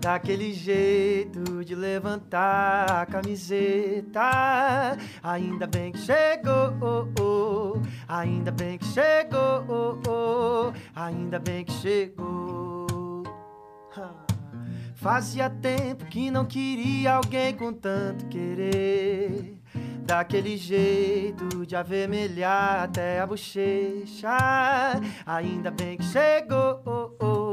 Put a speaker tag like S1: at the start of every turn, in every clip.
S1: Daquele jeito de levantar a camiseta. Ainda bem que chegou, ainda bem que chegou, ainda bem que chegou. Fazia tempo que não queria alguém com tanto querer. Daquele jeito de avermelhar até a bochecha. Ainda bem que chegou.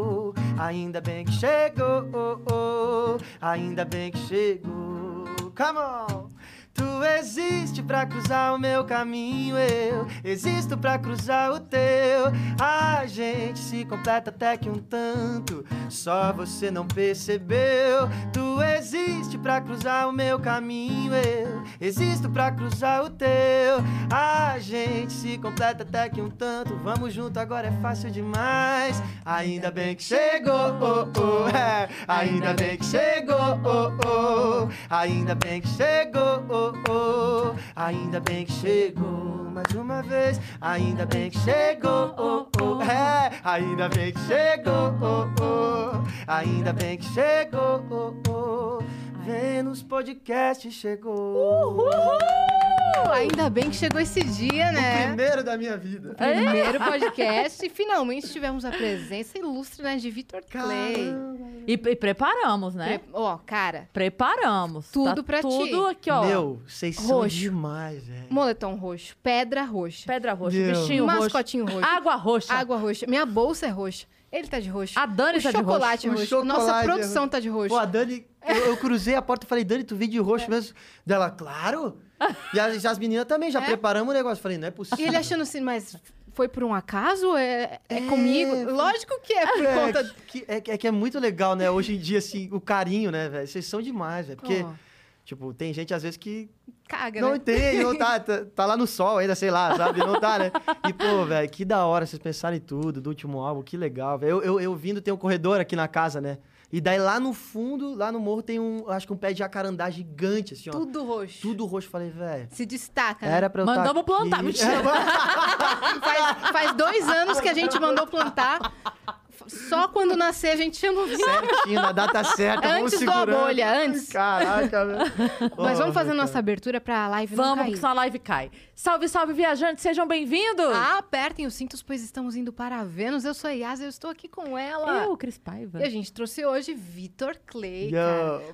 S1: Ainda bem que chegou, ainda bem que chegou. Come on! Tu existe pra cruzar o meu caminho, eu existo pra cruzar o teu. A gente se completa até que um tanto, só você não percebeu. Tu existe pra cruzar o meu caminho, eu existo pra cruzar o teu. A gente se completa até que um tanto, vamos junto, agora é fácil demais. Ainda bem que chegou, oh, oh, é. ainda bem que chegou, oh, oh. ainda bem que chegou, oh, oh, ainda bem que chegou mais uma vez, ainda bem que chegou, oh, oh, é, ainda bem que chegou, oh, oh, ainda bem que chegou, oh, oh, Vênus Podcast chegou.
S2: Ainda bem que chegou esse dia,
S1: O
S2: né?
S1: primeiro da minha vida.
S2: Primeiro podcast e finalmente tivemos a presença ilustre né, de Vitor Clay.
S3: E, e preparamos, né?
S2: Pre- Ó, cara,
S3: Preparamos.
S2: Tudo
S3: tá
S2: pra ti.
S3: Tudo aqui, ó.
S1: Meu, vocês são demais, velho.
S2: moletom roxo, pedra roxa,
S3: Pedra roxa,
S1: Meu.
S3: bichinho roxo.
S2: mascotinho roxo,
S3: Água roxa.
S2: água roxa. Minha bolsa é roxa. Ele tá de roxo.
S3: A Dani
S2: o
S3: tá de roxo.
S2: chocolate
S1: O
S2: roxo. Nossa
S1: chocolate é
S2: produção tá de roxo.
S1: Pô, a Dani, eu, eu cruzei a porta e falei, Dani, tu veio de roxo mesmo? Dela, claro. E as, as meninas também, já
S2: É?
S1: preparamos o negócio. Falei, não é possível.
S2: E ele achando assim, mas foi por um acaso? É, é
S1: É,
S2: comigo?
S1: foi-
S2: Lógico que é por
S1: É
S2: conta...
S1: que, é, que- é que é muito legal, né? Hoje em dia, assim, o carinho, né, velho? Vocês são demais, velho. Porque,
S2: Ó,
S1: tipo, tem gente, às vezes, que
S2: caga,
S1: não
S2: né?
S1: tem, não tá, tá, tá lá no sol ainda, sei lá, sabe? Não tá, né? E, pô, velho, que da hora vocês pensarem em tudo do último álbum, que legal, velho. Eu, eu, eu vindo, tem um corredor aqui na casa, né? E daí lá no fundo, lá no morro, tem um, acho que um pé de jacarandá gigante, assim, ó.
S2: Tudo roxo.
S1: Tudo roxo. Falei, velho,
S2: Se destaca, né?
S1: era pra eu tá
S3: Mandamos plantar, mentira.
S2: Faz, faz dois anos que a gente mandou plantar. Só quando nascer a gente chama o Vitor.
S1: Certinho, na data certa, vamos
S2: Antes do
S1: segurando.
S2: Bolha, antes.
S1: Caraca, velho.
S2: Mas vamos fazer nossa abertura pra live não
S3: Vamos,
S2: cair.
S3: porque senão a live cai. Salve, salve, viajantes, sejam bem-vindos!
S2: Ah, apertem os cintos, pois estamos indo para Vênus. Eu sou a Yas, eu estou aqui com ela.
S3: Eu, Cris Paiva.
S2: E a gente trouxe hoje Vitor Clay,
S1: Yo,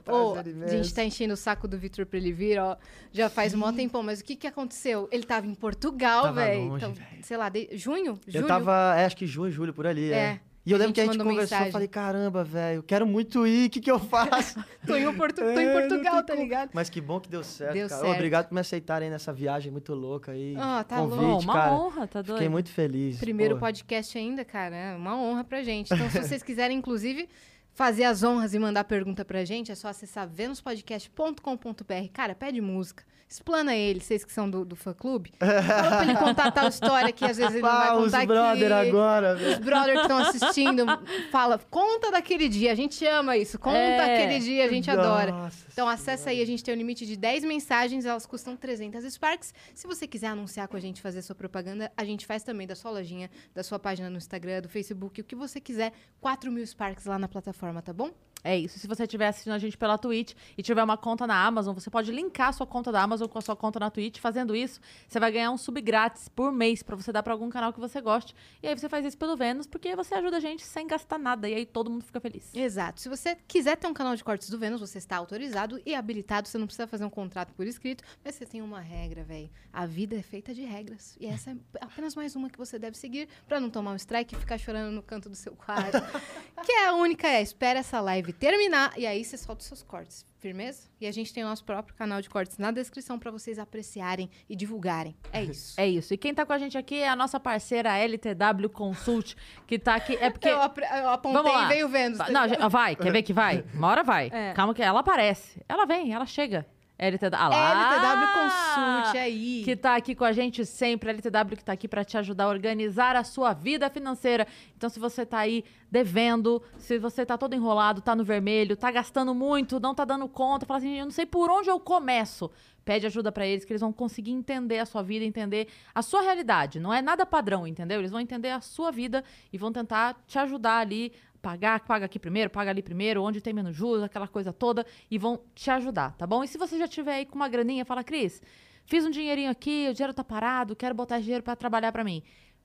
S2: cara. Ô,
S1: prazer
S2: a gente tá enchendo o saco do Vitor pra ele vir, ó. Já faz um mó tempão, mas o que que aconteceu? Ele tava em Portugal, velho. Então, sei lá, de... junho?
S1: Eu tava, é, acho que junho, julho, por ali, é.
S2: É.
S1: E eu lembro que a
S2: gente
S1: conversou,
S2: mensagem.
S1: falei, caramba, velho, quero muito ir, o que que eu faço?
S2: Tô em, Portu... Tô
S1: É,
S2: em
S1: não
S2: Portugal, tá ligado?
S1: Mas que bom que deu certo,
S2: Deu
S1: cara.
S2: certo.
S1: Obrigado por me aceitarem nessa viagem muito louca aí.
S2: Ah, tá
S1: convite,
S2: louco.
S3: Oh, uma
S1: cara.
S3: honra, tá doido?
S1: Fiquei muito feliz.
S2: Primeiro
S1: pô.
S2: podcast ainda, cara. É uma honra pra gente. Então, se vocês quiserem, inclusive, fazer as honras e mandar pergunta pra gente, é só acessar venuspodcast.com.br. Cara, pede música. Explana ele, vocês que são do, do fã-clube. Fala pra ele contar tal história que às vezes ele não vai
S1: Ah, os
S2: contar
S1: brother
S2: aqui.
S1: agora,
S2: Os
S1: velho.
S2: brothers que estão assistindo, fala, conta daquele dia. A gente ama isso. Conta
S3: É.
S2: aquele dia, a gente adora.
S1: Nossa
S2: Então acessa aí, a gente tem um limite de 10 mensagens, elas custam 300 Sparks. Se você quiser anunciar com a gente, fazer sua propaganda, a gente faz também da sua lojinha, da sua página no Instagram, do Facebook, o que você quiser. 4 mil Sparks lá na plataforma, tá bom?
S3: É isso. Se você estiver assistindo a gente pela Twitch e tiver uma conta na Amazon, você pode linkar a sua conta da Amazon com a sua conta na Twitch. Fazendo isso, você vai ganhar um sub grátis por mês pra você dar pra algum canal que você goste. E aí você faz isso pelo Vênus, porque você ajuda a gente sem gastar nada. E aí todo mundo fica feliz.
S2: Exato. Se você quiser ter um canal de cortes do Vênus, você está autorizado e habilitado. Você não precisa fazer um contrato por escrito, mas você tem uma regra, velho. A vida é feita de regras. E essa é apenas mais uma que você deve seguir pra não tomar um strike e ficar chorando no canto do seu quarto. que é a única é, espera essa live terminar e aí você solta os seus cortes. Firmeza? E a gente tem o nosso próprio canal de cortes na descrição pra vocês apreciarem e divulgarem. É isso.
S3: É isso. E quem tá com a gente aqui é a nossa parceira LTW Consult, que tá aqui. É porque.
S2: Eu, apre- eu apontei
S3: Vamos lá.
S2: e veio tá
S3: Não, vai, quer ver que vai? Uma hora vai.
S2: É.
S3: Calma que ela aparece. Ela vem, ela chega. LTW. Ah lá!
S2: LTW Consult aí.
S3: que tá aqui com a gente sempre, a LTW que tá aqui para te ajudar a organizar a sua vida financeira. Então, se você tá aí devendo, se você tá todo enrolado, tá no vermelho, tá gastando muito, não tá dando conta, fala assim, eu não sei por onde eu começo. Pede ajuda para eles, que eles vão conseguir entender a sua vida, entender a sua realidade. Não é nada padrão, entendeu? Eles vão entender a sua vida e vão tentar te ajudar ali pagar, paga aqui primeiro, paga ali primeiro, onde tem menos juros, aquela coisa toda, e vão te ajudar, tá bom? E se você já tiver aí com uma graninha, fala, Cris, fiz um dinheirinho aqui, o dinheiro tá parado, quero botar dinheiro para trabalhar para mim.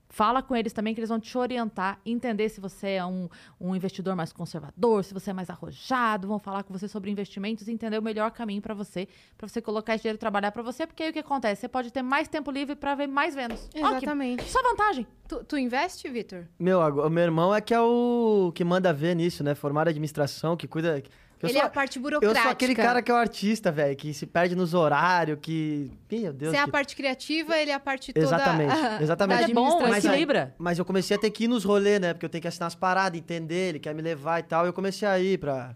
S3: Fala com eles também que eles vão te orientar, entender se você é um, um investidor mais conservador, se você é mais arrojado, vão falar com você sobre investimentos e entender o melhor caminho para você, para você colocar esse dinheiro trabalhar para você, porque aí o que acontece? Você pode ter mais tempo livre para ver mais vendas. Ó,
S2: Exatamente.
S3: Só vantagem.
S2: Tu, tu investe, Vitor?
S1: Meu, meu irmão é que é o que manda ver nisso, né? Formado em administração, que cuida. Que eu
S2: Ele
S1: sou,
S2: é a parte
S1: eu
S2: burocrática.
S1: sou aquele cara que é o artista, velho, que se perde nos horários, que. Meu Deus.
S2: Você é a
S1: que-
S2: parte criativa, ele é a parte toda...
S1: Exatamente, exatamente.
S3: Mas é bom.
S1: Mas aí-
S3: equilibra.
S1: Mas eu comecei a ter que ir nos rolês, né? Porque eu tenho que assinar as paradas, entender, ele quer me levar e tal. E eu comecei a ir pra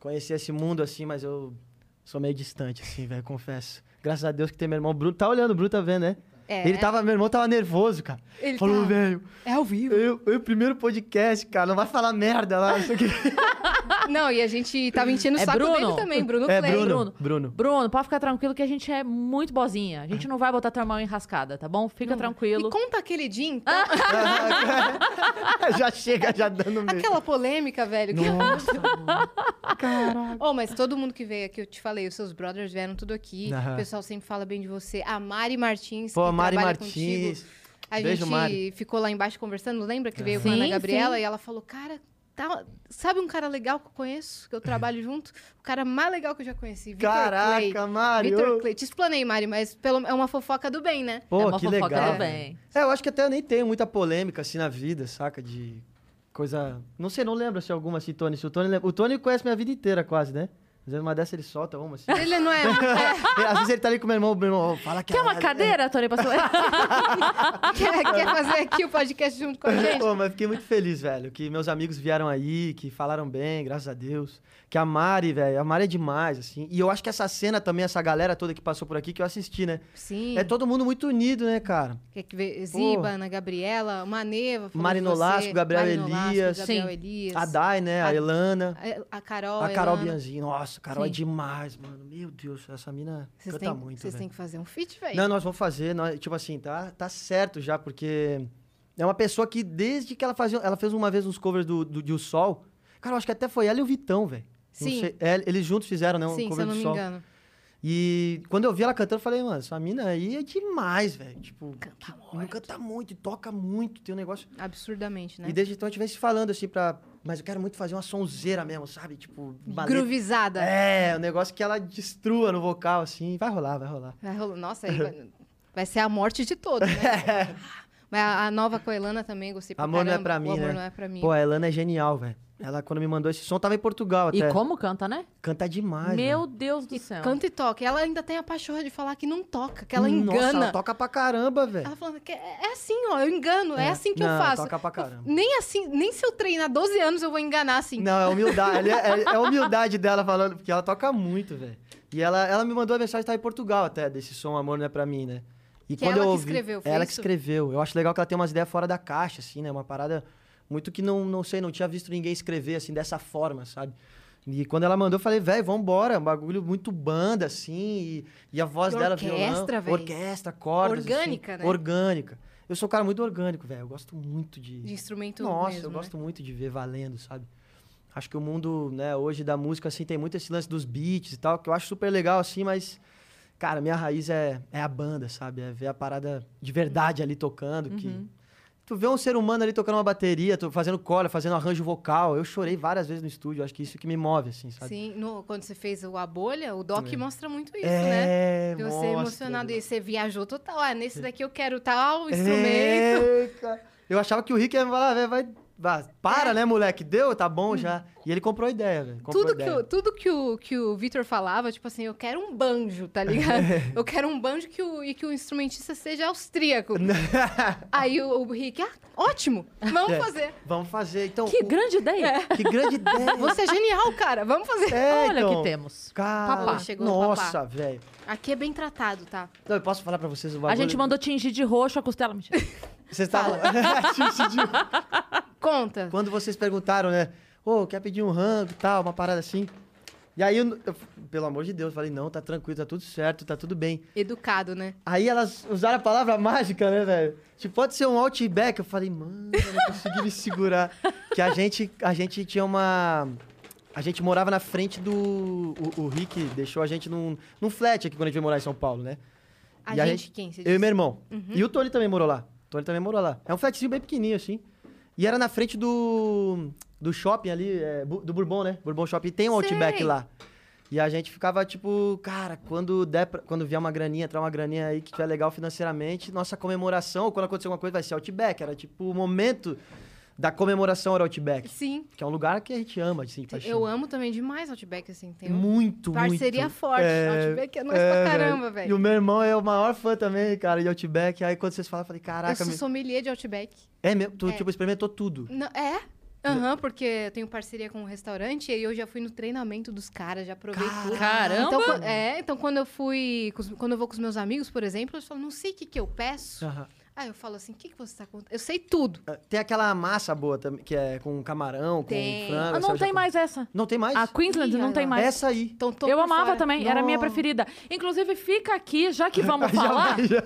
S1: conhecer esse mundo, assim, mas eu sou meio distante, assim, velho, confesso. Graças a Deus que tem meu irmão Bruno. Tá olhando, o Bruno tá vendo, né?
S2: É.
S1: Ele tava, meu irmão tava nervoso, cara.
S2: Ele
S1: Falou,
S2: tá-
S1: velho,
S2: É ao vivo.
S1: eu, eu, primeiro podcast, cara, não vai falar merda lá, isso aqui.
S2: Não, e a gente tava enchendo o
S3: É
S2: saco
S3: Bruno?
S2: dele também, Bruno
S1: É. Bruno,
S3: Bruno.
S1: Bruno.
S3: Bruno, pode ficar tranquilo que a gente é muito bozinha. A gente não vai botar tua mão enrascada, tá bom? Fica tranquilo.
S2: Me conta aquele dia, então.
S1: já chega já dando meio.
S2: Aquela polêmica, velho. que-
S1: Nossa, mano. Caraca.
S2: Oh, mas todo mundo que veio aqui, eu te falei, os seus brothers vieram tudo aqui. O pessoal sempre fala bem de você. A Mari Martins,
S1: Pô,
S2: que
S1: Mari
S2: trabalha
S1: Martins.
S2: contigo. A
S1: Beijo,
S2: gente
S1: Mari.
S2: ficou lá embaixo conversando, lembra que veio com a
S3: Sim,
S2: Ana Gabriela?
S3: sim.
S2: E ela falou, cara, tá- sabe um cara legal que eu conheço, que eu trabalho junto? O cara mais legal que eu já conheci, Vitor Clay.
S1: Caraca, Mari.
S2: Vitor
S1: ô.
S2: Clay. Te explanei, Mari, mas pelo- é uma fofoca do bem, né?
S1: Pô,
S3: é uma
S1: que
S3: fofoca
S1: legal.
S3: do bem.
S1: É, eu acho que até eu nem tenho muita polêmica assim na vida, saca? De coisa. Não sei, não lembro se alguma assim, Tony. Se o Tony lembra. O Tony conhece minha vida inteira, quase, né? Às vezes uma dessa ele solta uma assim.
S2: Ele não é... é,
S1: Às vezes ele tá ali com meu irmão, meu irmão, fala que
S3: Quer uma cadeira, Tony? Você...
S2: quer, quer fazer aqui o podcast junto com a gente?
S1: Pô, mas fiquei muito feliz, velho. Que meus amigos vieram aí, que falaram bem, graças a Deus. Que a Mari, velho, a Mari é demais, assim. E eu acho que essa cena também, essa galera toda que passou por aqui, que eu assisti, né?
S2: Sim.
S1: É todo mundo muito unido, né, cara?
S2: Quer que ver? Ziba, Ana Gabriela, Maneva,
S1: Mari Nolasco, Gabriel Elias.
S2: Gabriel
S3: Sim.
S2: Elias.
S1: A Dai, né? A,
S2: A-
S1: Elana.
S2: A, a Carol.
S1: A Carol
S2: Elana.
S1: Bianzinho. Nossa, Carol é
S2: Sim.
S1: demais, mano. Meu Deus, essa mina
S2: Vocês
S1: canta
S2: têm,
S1: muito,
S2: vocês têm que fazer um feat, velho.
S1: Não, nós vamos fazer, nós- tipo assim, tá, tá certo já, porque é uma pessoa que desde que ela fazia, ela fez uma vez uns covers do, do, de O Sol, cara, eu acho que até foi ela e o Vitão, velho.
S2: Sim.
S1: sei, é, eles juntos fizeram, né, um
S2: Sim, se
S1: cover
S2: eu não
S1: do
S2: me
S1: Sol.
S2: engano.
S1: E quando eu vi ela cantando, eu falei, mano, essa mina aí é demais, velho. Tipo,
S2: Canta muito.
S1: canta muito, toca muito, tem um negócio...
S2: Absurdamente, né?
S1: E desde então a gente vem se falando, assim, pra... Mas eu quero muito fazer uma sonzeira mesmo, sabe? Tipo, uma letra-
S2: Groovizada.
S1: É, um negócio que ela destrua no vocal, assim. Vai rolar, vai rolar.
S2: Vai rolar- Nossa, aí vai, vai ser a morte de todos, né? Mas a, a nova Coelana também, gostei pra
S1: Amor não é
S2: caramba.
S1: pra
S2: O
S1: mim,
S2: amor
S1: né?
S2: não é pra mim.
S1: Pô, a Elana é genial, velho. Ela, quando me mandou esse som, tava em Portugal
S3: E
S1: até.
S3: como canta, né?
S1: Canta demais,
S3: Meu
S1: velho.
S3: Deus do céu.
S2: Canta e toca. E ela ainda tem a pachorra de falar que não toca, que ela
S1: Nossa,
S2: engana.
S1: ela toca pra caramba, velho.
S2: Ela falando que é, é assim, ó, eu engano, é, assim que eu
S1: Não,
S2: faço.
S1: toca pra caramba.
S2: Nem assim, nem se eu treinar 12 anos eu vou enganar assim.
S1: Não, é humildade. É, é, é a humildade dela falando, porque ela toca muito, velho. E ela, ela me mandou a mensagem, tava em Portugal até, desse som Amor Não É Pra Mim, né? E
S2: Que
S1: quando
S2: ela
S1: eu
S2: que
S1: ouvi,
S2: escreveu, foi
S1: Ela que
S2: isso?
S1: escreveu. Eu acho legal que ela tem umas ideias fora da caixa, assim, né? Uma parada muito que não, não sei, não tinha visto ninguém escrever, assim, dessa forma, sabe? E quando ela mandou, eu falei, velho, vambora. Um bagulho muito banda, assim. E, e a voz
S2: E
S1: dela,
S2: orquestra,
S1: violão. Orquestra, cordas.
S2: Orgânica,
S1: assim,
S2: né?
S1: Orgânica. Eu sou um cara muito orgânico, velho. Eu gosto muito de...
S2: De instrumento
S1: Nossa,
S2: mesmo,
S1: eu
S2: né?
S1: gosto muito de ver valendo, sabe? Acho que o mundo, né, hoje da música, assim, tem muito esse lance dos beats e tal, que eu acho super legal, assim, mas, cara, minha raiz é, é a banda, sabe? É ver a parada de verdade ali tocando,
S2: Uhum.
S1: que... Tu vê um ser humano ali tocando uma bateria, tu fazendo cola, fazendo arranjo vocal. Eu chorei várias vezes no estúdio, acho que isso que me move, assim, sabe?
S2: Sim, no- quando você fez o A Bolha, o Doc
S1: É.
S2: mostra muito isso, né?
S1: é,
S2: Que você emocionado e você viajou total. Ah, nesse daqui eu quero tal instrumento.
S1: É, cara. Eu achava que o Rick ia falar, "Véi, vai vá, para, né, moleque? Deu? Tá bom já. E ele comprou a ideia, velho. a
S2: Tudo que,
S1: ideia.
S2: o, tudo que o, que o Vitor falava, tipo assim, eu quero um banjo, tá ligado? eu quero um banjo que o, e que o instrumentista seja austríaco. Aí o, o Rick, ah, ótimo, vamos
S1: É.
S2: fazer.
S1: Vamos fazer. Então,
S3: Que
S1: o-
S3: grande ideia!
S1: que grande ideia.
S2: Você é genial, cara, vamos fazer.
S1: É,
S3: Olha
S1: então.
S3: que temos.
S1: Cara,
S2: Papá. Chegou o
S1: nossa, velho.
S2: Aqui é bem tratado, tá?
S1: Não, eu posso falar pra vocês o
S3: A
S1: bagulho?
S3: gente mandou tingir de roxo a costela. Mentira.
S1: Vocês estavam...
S2: Conta.
S1: Quando vocês perguntaram, né? Ô, quer pedir um rango e tal, uma parada assim. E aí, eu, eu- pelo amor de Deus, eu falei, não, tá tranquilo, tá tudo certo, tá tudo bem.
S2: Educado, né?
S1: Aí elas usaram a palavra mágica, né, velho? Tipo, pode ser um outback. Eu falei, mano, eu não consegui me segurar. Que a gente, a gente tinha uma... A gente morava na frente do... O, o Rick deixou a gente num, num flat aqui quando a gente veio morar em São Paulo, né?
S2: A
S1: E a
S2: gente,
S1: gente-
S2: quem?
S1: Eu e
S2: disse?
S1: meu irmão.
S2: Uhum.
S1: E o Tony também morou lá. O Tony também morou lá. É um flatzinho bem pequenininho, assim. E era na frente do, do shopping ali, é, do Bourbon, né? Bourbon Shopping. Tem um Outback
S2: Sei.
S1: lá. E a gente ficava tipo, cara, quando der pra- quando vier uma graninha, entrar uma graninha aí que tiver legal financeiramente, nossa comemoração, ou quando acontecer alguma coisa, vai ser Outback. Era tipo, o momento da comemoração era Outback.
S2: Sim.
S1: Que é um lugar que a gente ama, assim, paixão.
S2: Eu amo também demais Outback, assim. Tem um
S1: Muito,
S2: parceria
S1: muito.
S2: forte.
S1: É,
S2: Outback é nóis
S1: é,
S2: pra caramba,
S1: E o
S2: velho.
S1: meu irmão é o maior fã também, cara, de Outback. Aí quando vocês falam, eu falei,
S2: Eu
S1: caraca,
S2: sou
S1: me-
S2: sommelier de Outback.
S1: é mesmo? Tu,
S2: É.
S1: tipo, experimentou tudo.
S2: Não, é? Aham, porque eu tenho parceria com um restaurante e eu já fui no treinamento dos caras, já provei tudo.
S3: Caramba!
S2: Então, é, então quando eu fui. Quando eu vou com os meus amigos, por exemplo, eu falo, não sei o que, que eu peço.
S1: Aham.
S2: Aí eu falo assim, o que, que você tá contando? Eu sei tudo.
S1: Ah, Tem aquela massa boa também, que é com camarão, com
S2: Tem.
S1: frango.
S3: Ah, não tem mais essa.
S1: Não tem mais?
S3: A Queensland
S2: Ih,
S3: não tem
S2: lá.
S3: mais.
S1: Essa aí.
S2: Então, tô
S3: eu amava
S2: fora.
S3: também, era a minha
S1: Nossa.
S3: preferida. Inclusive, fica aqui, já que vamos
S1: Já
S3: falar,
S1: já.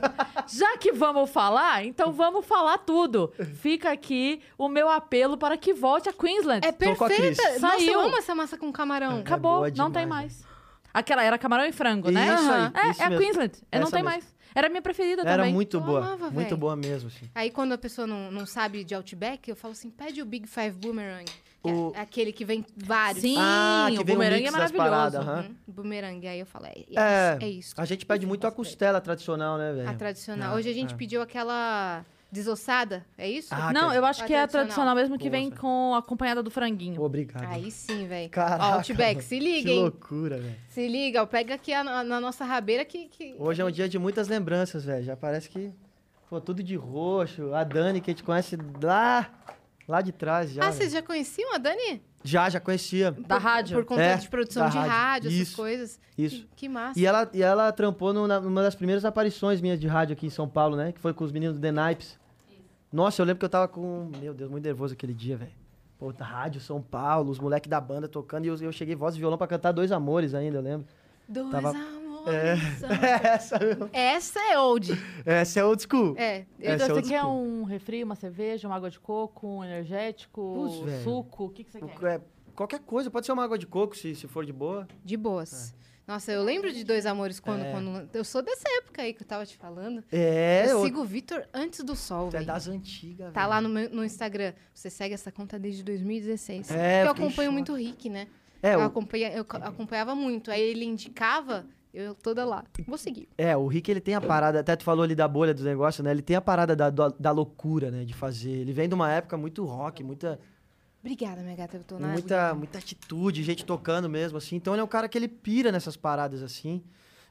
S3: já que vamos falar, então vamos falar tudo. Fica aqui o meu apelo para que volte a Queensland.
S2: É
S1: com
S2: perfeita. Nossa,
S3: Saiu.
S2: eu amo essa massa com camarão.
S3: Acabou,
S1: boa
S3: não tem mais. Aquela era camarão e frango, né?
S1: Isso aí.
S3: É,
S1: isso
S3: é a. Queensland. É, não tem
S1: mesmo.
S3: mais. Era a minha preferida
S1: Era
S3: também.
S1: muito
S2: Eu
S1: boa.
S2: amava,
S1: muito
S2: véi.
S1: boa mesmo, assim.
S2: Aí quando a pessoa não, não sabe de Outback, eu falo assim, pede o Big Five Boomerang. Que
S1: O-
S2: é aquele que vem vários.
S3: Sim,
S1: Ah, que
S3: o
S1: vem
S3: bumerangue é maravilhoso.
S1: paradas.
S2: Uhum, boomerang. Aí eu falo, é, é,
S1: É,
S2: isso, é.
S1: A gente pede muito a costela tradicional, né, velho?
S2: A tradicional.
S1: Ah,
S2: Hoje a gente
S1: ah.
S2: pediu aquela desossada, é isso?
S1: Ah,
S3: Não, eu acho que é a
S2: tradicional.
S3: tradicional mesmo que vem
S1: Nossa.
S3: com acompanhada do franguinho.
S1: Obrigado.
S2: Aí sim, velho.
S1: Caraca,
S2: Outback, se liga,
S1: Que
S2: hein?
S1: loucura, velho.
S2: Se liga, ó, pega aqui a- na, na nossa rabeira que... que...
S1: Hoje é um dia de muitas lembranças, velho. Já parece que. Pô, tudo de roxo. A Dani, que a gente conhece lá. Lá de trás já.
S2: Ah,
S1: velho.
S2: vocês já conheciam a Dani?
S1: Já, já conhecia.
S3: Da rádio?
S2: Por conta
S1: É,
S2: de produção de
S1: rádio.
S2: rádio, essas
S1: Isso,
S2: coisas.
S1: Isso.
S2: Que, que massa.
S1: E ela, e ela trampou no- na- numa das primeiras aparições minhas de rádio aqui em São Paulo, né? Que foi com os meninos do The Nipes. Nossa, eu lembro que eu tava com. Meu Deus, muito nervoso aquele dia, velho. Pô, da rádio São Paulo, os moleques da banda tocando. E eu, eu cheguei voz e violão pra cantar Dois Amores ainda, eu lembro.
S2: Dois
S1: tava-
S2: amores.
S1: Essa, meu.
S2: Essa é old.
S1: Essa é old school.
S2: É.
S1: Essa
S3: Então,
S1: é
S3: você
S1: old
S3: quer
S1: school.
S3: um refri, uma cerveja, uma água de coco, um energético,
S1: velho.
S3: suco? O que, que você quer?
S1: É, qualquer coisa, pode ser uma água de coco, se, se for de boa.
S2: De boas. Nossa, eu lembro de Dois Amores quando,
S1: É.
S2: quando... Eu sou dessa época aí que eu tava te falando.
S1: É,
S2: eu sigo o Vitor antes do sol,
S1: é
S2: velho.
S1: das antigas,
S2: Tá
S1: velho.
S2: lá no, meu- no Instagram. Você segue essa conta desde 2016.
S1: É,
S2: Porque eu acompanho
S1: choque.
S2: muito o Rick, né?
S1: É,
S2: eu,
S1: o,
S2: acompanha, eu acompanhava muito. Aí ele indicava, eu toda lá. Vou seguir.
S1: é, o Rick, ele tem a parada, até tu falou ali da bolha dos negócios, né? Ele tem a parada da, da, da loucura, né? De fazer. Ele vem de uma época muito rock, muita,
S2: Obrigada, minha gata. Eu tô na
S1: muita, muita atitude, gente tocando mesmo, assim. Então ele é um cara que ele pira nessas paradas, assim.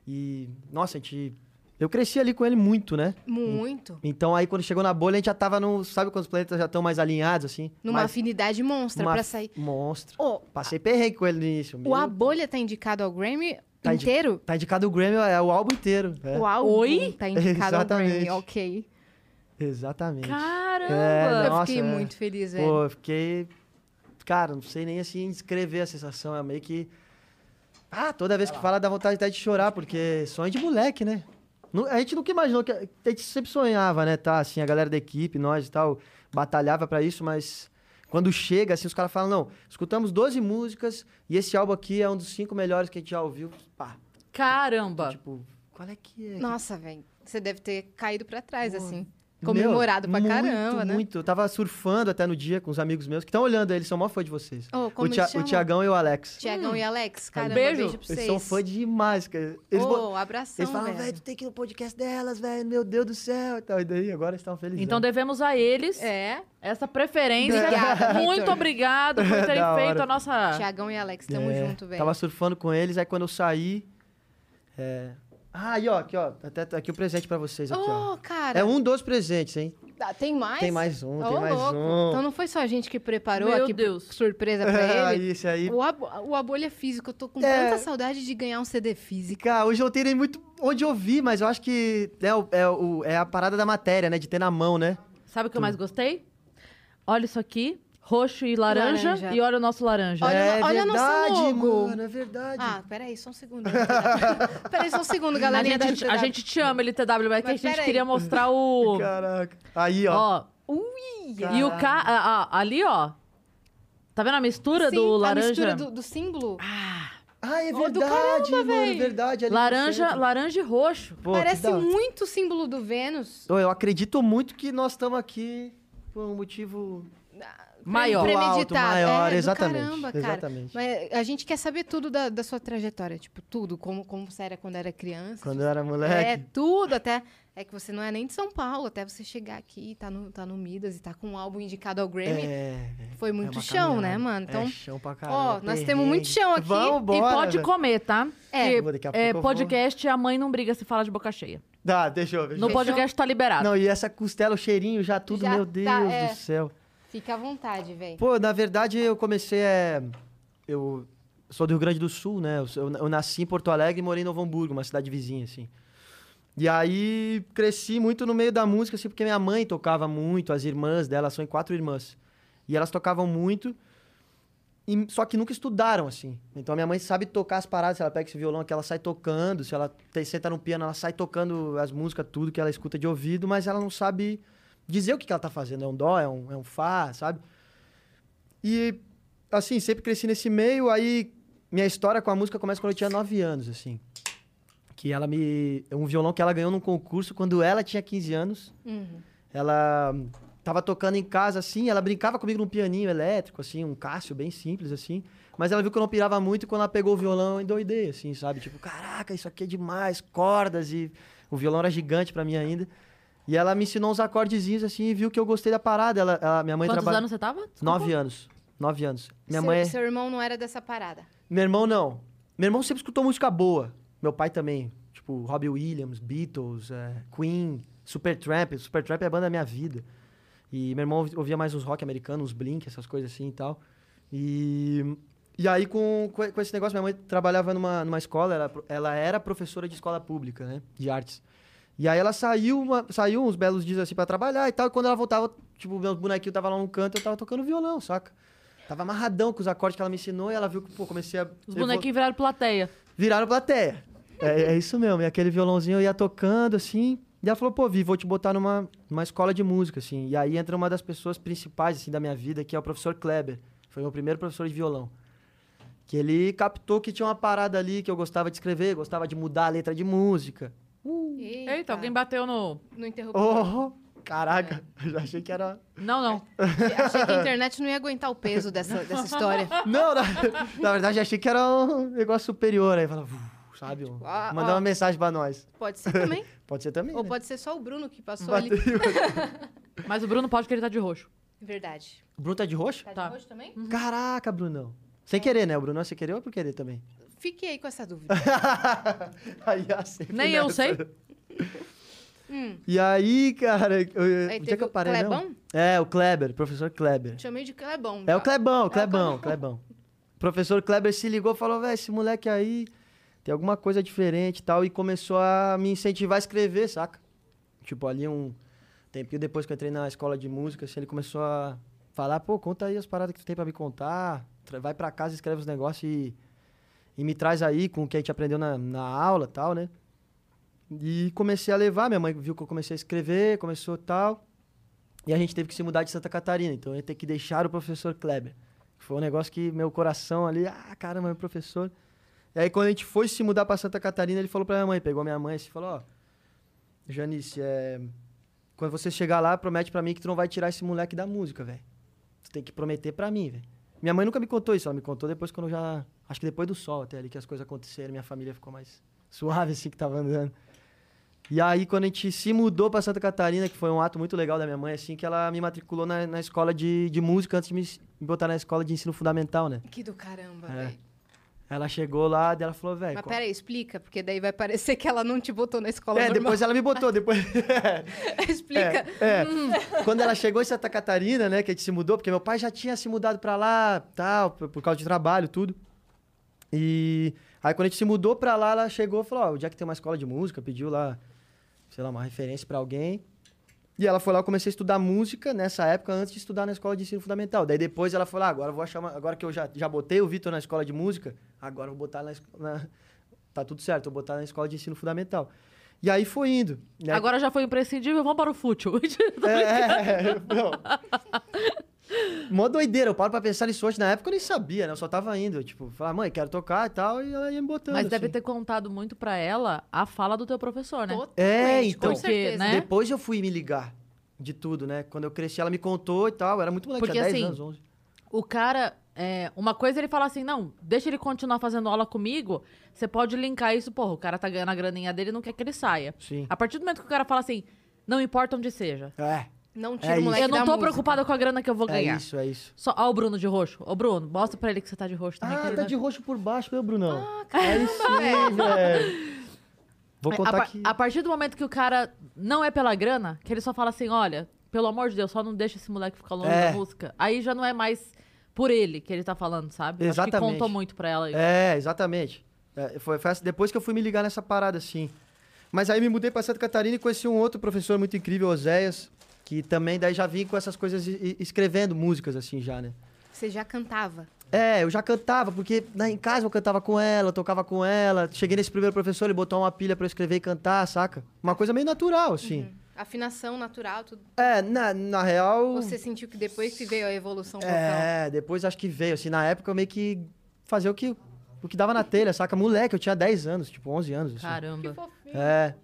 S1: E, nossa, a gente... Eu cresci ali com ele muito, né?
S2: Muito.
S1: Então aí quando chegou na bolha, a gente já tava no... Sabe quando os planetas já estão mais alinhados, assim?
S2: Numa
S1: mais,
S2: afinidade monstra
S1: uma
S2: pra sair.
S1: Monstro.
S2: Ô,
S1: Passei perrengue com ele no início.
S2: o
S1: meu.
S2: A Bolha tá indicado ao Grammy
S1: Tá indi-
S2: inteiro?
S1: Tá indicado o Grammy, é o álbum inteiro. é.
S2: O álbum
S3: Oi?
S2: tá indicado ao Grammy, ok.
S1: Exatamente.
S3: Caramba!
S1: É,
S2: eu
S1: Nossa,
S2: fiquei
S1: é.
S2: muito feliz, velho.
S1: Pô, eu fiquei. Cara, não sei nem assim descrever a sensação. É meio que. Ah, toda vez que fala dá vontade até de chorar, porque sonho de moleque, né? A gente nunca imaginou que. A gente sempre sonhava, né? Tá, assim, a galera da equipe, nós e tal, batalhava pra isso, mas. Quando chega, assim, os caras falam, não, escutamos 12 músicas e esse álbum aqui é um dos cinco melhores que a gente já ouviu. Pá,
S3: Caramba!
S1: tipo, qual é que é?
S2: Nossa, velho. Você deve ter caído pra trás,
S1: Pô,
S2: assim. Comemorado pra
S1: muito,
S2: caramba, né?
S1: Muito, Eu tava surfando até no dia com os amigos meus que estão olhando, eles são mó fã de vocês.
S2: Oh, como
S1: o, Tia-
S2: eles
S1: o? Tiagão e o Alex.
S2: Tiagão e Alex, caramba,
S3: beijo.
S2: beijo, pra
S1: Eles
S2: vocês.
S1: são fã demais, cara. Eles,
S2: Ô, abração,
S1: eles falam,
S2: velho.
S1: velho, tu tem que ir no podcast delas, velho, meu Deus do céu. E, tal. e daí agora eles estão felizes.
S3: Então devemos a eles
S2: É,
S3: essa preferência.
S2: Obrigada,
S3: Muito obrigado por terem feito a nossa.
S2: Tiagão e Alex, tamo
S1: É,
S2: junto, velho.
S1: Tava surfando com eles, aí quando eu saí. É... Ah, aí, ó, aqui, ó. Até tá aqui o presente pra vocês. Aqui, ó.
S2: Ô, cara.
S1: É um dos presentes, hein?
S2: Ah, Tem mais?
S1: Tem mais um,
S2: Ô,
S1: tem mais
S2: louco.
S1: um.
S2: Então não foi só a gente que preparou
S3: Meu
S2: aqui
S3: Deus.
S2: surpresa pra ele.
S1: Esse aí.
S2: O, abo, o Abolha Físico, eu tô com
S1: É.
S2: tanta saudade de ganhar um CD físico.
S1: Cara, hoje eu terei muito onde ouvir, mas eu acho que é, o- é, o- é a parada da matéria, né? De ter na mão, né?
S3: Sabe o que eu mais gostei? Olha isso aqui. Roxo e laranja.
S2: Laranja.
S3: E olha o nosso laranja.
S2: Olha
S1: é
S2: olha nosso
S1: verdade,
S2: logo.
S1: mano, é verdade.
S2: Ah, peraí, só um segundo. peraí, só um segundo,
S3: a,
S2: galerinha da
S3: gente, a
S2: LTW.
S3: gente te ama, LTW, mas, que a
S2: Mas
S3: gente
S2: peraí.
S3: queria mostrar o.
S1: Caraca. Aí, ó.
S3: Ó.
S2: Ui!
S3: E o K. ah, ah, ali, ó. Tá vendo a mistura
S2: Sim,
S3: do
S2: a
S3: laranja?
S2: mistura do, do símbolo.
S1: Ah, é
S2: Ó, do
S1: verdade,
S2: caramba,
S1: mano, é
S2: véi.
S1: verdade. ali no
S3: laranja,
S1: centro.
S3: laranja e roxo.
S1: Pô, que
S2: Parece
S1: da
S2: muito o símbolo do Vênus.
S1: Ô, Eu acredito muito que nós estamos aqui por um motivo
S3: Maior.
S2: Premeditado.
S1: maior,
S2: é,
S1: exatamente.
S2: Caramba, cara.
S1: exatamente.
S2: Mas a gente quer saber tudo da, da sua trajetória, tipo, tudo, como, como você era quando era criança.
S1: Quando eu era
S2: É,
S1: moleque.
S2: tudo, até. É que você não é nem de São Paulo, até você chegar aqui e tá no, tá no Midas e tá com um álbum indicado ao Grammy.
S1: É,
S2: Foi
S1: é
S2: muito
S1: uma
S2: chão, né,
S1: caminhada.
S2: mano? Então,
S1: é chão pra caramba.
S2: ó, nós
S1: perrengue.
S2: temos muito chão aqui.
S1: Vamos
S3: e pode
S1: velho.
S3: comer, tá?
S2: É.
S3: É, podcast, a mãe não briga se fala de boca cheia.
S1: Dá, deixa eu ver.
S3: No podcast tá liberado.
S1: Não, e essa costela, o cheirinho já tudo,
S2: Já
S1: meu
S2: tá,
S1: Deus
S2: é.
S1: do céu.
S2: Fica à vontade, velho.
S1: Pô, na verdade, eu comecei é, Eu sou do Rio Grande do Sul, né? Eu, eu nasci em Porto Alegre e morei em Novo Hamburgo, uma cidade vizinha, assim. E aí cresci muito no meio da música, assim, porque minha mãe tocava muito, as irmãs dela, são quatro irmãs. E elas tocavam muito, e- só que nunca estudaram, assim. Então a minha mãe sabe tocar as paradas, se ela pega esse violão aqui, ela sai tocando, se ela te- senta no piano, ela sai tocando as músicas, tudo que ela escuta de ouvido, mas ela não sabe dizer o que, que ela tá fazendo. É um dó, é um, é um fá, sabe? E, assim, sempre cresci nesse meio, aí minha história com a música começa quando eu tinha 9 anos, assim. Que ela me... É um violão que ela ganhou num concurso quando ela tinha 15 anos.
S2: Uhum.
S1: Ela tava tocando em casa, assim, ela brincava comigo num pianinho elétrico, assim, um Cássio bem simples, assim. Mas ela viu que eu não pirava muito e quando ela pegou o violão, eu endoidei, assim, sabe? Tipo, caraca, isso aqui é demais, cordas e... O violão era gigante pra mim ainda. E ela me ensinou uns acordezinhos, assim, e viu que eu gostei da parada. Ela, ela- minha mãe
S3: Quantos
S1: trabalha...
S3: anos você tava? Desculpa.
S1: Nove anos. Nove anos. Minha
S2: seu,
S1: mãe... é-
S2: seu irmão não era dessa parada.
S1: Meu irmão não. Meu irmão sempre escutou música boa. Meu pai também. Tipo, Robbie Williams, Beatles, eh, Queen, Supertramp. Supertramp é a banda da minha vida. E meu irmão ouvi- ouvia mais uns rock americanos, uns Blink, essas coisas assim e tal. E, e aí, com, com com esse negócio, minha mãe trabalhava numa, numa escola, ela, ela era professora de escola pública, né? De artes. E aí ela saiu, uma- saiu uns belos dias assim pra trabalhar e tal. E quando ela voltava, tipo, meus bonequinhos tava lá no canto, eu tava tocando violão, saca? Tava amarradão com os acordes que ela me ensinou e ela viu que, pô, comecei a.
S3: Os bonequinhos viraram plateia.
S1: Viraram plateia. É, é isso mesmo. E aquele violãozinho eu ia tocando, assim. E ela falou, pô, Vi, vou te botar numa, numa escola de música, assim. E aí entra uma das pessoas principais, assim, da minha vida, que é o professor Kleber. Foi meu primeiro professor de violão. Que ele captou que tinha uma parada ali que eu gostava de escrever, gostava de mudar a letra de música.
S3: Eita, alguém bateu no.
S2: No interruptor.
S1: Oh, caraca. Eu já achei que era...
S3: Não, não.
S2: Achei que a internet não ia aguentar o peso dessa, dessa história.
S1: Não, na, na verdade, achei que era um negócio superior. Aí falava, "Uf", sabe? um-
S2: Ah,
S1: Mandar
S2: ó.
S1: uma mensagem pra nós.
S2: Pode ser também.
S1: Pode ser também,
S2: Ou
S1: né?
S2: pode ser só o Bruno que passou ali.
S3: Mas o Bruno pode que ele tá de roxo.
S2: Verdade.
S1: O Bruno tá de roxo?
S2: Tá de
S3: Tá.
S2: roxo também?
S1: Caraca, Brunão. Sem querer, né? O Bruno é sem querer ou é por querer também?
S2: Fiquei aí com essa dúvida.
S1: aí
S3: Nem eu
S1: nessa.
S3: sei.
S2: Hum,
S1: E aí, cara, eu,
S2: Aí
S1: onde é que eu
S2: o
S1: parei, não?
S2: Clebão?
S1: É, o Kleber, professor Kleber.
S2: chamei de Clebão.
S1: É o Clebão, o
S2: É o
S1: Clebão, Clebão. Professor Kleber se ligou e falou, velho, esse moleque aí tem alguma coisa diferente e tal, e começou a me incentivar a escrever, saca? Tipo, ali um tempinho depois que eu entrei na escola de música, assim, ele começou a falar, pô, conta aí as paradas que tu tem pra me contar, vai pra casa, escreve os negócios e, e me traz aí com o que a gente aprendeu na, na aula tal, né? E comecei a levar, minha mãe viu que eu comecei a escrever, começou tal, e a gente teve que se mudar de Santa Catarina, então eu ia ter que deixar o professor Kleber. Foi um negócio que meu coração ali, ah, caramba, meu professor. E aí, quando a gente foi se mudar pra Santa Catarina, ele falou pra minha mãe, pegou minha mãe e falou: Ó, Janice, é, quando você chegar lá, promete pra mim que tu não vai tirar esse moleque da música, velho. Tu tem que prometer pra mim, velho. Minha mãe nunca me contou isso, ela me contou depois quando eu já. Acho que depois do sol até ali que as coisas aconteceram, minha família ficou mais suave assim que tava andando. E aí, quando a gente se mudou pra Santa Catarina, que foi um ato muito legal da minha mãe, assim, que ela me matriculou na, na escola de, de música antes de me, me botar na escola de ensino fundamental, né?
S2: Que do caramba,
S1: É.
S2: velho.
S1: Ela chegou lá e ela falou, velho.
S2: Mas
S1: qual-
S2: peraí, explica, porque daí vai parecer que ela não te botou na escola
S1: É,
S2: normal.
S1: depois ela me botou, depois.
S2: explica.
S1: É, é. Quando ela chegou em Santa Catarina, né, que a gente se mudou, porque meu pai já tinha se mudado pra lá, tal, por, por causa de trabalho, tudo. E aí quando a gente se mudou pra lá, ela chegou e falou, ó, onde é que tem uma escola de música? Pediu lá, sei lá, uma referência pra alguém. E ela foi lá, eu comecei a estudar música nessa época, antes de estudar na escola de ensino fundamental. Daí depois ela falou, ah, agora eu vou achar uma... Agora que eu já, já botei o Vitor na escola de música, agora eu vou botar na, na... Tá tudo certo, vou botar na escola de ensino fundamental. E aí foi indo. né?
S3: Agora já foi imprescindível, vamos para o fútil.
S1: É, é, não. Mó doideira, eu paro pra pensar nisso hoje. Na época eu nem sabia, né? Eu só tava indo. Tipo, falar, mãe, quero tocar e tal, e ela ia me botando.
S3: Mas deve
S1: assim.
S3: ter contado muito pra ela a fala do teu professor, né?
S2: Totalmente,
S1: É, então.
S2: com certeza.
S3: né?
S1: Depois eu fui me ligar de tudo, né? Quando eu cresci, ela me contou e tal. Eu era muito moleque,
S3: Porque,
S1: tinha 10
S3: assim,
S1: anos, 11.
S3: O cara, é, uma coisa é ele fala assim, não, deixa ele continuar fazendo aula comigo, você pode linkar isso, porra, o cara tá ganhando a graninha dele e não quer que ele saia.
S1: Sim.
S3: A partir do momento que o cara fala assim, não importa onde seja,
S1: É,
S2: Não tira
S1: É
S2: o moleque
S3: eu não tô
S2: música.
S3: preocupada com a grana que eu vou
S1: é
S3: ganhar.
S1: isso, é isso.
S3: Só, ó o Bruno de roxo. Ô, Bruno, mostra pra ele que você tá de roxo também. que
S1: Ah, tá
S3: vai-
S1: de roxo por baixo, meu Brunão.
S2: Ah,
S1: Aí sim, velho. Vou
S3: a,
S1: contar
S3: par-
S1: aqui.
S3: a partir do momento que o cara não é pela grana, que ele só fala assim, olha, pelo amor de Deus, só não deixa esse moleque ficar longe
S1: É.
S3: da música. Aí já não é mais por ele que ele tá falando, sabe? Acho que
S1: Exatamente.
S3: contou muito pra ela. isso.
S1: É, exatamente. É, foi, foi depois que eu fui me ligar nessa parada, assim. Mas aí me mudei pra Santa Catarina e conheci um outro professor muito incrível, Oséias, que também daí já vim com essas coisas escrevendo músicas, assim, já, né?
S2: Você já cantava.
S1: É, eu já cantava, porque né, em casa eu cantava com ela, tocava com ela. Cheguei nesse primeiro professor, ele botou uma pilha pra eu escrever e cantar, saca? Uma coisa meio natural, assim.
S2: Uhum. Afinação natural, tudo.
S1: É, na, na real.
S2: Você sentiu que depois que veio a evolução vocal.
S1: É, depois acho que veio, assim, na época eu meio que fazia o que, o que dava na telha, saca? Moleque, eu tinha 10 anos, tipo, 11 anos. Assim.
S3: Caramba.
S2: fofinho.
S1: É.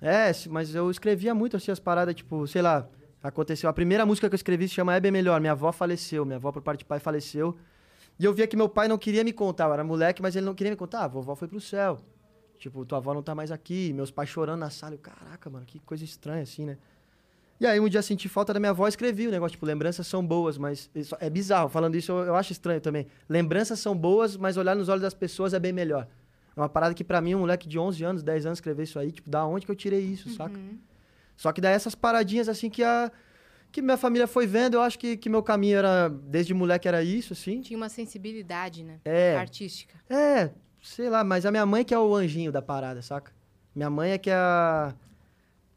S1: É, mas eu escrevia muito assim as paradas, tipo, sei lá, aconteceu. A primeira música que eu escrevi se chama É Bem Melhor. Minha avó faleceu, minha avó por parte de pai faleceu. E eu via que meu pai não queria me contar, eu era moleque, mas ele não queria me contar. Ah, vovó foi pro céu. Tipo, tua avó não tá mais aqui, meus pais chorando na sala. Eu, caraca, mano, que coisa estranha assim, né? E aí um dia senti falta da minha avó escrevi o negócio, tipo, lembranças são boas, mas isso é bizarro. Falando isso, eu, eu acho estranho também. Lembranças são boas, mas olhar nos olhos das pessoas é bem melhor. É uma parada que pra mim, um moleque de 11 anos, 10 anos escrever isso aí, tipo, da onde que eu tirei isso, saca? Só que daí essas paradinhas assim que a que minha família foi vendo, eu acho que, que meu caminho era desde moleque era isso, assim.
S2: Tinha uma sensibilidade, né?
S1: É.
S2: Artística.
S1: É, sei lá, mas a minha mãe que é o anjinho da parada, saca? Minha mãe é que é a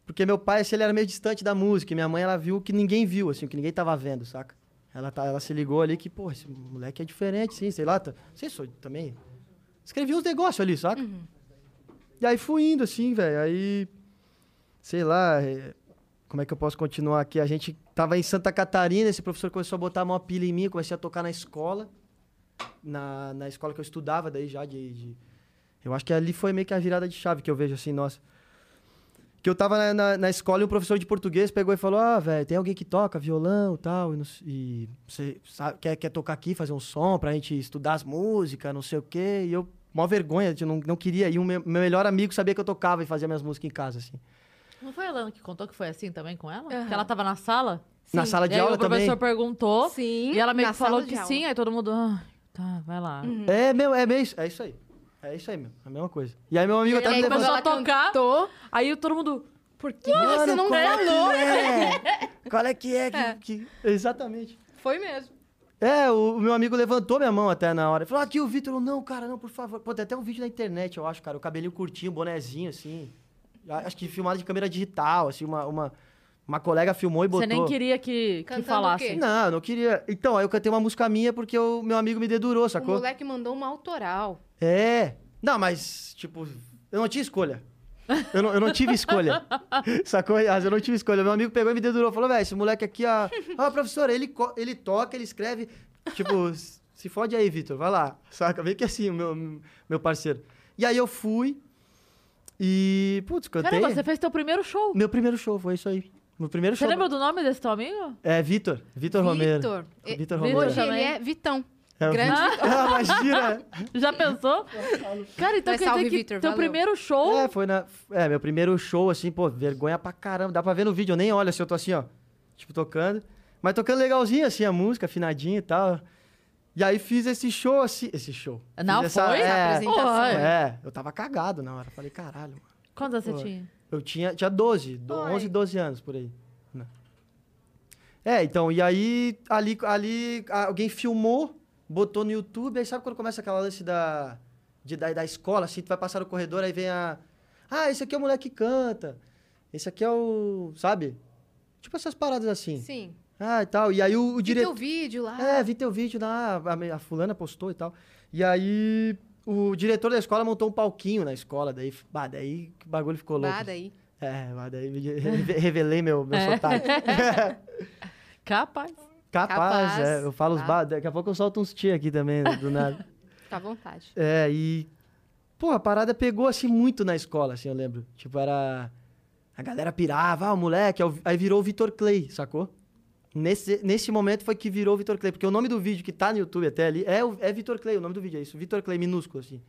S1: porque meu pai, assim, ele era meio distante da música, e minha mãe ela viu o que ninguém viu, assim, o que ninguém tava vendo, saca? Ela tá, ela se ligou ali que, pô, esse moleque é diferente, sim, sei lá, tá, sei sou também. Escrevi uns negócios ali, saca? E aí fui indo assim, velho. Aí sei lá, é, como é que eu posso continuar aqui? A gente tava em Santa Catarina, esse professor começou a botar uma pilha em mim, comecei a tocar na escola, na, na escola que eu estudava daí já de, de- Eu acho que ali foi meio que a virada de chave que eu vejo assim, nossa. Que eu tava na, na, na escola e um professor de português pegou e falou: Ah, velho, tem alguém que toca violão tal, e, s- e você sabe- quer, quer tocar aqui, fazer um som pra gente estudar as músicas, não sei o quê. E eu, mó vergonha, eu não, não queria. E o meu melhor amigo sabia que eu tocava e fazia minhas músicas em casa, assim.
S3: Não foi a Lana que contou que foi assim também com ela?
S2: Aham.
S3: Que ela tava na sala?
S1: Na
S2: Sim.
S1: sala
S3: e
S1: de
S3: aí
S1: aula
S3: o professor
S1: também.
S3: perguntou.
S2: Sim.
S3: E ela meio
S2: na
S3: que falou
S2: sala
S3: que
S2: aula.
S3: sim, aí todo mundo. "Ah, tá, vai lá.
S1: É, meu, é, meio, isso- é isso aí. É isso aí, meu. É a mesma coisa. E aí meu amigo
S2: E
S1: até
S2: aí,
S1: me levantou.
S3: começou a tocar.
S2: cantou,
S3: Aí todo mundo.
S2: por que você não
S1: qual é
S2: falou?
S1: que é? Qual é que é? que- que- Exatamente.
S2: Foi mesmo.
S1: É, o, o meu amigo levantou minha mão até na hora. Ele falou, aqui o Vitor. Não, cara, não, por favor. Pô, tem até um vídeo na internet, eu acho, cara. O cabelinho curtinho, bonezinho, assim. Acho que filmado de câmera digital, assim. Uma, uma, uma colega filmou e botou.
S3: Você nem queria que, que falasse.
S2: o quê?
S1: Não, eu não queria. Então, aí eu cantei uma música minha porque o meu amigo me dedurou,
S2: O
S1: sacou?
S2: moleque mandou uma autoral.
S1: É. Não, mas, tipo, eu não tinha escolha. Eu não, eu não tive escolha. Sacou? Eu não tive escolha. Meu amigo pegou e me dedurou. Falou, velho, esse moleque aqui, ó. Ó, professor, ele, ele toca, ele escreve. Tipo, se fode aí, Vitor, vai lá. Saca? Vem que assim, o meu, meu parceiro. E aí eu fui. E, putz, cantei.
S3: Caramba, você fez teu primeiro show.
S1: Meu primeiro show foi isso aí. No primeiro
S3: Você
S1: show.
S3: lembra do nome desse teu amigo?
S1: É, Vitor. Vitor Romero.
S2: Vitor.
S1: Vitor
S3: Vitor
S1: Romero.
S2: Hoje ele é Vitão.
S1: É,
S2: Grande
S1: Vitor. Ah, imagina!
S3: Já pensou? Cara, então
S2: Mas
S3: quer
S2: salve,
S3: dizer que
S2: Vitor,
S3: teu
S2: valeu.
S3: primeiro show...
S1: É, foi na. É, meu primeiro show, assim, pô, vergonha pra caramba. Dá pra ver no vídeo, eu nem olho assim, eu tô assim, ó. Tipo, tocando. Mas tocando legalzinho, assim, a música, afinadinha e tal. E aí fiz esse show, assim. Esse show.
S3: Não,
S1: Fiz essa-
S3: foi?
S1: É,
S2: apresentação.
S1: É, eu tava cagado na hora. Falei, caralho, mano.
S3: Quantos anos você tinha?
S1: Eu tinha, tinha 12, do-
S2: Oi.
S1: 11, 12 anos por aí. né? É, então, e aí, ali, ali alguém filmou, botou no YouTube, aí sabe quando começa aquela lance da, de, da, da escola, assim, tu vai passar no corredor, aí vem a... Ah, esse aqui é o moleque que canta, esse aqui é o... Sabe? Tipo essas paradas assim.
S2: Sim.
S1: Ah, e tal, e aí o, o
S2: Vi
S1: diretor...
S2: teu vídeo lá.
S1: É, vi teu vídeo lá, a, a fulana postou e tal. E aí, o diretor da escola montou um palquinho na escola, daí, bah, daí o bagulho ficou louco.
S2: Bah, daí.
S1: É, mas daí revelei meu, meu
S3: É.
S1: sotaque.
S3: Capaz.
S1: Capaz,
S2: Capaz,
S1: é. Eu falo os
S2: tá.
S1: ba... Daqui a pouco eu solto uns tia aqui também, do nada.
S2: Fica à vontade.
S1: É, e... Pô, a parada pegou, assim, muito na escola, assim, eu lembro. Tipo, era... A galera pirava, ah, o moleque... Aí virou o Vitor Clay, sacou? Nesse, nesse momento foi que virou Vitor Clay. Porque o nome do vídeo que tá no YouTube até ali é, é Vitor Clay, o nome do vídeo é isso. Vitor Clay, minúsculo, assim.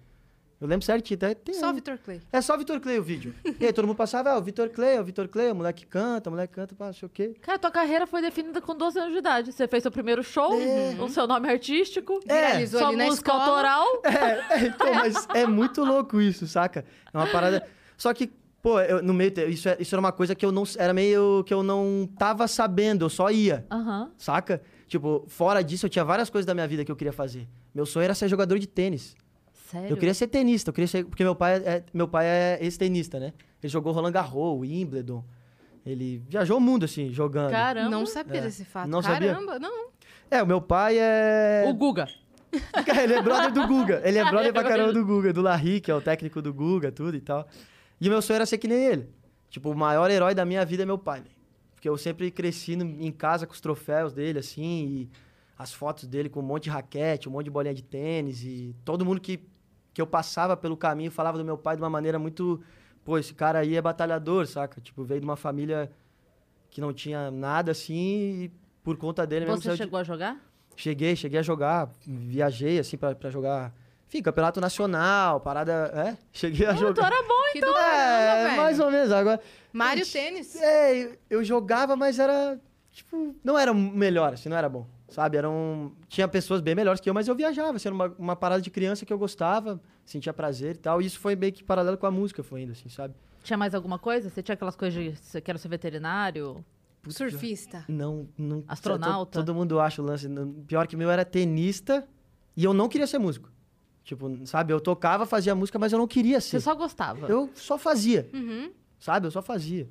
S1: Eu lembro certinho, até tem
S2: Só
S1: um-
S2: Vitor Clay.
S1: É só Vitor Clay o vídeo. E aí todo mundo passava, ah, o Vitor Clay, o Vitor Clay, o moleque canta, o moleque canta, pá, não sei o quê.
S3: Cara, tua carreira foi definida com 12 anos de idade. Você fez seu primeiro show,
S1: É.
S3: o seu nome artístico,
S2: Viralizou
S3: sua
S2: ali na
S3: música
S2: escola.
S3: autoral.
S1: É, é, então, mas é muito louco isso, saca? É uma parada. Só que, pô, eu- no meio. Isso, é- isso era uma coisa que eu não. Era meio que eu não tava sabendo, eu só ia,
S3: Aham.
S1: saca? Tipo, fora disso, eu tinha várias coisas da minha vida que eu queria fazer. Meu sonho era ser jogador de tênis.
S3: Sério?
S1: Eu queria ser tenista, eu queria ser. Porque meu pai é, meu pai é ex-tenista, né? Ele jogou Roland Garros, Wimbledon. Ele viajou o mundo, assim, jogando.
S3: Caramba.
S2: Não sabia
S1: É.
S2: desse fato.
S1: Não sabia?
S2: Caramba, não.
S1: É, o meu pai é.
S3: O Guga.
S1: ele é brother do Guga. Ele é brother pra caramba do Guga, do Larry, que é o técnico do Guga, tudo e tal. E o meu sonho era ser que nem ele. Tipo, o maior herói da minha vida é meu pai, velho. Porque eu sempre cresci em casa com os troféus dele, assim, e as fotos dele com um monte de raquete, um monte de bolinha de tênis, e todo mundo que, que eu passava pelo caminho falava do meu pai de uma maneira muito. Pô, esse cara aí é batalhador, saca? Tipo, veio de uma família que não tinha nada assim, e por conta dele mesmo
S3: Você
S1: saiu de-
S3: chegou a jogar?
S1: Cheguei, cheguei a jogar, viajei assim pra jogar. Enfim, campeonato nacional, parada. É? Cheguei a
S3: Tu
S1: jogar.
S3: era bom, então.
S1: é,
S2: velho.
S1: mais ou menos. Agora.
S2: Mário
S1: Gente,
S2: Tênis.
S1: É, eu, jogava, mas era. Tipo, não era melhor, assim, não era bom. Sabe? Era um, tinha pessoas bem melhores que eu, mas eu viajava. Assim, era uma, uma parada de criança que eu gostava, sentia prazer e tal. E isso foi meio que paralelo com a música, foi indo, assim, sabe?
S3: Tinha mais alguma coisa? Você tinha aquelas coisas de... Você quer ser veterinário?
S1: Putz,
S2: Surfista.
S1: Não, não.
S3: Astronauta?
S1: Todo, todo mundo acha o lance. Pior que o meu era tenista e eu não queria ser músico. Tipo, sabe? Eu tocava, fazia música, mas eu não queria ser.
S3: Você só gostava.
S1: Eu só fazia,
S2: Uhum.
S1: sabe? Eu só fazia.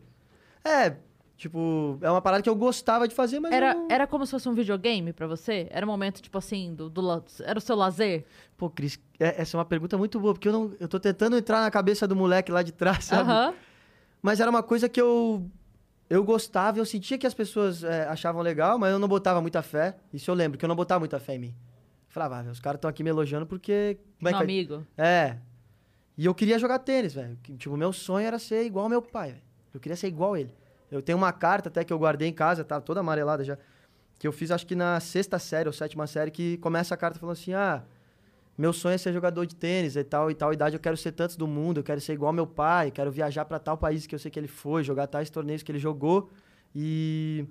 S1: É, tipo, é uma parada que eu gostava de fazer, mas
S3: Era,
S1: não...
S3: era como se fosse um videogame pra você? Era um momento, tipo assim, do, do Era o seu lazer?
S1: Pô, Cris, é- essa é uma pergunta muito boa, porque eu, não, eu tô tentando entrar na cabeça do moleque lá de trás, sabe?
S3: Aham.
S1: Mas era uma coisa que eu eu gostava, eu sentia que as pessoas é, achavam legal, mas eu não botava muita fé. Isso eu lembro, que eu não botava muita fé em mim. Falava, ah, os caras estão aqui me elogiando porque... Como é
S3: Meu
S1: que
S3: amigo.
S1: É. E eu queria jogar tênis, velho. Tipo, meu sonho era ser igual ao meu pai, velho. Eu queria ser igual a ele. Eu tenho uma carta até que eu guardei em casa, tá toda amarelada já. Que eu fiz, acho que na sexta série ou sétima série, que começa a carta falando assim: ah, meu sonho é ser jogador de tênis e tal, e tal idade eu quero ser tantos do mundo, eu quero ser igual ao meu pai, quero viajar pra tal país que eu sei que ele foi, jogar tais torneios que ele jogou. E.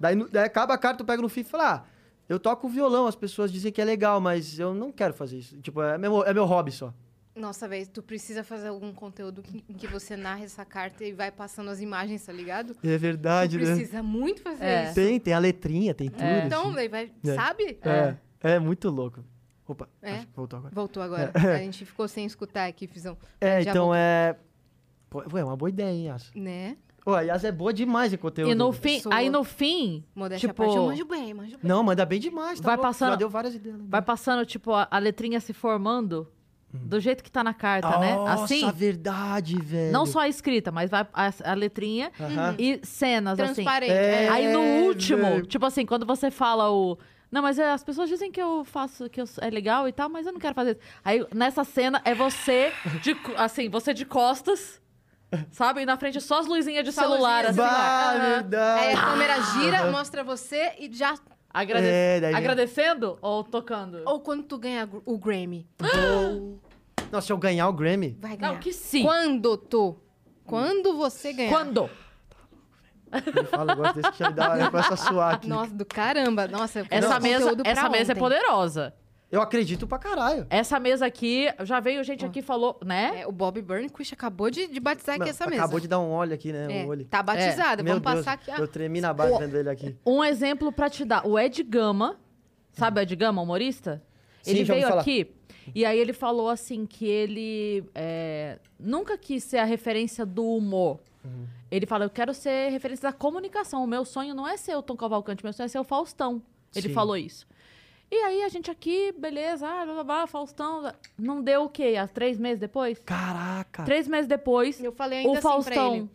S1: Daí, daí acaba a carta, eu pego no fim e falo: ah, eu toco violão, as pessoas dizem que é legal, mas eu não quero fazer isso. Tipo, é meu, é meu hobby só.
S2: Nossa, velho, tu precisa fazer algum conteúdo que- em que você narra essa carta e vai passando as imagens, tá ligado?
S1: É verdade,
S2: tu
S1: né?
S2: precisa muito fazer
S3: É.
S2: isso.
S1: Tem, tem a letrinha, tem tudo.
S2: Então,
S1: assim.
S2: daí vai,
S1: É.
S2: sabe?
S1: é. é, muito louco. Opa,
S2: É?
S1: acho voltou agora.
S2: Voltou agora. A gente ficou sem escutar aqui, Fizão.
S1: É, então
S2: voltou.
S1: é. Pô, é uma boa ideia, hein, Yas?
S2: Né?
S1: Pô, a Yas é boa demais em conteúdo.
S3: E no
S1: né?
S3: fim,
S2: Sou-
S3: aí no fim,
S2: Modéstia
S3: Tipo,
S2: parte, eu manjo bem, manjo bem.
S1: Não, manda bem demais. Tá
S3: Vai
S1: louco,
S3: passando-
S1: Já deu várias ideias. né?
S3: vai passando, tipo, a, a letrinha se formando do jeito que tá na carta, né?
S1: Hum. Nossa,
S3: Assim,
S1: verdade, velho.
S3: não só a escrita, mas vai a, a letrinha
S1: Aham.
S3: e cenas, assim.
S2: Transparente.
S1: É.
S2: é.
S3: Aí no último,
S1: velho.
S3: tipo assim, quando você fala o. Não, mas é, as pessoas dizem que eu faço, que eu, é legal e tal, mas eu não quero fazer isso. Aí nessa cena é você, de, assim, você de costas, Sabe? E na frente só as luzinhas de
S2: Só
S3: celular,
S2: luzinha
S3: assim.
S1: Bah.
S2: Aí a câmera gira,
S1: Aham.
S2: mostra você e já.
S3: Agrade-
S1: É, daí-
S3: Agradecendo ou tocando?
S2: Ou quando tu ganha o Grammy.
S1: Nossa, se eu ganhar o Grammy.
S2: Vai ganhar.
S3: Não, que sim.
S2: Quando tu? Quando você ganhar?
S3: Quando?
S1: Me fala, eu gosto desse que já me dá começa a suar aqui.
S2: Nossa, do caramba. Nossa, eu quero
S3: Essa mesa, essa mesa é poderosa.
S1: Eu acredito pra caralho.
S3: Essa mesa aqui, já veio gente aqui e falou, né?
S2: É, o Bob Burnquist acabou de, de batizar aqui
S1: Não,
S2: essa mesa.
S1: Acabou de dar um olho aqui, né?
S2: É,
S1: Um olho.
S2: tá batizada.
S1: Meu
S2: Vamos
S1: Deus,
S2: passar aqui. ó.
S1: Eu tremi na base vendo ele aqui.
S3: Um exemplo pra te dar. O Ed Gama, sabe o Ed Gama, humorista?
S1: Sim,
S3: ele veio
S1: falar.
S3: aqui e aí ele falou assim que ele é, nunca quis ser a referência do humor.
S1: Uhum.
S3: Ele fala, eu quero ser referência da comunicação. O meu sonho não é ser o Tom Cavalcante, meu sonho é ser o Faustão. Ele
S1: Sim.
S3: falou isso. E aí a gente aqui, beleza, ah, blá, blá, blá, Faustão. Não deu o quê? Há três meses depois?
S1: Caraca.
S3: Três meses depois,
S2: Eu falei ainda
S3: o
S2: assim pra ele.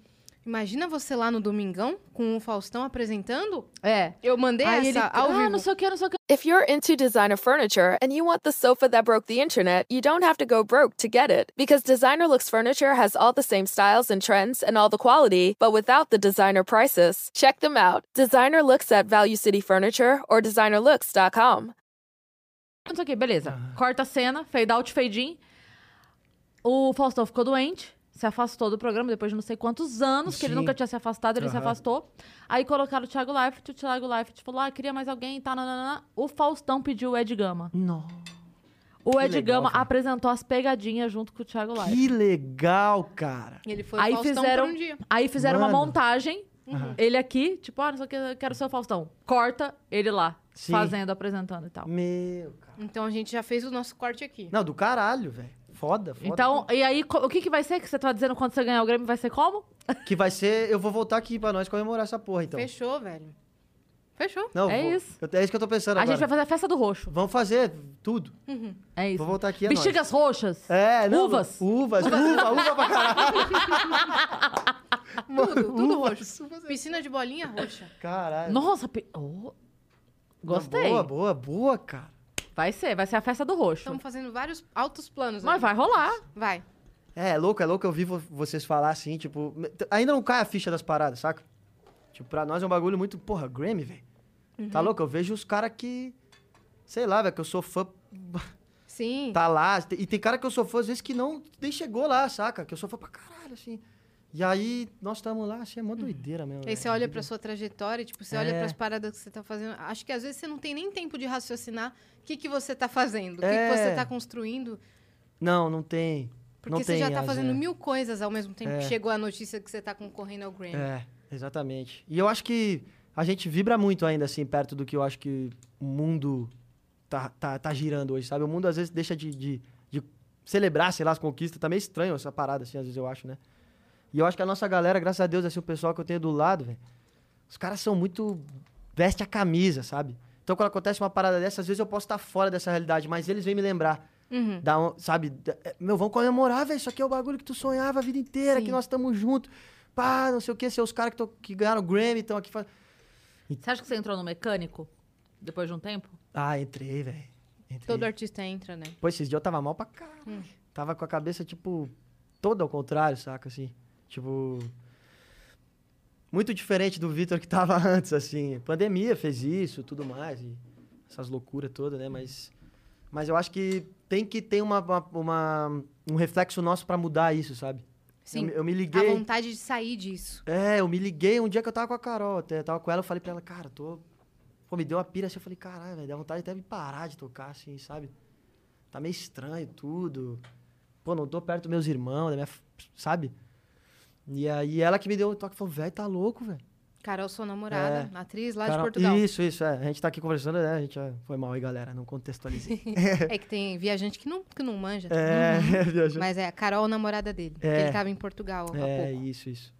S2: Imagina você lá no Domingão, com o Faustão apresentando.
S3: É.
S2: Eu mandei
S3: Aí ele,
S2: essa ao
S3: ah,
S2: vivo.
S3: não sei o que, não sei o que.
S4: If you're into designer furniture and you want the sofa that broke the internet, you don't have to go broke to get it. Because Designer Looks Furniture has all the same styles and trends and all the quality, but without the designer prices. Check them out. Designer Looks at Value City Furniture or designerlooks.com.
S3: Não sei o que, beleza. Corta a cena, fade out, fade in. O Faustão ficou doente, se afastou do programa depois de não sei quantos anos, que ele
S1: Sim.
S3: nunca tinha se afastado, ele se
S1: Aham.
S3: afastou. Aí colocaram o Thiago Leifert, o Thiago Leifert falou, ah, queria mais alguém, tá, nananana. O Faustão pediu o Ed Gama.
S1: Não.
S3: O Ed
S1: legal,
S3: Gama
S1: velho.
S3: apresentou as pegadinhas junto com o Thiago Leifert.
S1: Que legal, cara.
S2: Ele foi
S3: Aí
S2: o Faustão
S3: fizeram,
S2: por um dia.
S3: aí fizeram uma
S1: Mano.
S3: montagem,
S1: Aham.
S3: ele aqui, tipo, ah, não sei o que, eu quero ser o Faustão. Corta, ele lá,
S1: Sim.
S3: fazendo, apresentando e tal.
S1: Meu, cara.
S2: Então a gente já fez o nosso corte aqui.
S1: Não, do caralho, velho. Foda, foda.
S3: Então, e aí, o que, que vai ser que você tá dizendo quando você ganhar o Grêmio? Vai ser como?
S1: Que vai ser. Eu vou voltar aqui pra nós comemorar essa porra, então.
S2: Fechou, velho. Fechou.
S1: Não,
S3: É
S1: vou-
S3: isso.
S1: eu- é isso que eu tô pensando
S3: A
S1: agora.
S3: gente vai fazer a festa do roxo.
S1: Vamos fazer tudo.
S3: É isso.
S1: Vou voltar aqui, é
S3: Bexigas roxas.
S1: É, não.
S3: Uvas.
S1: Uvas, uva, uva pra caralho.
S2: Tudo, tudo
S1: uvas,
S2: roxo.
S1: uvas.
S2: Piscina de bolinha roxa.
S1: Caralho.
S3: Nossa, pe- oh, gostei.
S1: Boa, boa, boa, cara.
S3: Vai ser, vai ser a festa do roxo.
S2: Estamos fazendo vários altos planos.
S3: Mas
S2: aqui.
S3: vai rolar.
S2: Vai.
S1: É, é louco, é louco eu vi vo- vocês falar assim, tipo. Ainda não cai a ficha das paradas, saca? Tipo, pra nós é um bagulho muito. Porra, Grammy, velho. Tá
S2: Uhum.
S1: louco? Eu vejo os caras que. Sei lá, velho, que eu sou fã.
S2: Sim.
S1: Tá lá. E tem cara que eu sou fã, às vezes, que não nem chegou lá, saca? Que eu sou fã pra caralho, assim. E aí, nós estamos lá, é mó doideira mesmo.
S2: Aí
S1: velho.
S2: você olha pra sua trajetória, tipo, você olha
S1: É.
S2: pras paradas que você tá fazendo. Acho que às vezes você não tem nem tempo de raciocinar o que, que você tá fazendo, o que, que
S1: É.
S2: você tá construindo.
S1: Não, não tem.
S2: Porque
S1: não
S2: você
S1: tem,
S2: já tá
S1: Asa.
S2: fazendo mil coisas ao mesmo tempo
S1: É.
S2: que chegou a notícia que você tá concorrendo ao Grammy.
S1: É, exatamente. E eu acho que a gente vibra muito ainda, assim, perto do que eu acho que o mundo tá, tá, tá girando hoje, sabe? O mundo às vezes deixa de, de, de celebrar, sei lá, as conquistas. Tá meio estranho essa parada, assim, às vezes eu acho, né? E eu acho que a nossa galera, graças a Deus, assim, o pessoal que eu tenho do lado, velho, os caras são muito. veste a camisa, sabe? Então quando acontece uma parada dessa, às vezes eu posso estar fora dessa realidade, mas eles vêm me lembrar.
S2: Uhum.
S1: Da, sabe? da- é, Meu, vamos comemorar, velho. Isso aqui é o bagulho que tu sonhava a vida inteira,
S2: Sim.
S1: que nós estamos juntos. Pá, não sei o que, ser os caras que, que ganharam o Grammy estão aqui fazendo.
S3: Você acha que você entrou no mecânico depois de um tempo?
S1: Ah, entrei, velho.
S2: Todo artista entra, né?
S1: Pô, esses dias eu tava mal pra caralho. Tava com a cabeça, tipo, toda ao contrário, saca? Assim. Tipo. Muito diferente do Vitor que tava antes, assim. Pandemia fez isso, tudo mais. Essas loucuras todas, né? Mas. Mas eu acho que tem que ter uma, uma- um reflexo nosso pra mudar isso, sabe?
S2: Sim.
S1: Eu, me- eu me
S2: A
S1: liguei.
S2: vontade de sair disso.
S1: É, eu me liguei um dia que eu tava com a Carol, até eu tava com ela, eu falei pra ela, cara, tô. Pô, me deu uma pira assim, eu falei, caralho, velho, dá vontade até de parar de tocar, assim, sabe? Tá meio estranho tudo. Pô, não tô perto dos meus irmãos, da minha. Sabe? E aí ela que me deu um toque falou, velho, tá louco, velho.
S2: Carol, sua namorada, atriz lá de
S1: Carol-
S2: Portugal.
S1: Isso, isso, é. A gente tá aqui conversando, né? A gente. Foi mal aí, galera, não contextualizei.
S2: É que tem viajante que não, que não manja.
S1: é, viajando.
S2: Mas é a Carol, namorada dele. que
S1: É.
S2: Ele tava em Portugal
S1: É, isso, isso.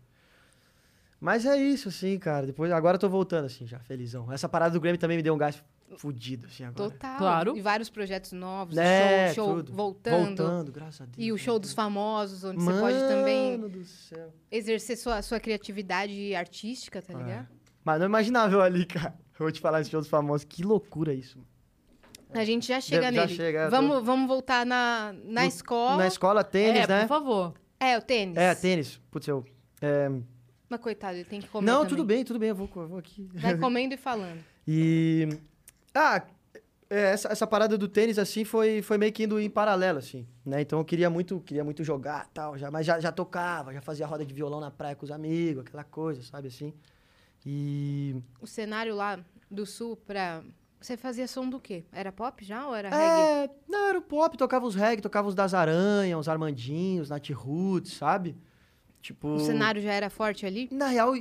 S1: Mas é isso, assim, cara. Depois, agora eu tô voltando, assim, já, felizão. Essa parada do Grammy também me deu um gás fudido, assim, agora.
S2: Total.
S3: Claro.
S2: E vários projetos novos,
S1: É,
S2: show, show
S1: tudo.
S2: voltando.
S1: Voltando, graças a Deus.
S2: E o show dos famosos, onde
S1: Mano
S2: você pode também
S1: do céu.
S2: exercer sua, sua criatividade artística, tá
S1: É.
S2: ligado?
S1: Mas não imaginava eu ali, cara. Eu vou te falar esse show dos famosos. Que loucura isso.
S2: A gente já chega
S1: Já
S2: nele.
S1: chega, eu tô-
S2: vamos, vamos voltar na, na
S1: No-
S2: escola.
S1: Na escola, tênis,
S3: é,
S1: né?
S3: por favor.
S2: É, o tênis.
S1: É, tênis. Putz, eu. é,
S2: Mas coitado, ele tem que comer
S1: Não,
S2: também.
S1: tudo bem, tudo bem, eu vou, eu vou aqui.
S2: Vai comendo e falando.
S1: E. Ah, é, essa, essa parada do tênis, assim, foi, foi meio que indo em paralelo, assim, né? Então eu queria muito, queria muito jogar tal, já, mas já, já tocava, já fazia roda de violão na praia com os amigos, aquela coisa, sabe assim? E.
S2: O cenário lá do sul pra... Você fazia som do quê? Era pop já ou era reggae?
S1: É, não, era o pop, tocava os reggae, tocava os das Aranha, os Armandinhos, Nat Roots, sabe? Tipo.
S2: O cenário já era forte ali?
S1: Na real,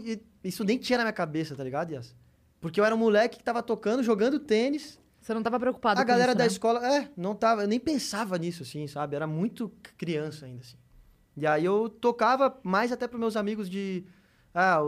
S1: isso nem tinha na minha cabeça, tá ligado, Yas? Porque eu era um moleque que tava tocando, jogando tênis.
S3: Você não tava preocupado
S1: a
S3: com
S1: galera
S3: isso,
S1: da
S3: né?
S1: escola, é, não tava, eu nem pensava nisso, assim, sabe? Era muito criança ainda, assim. E aí eu tocava mais até pros meus amigos de. Ah,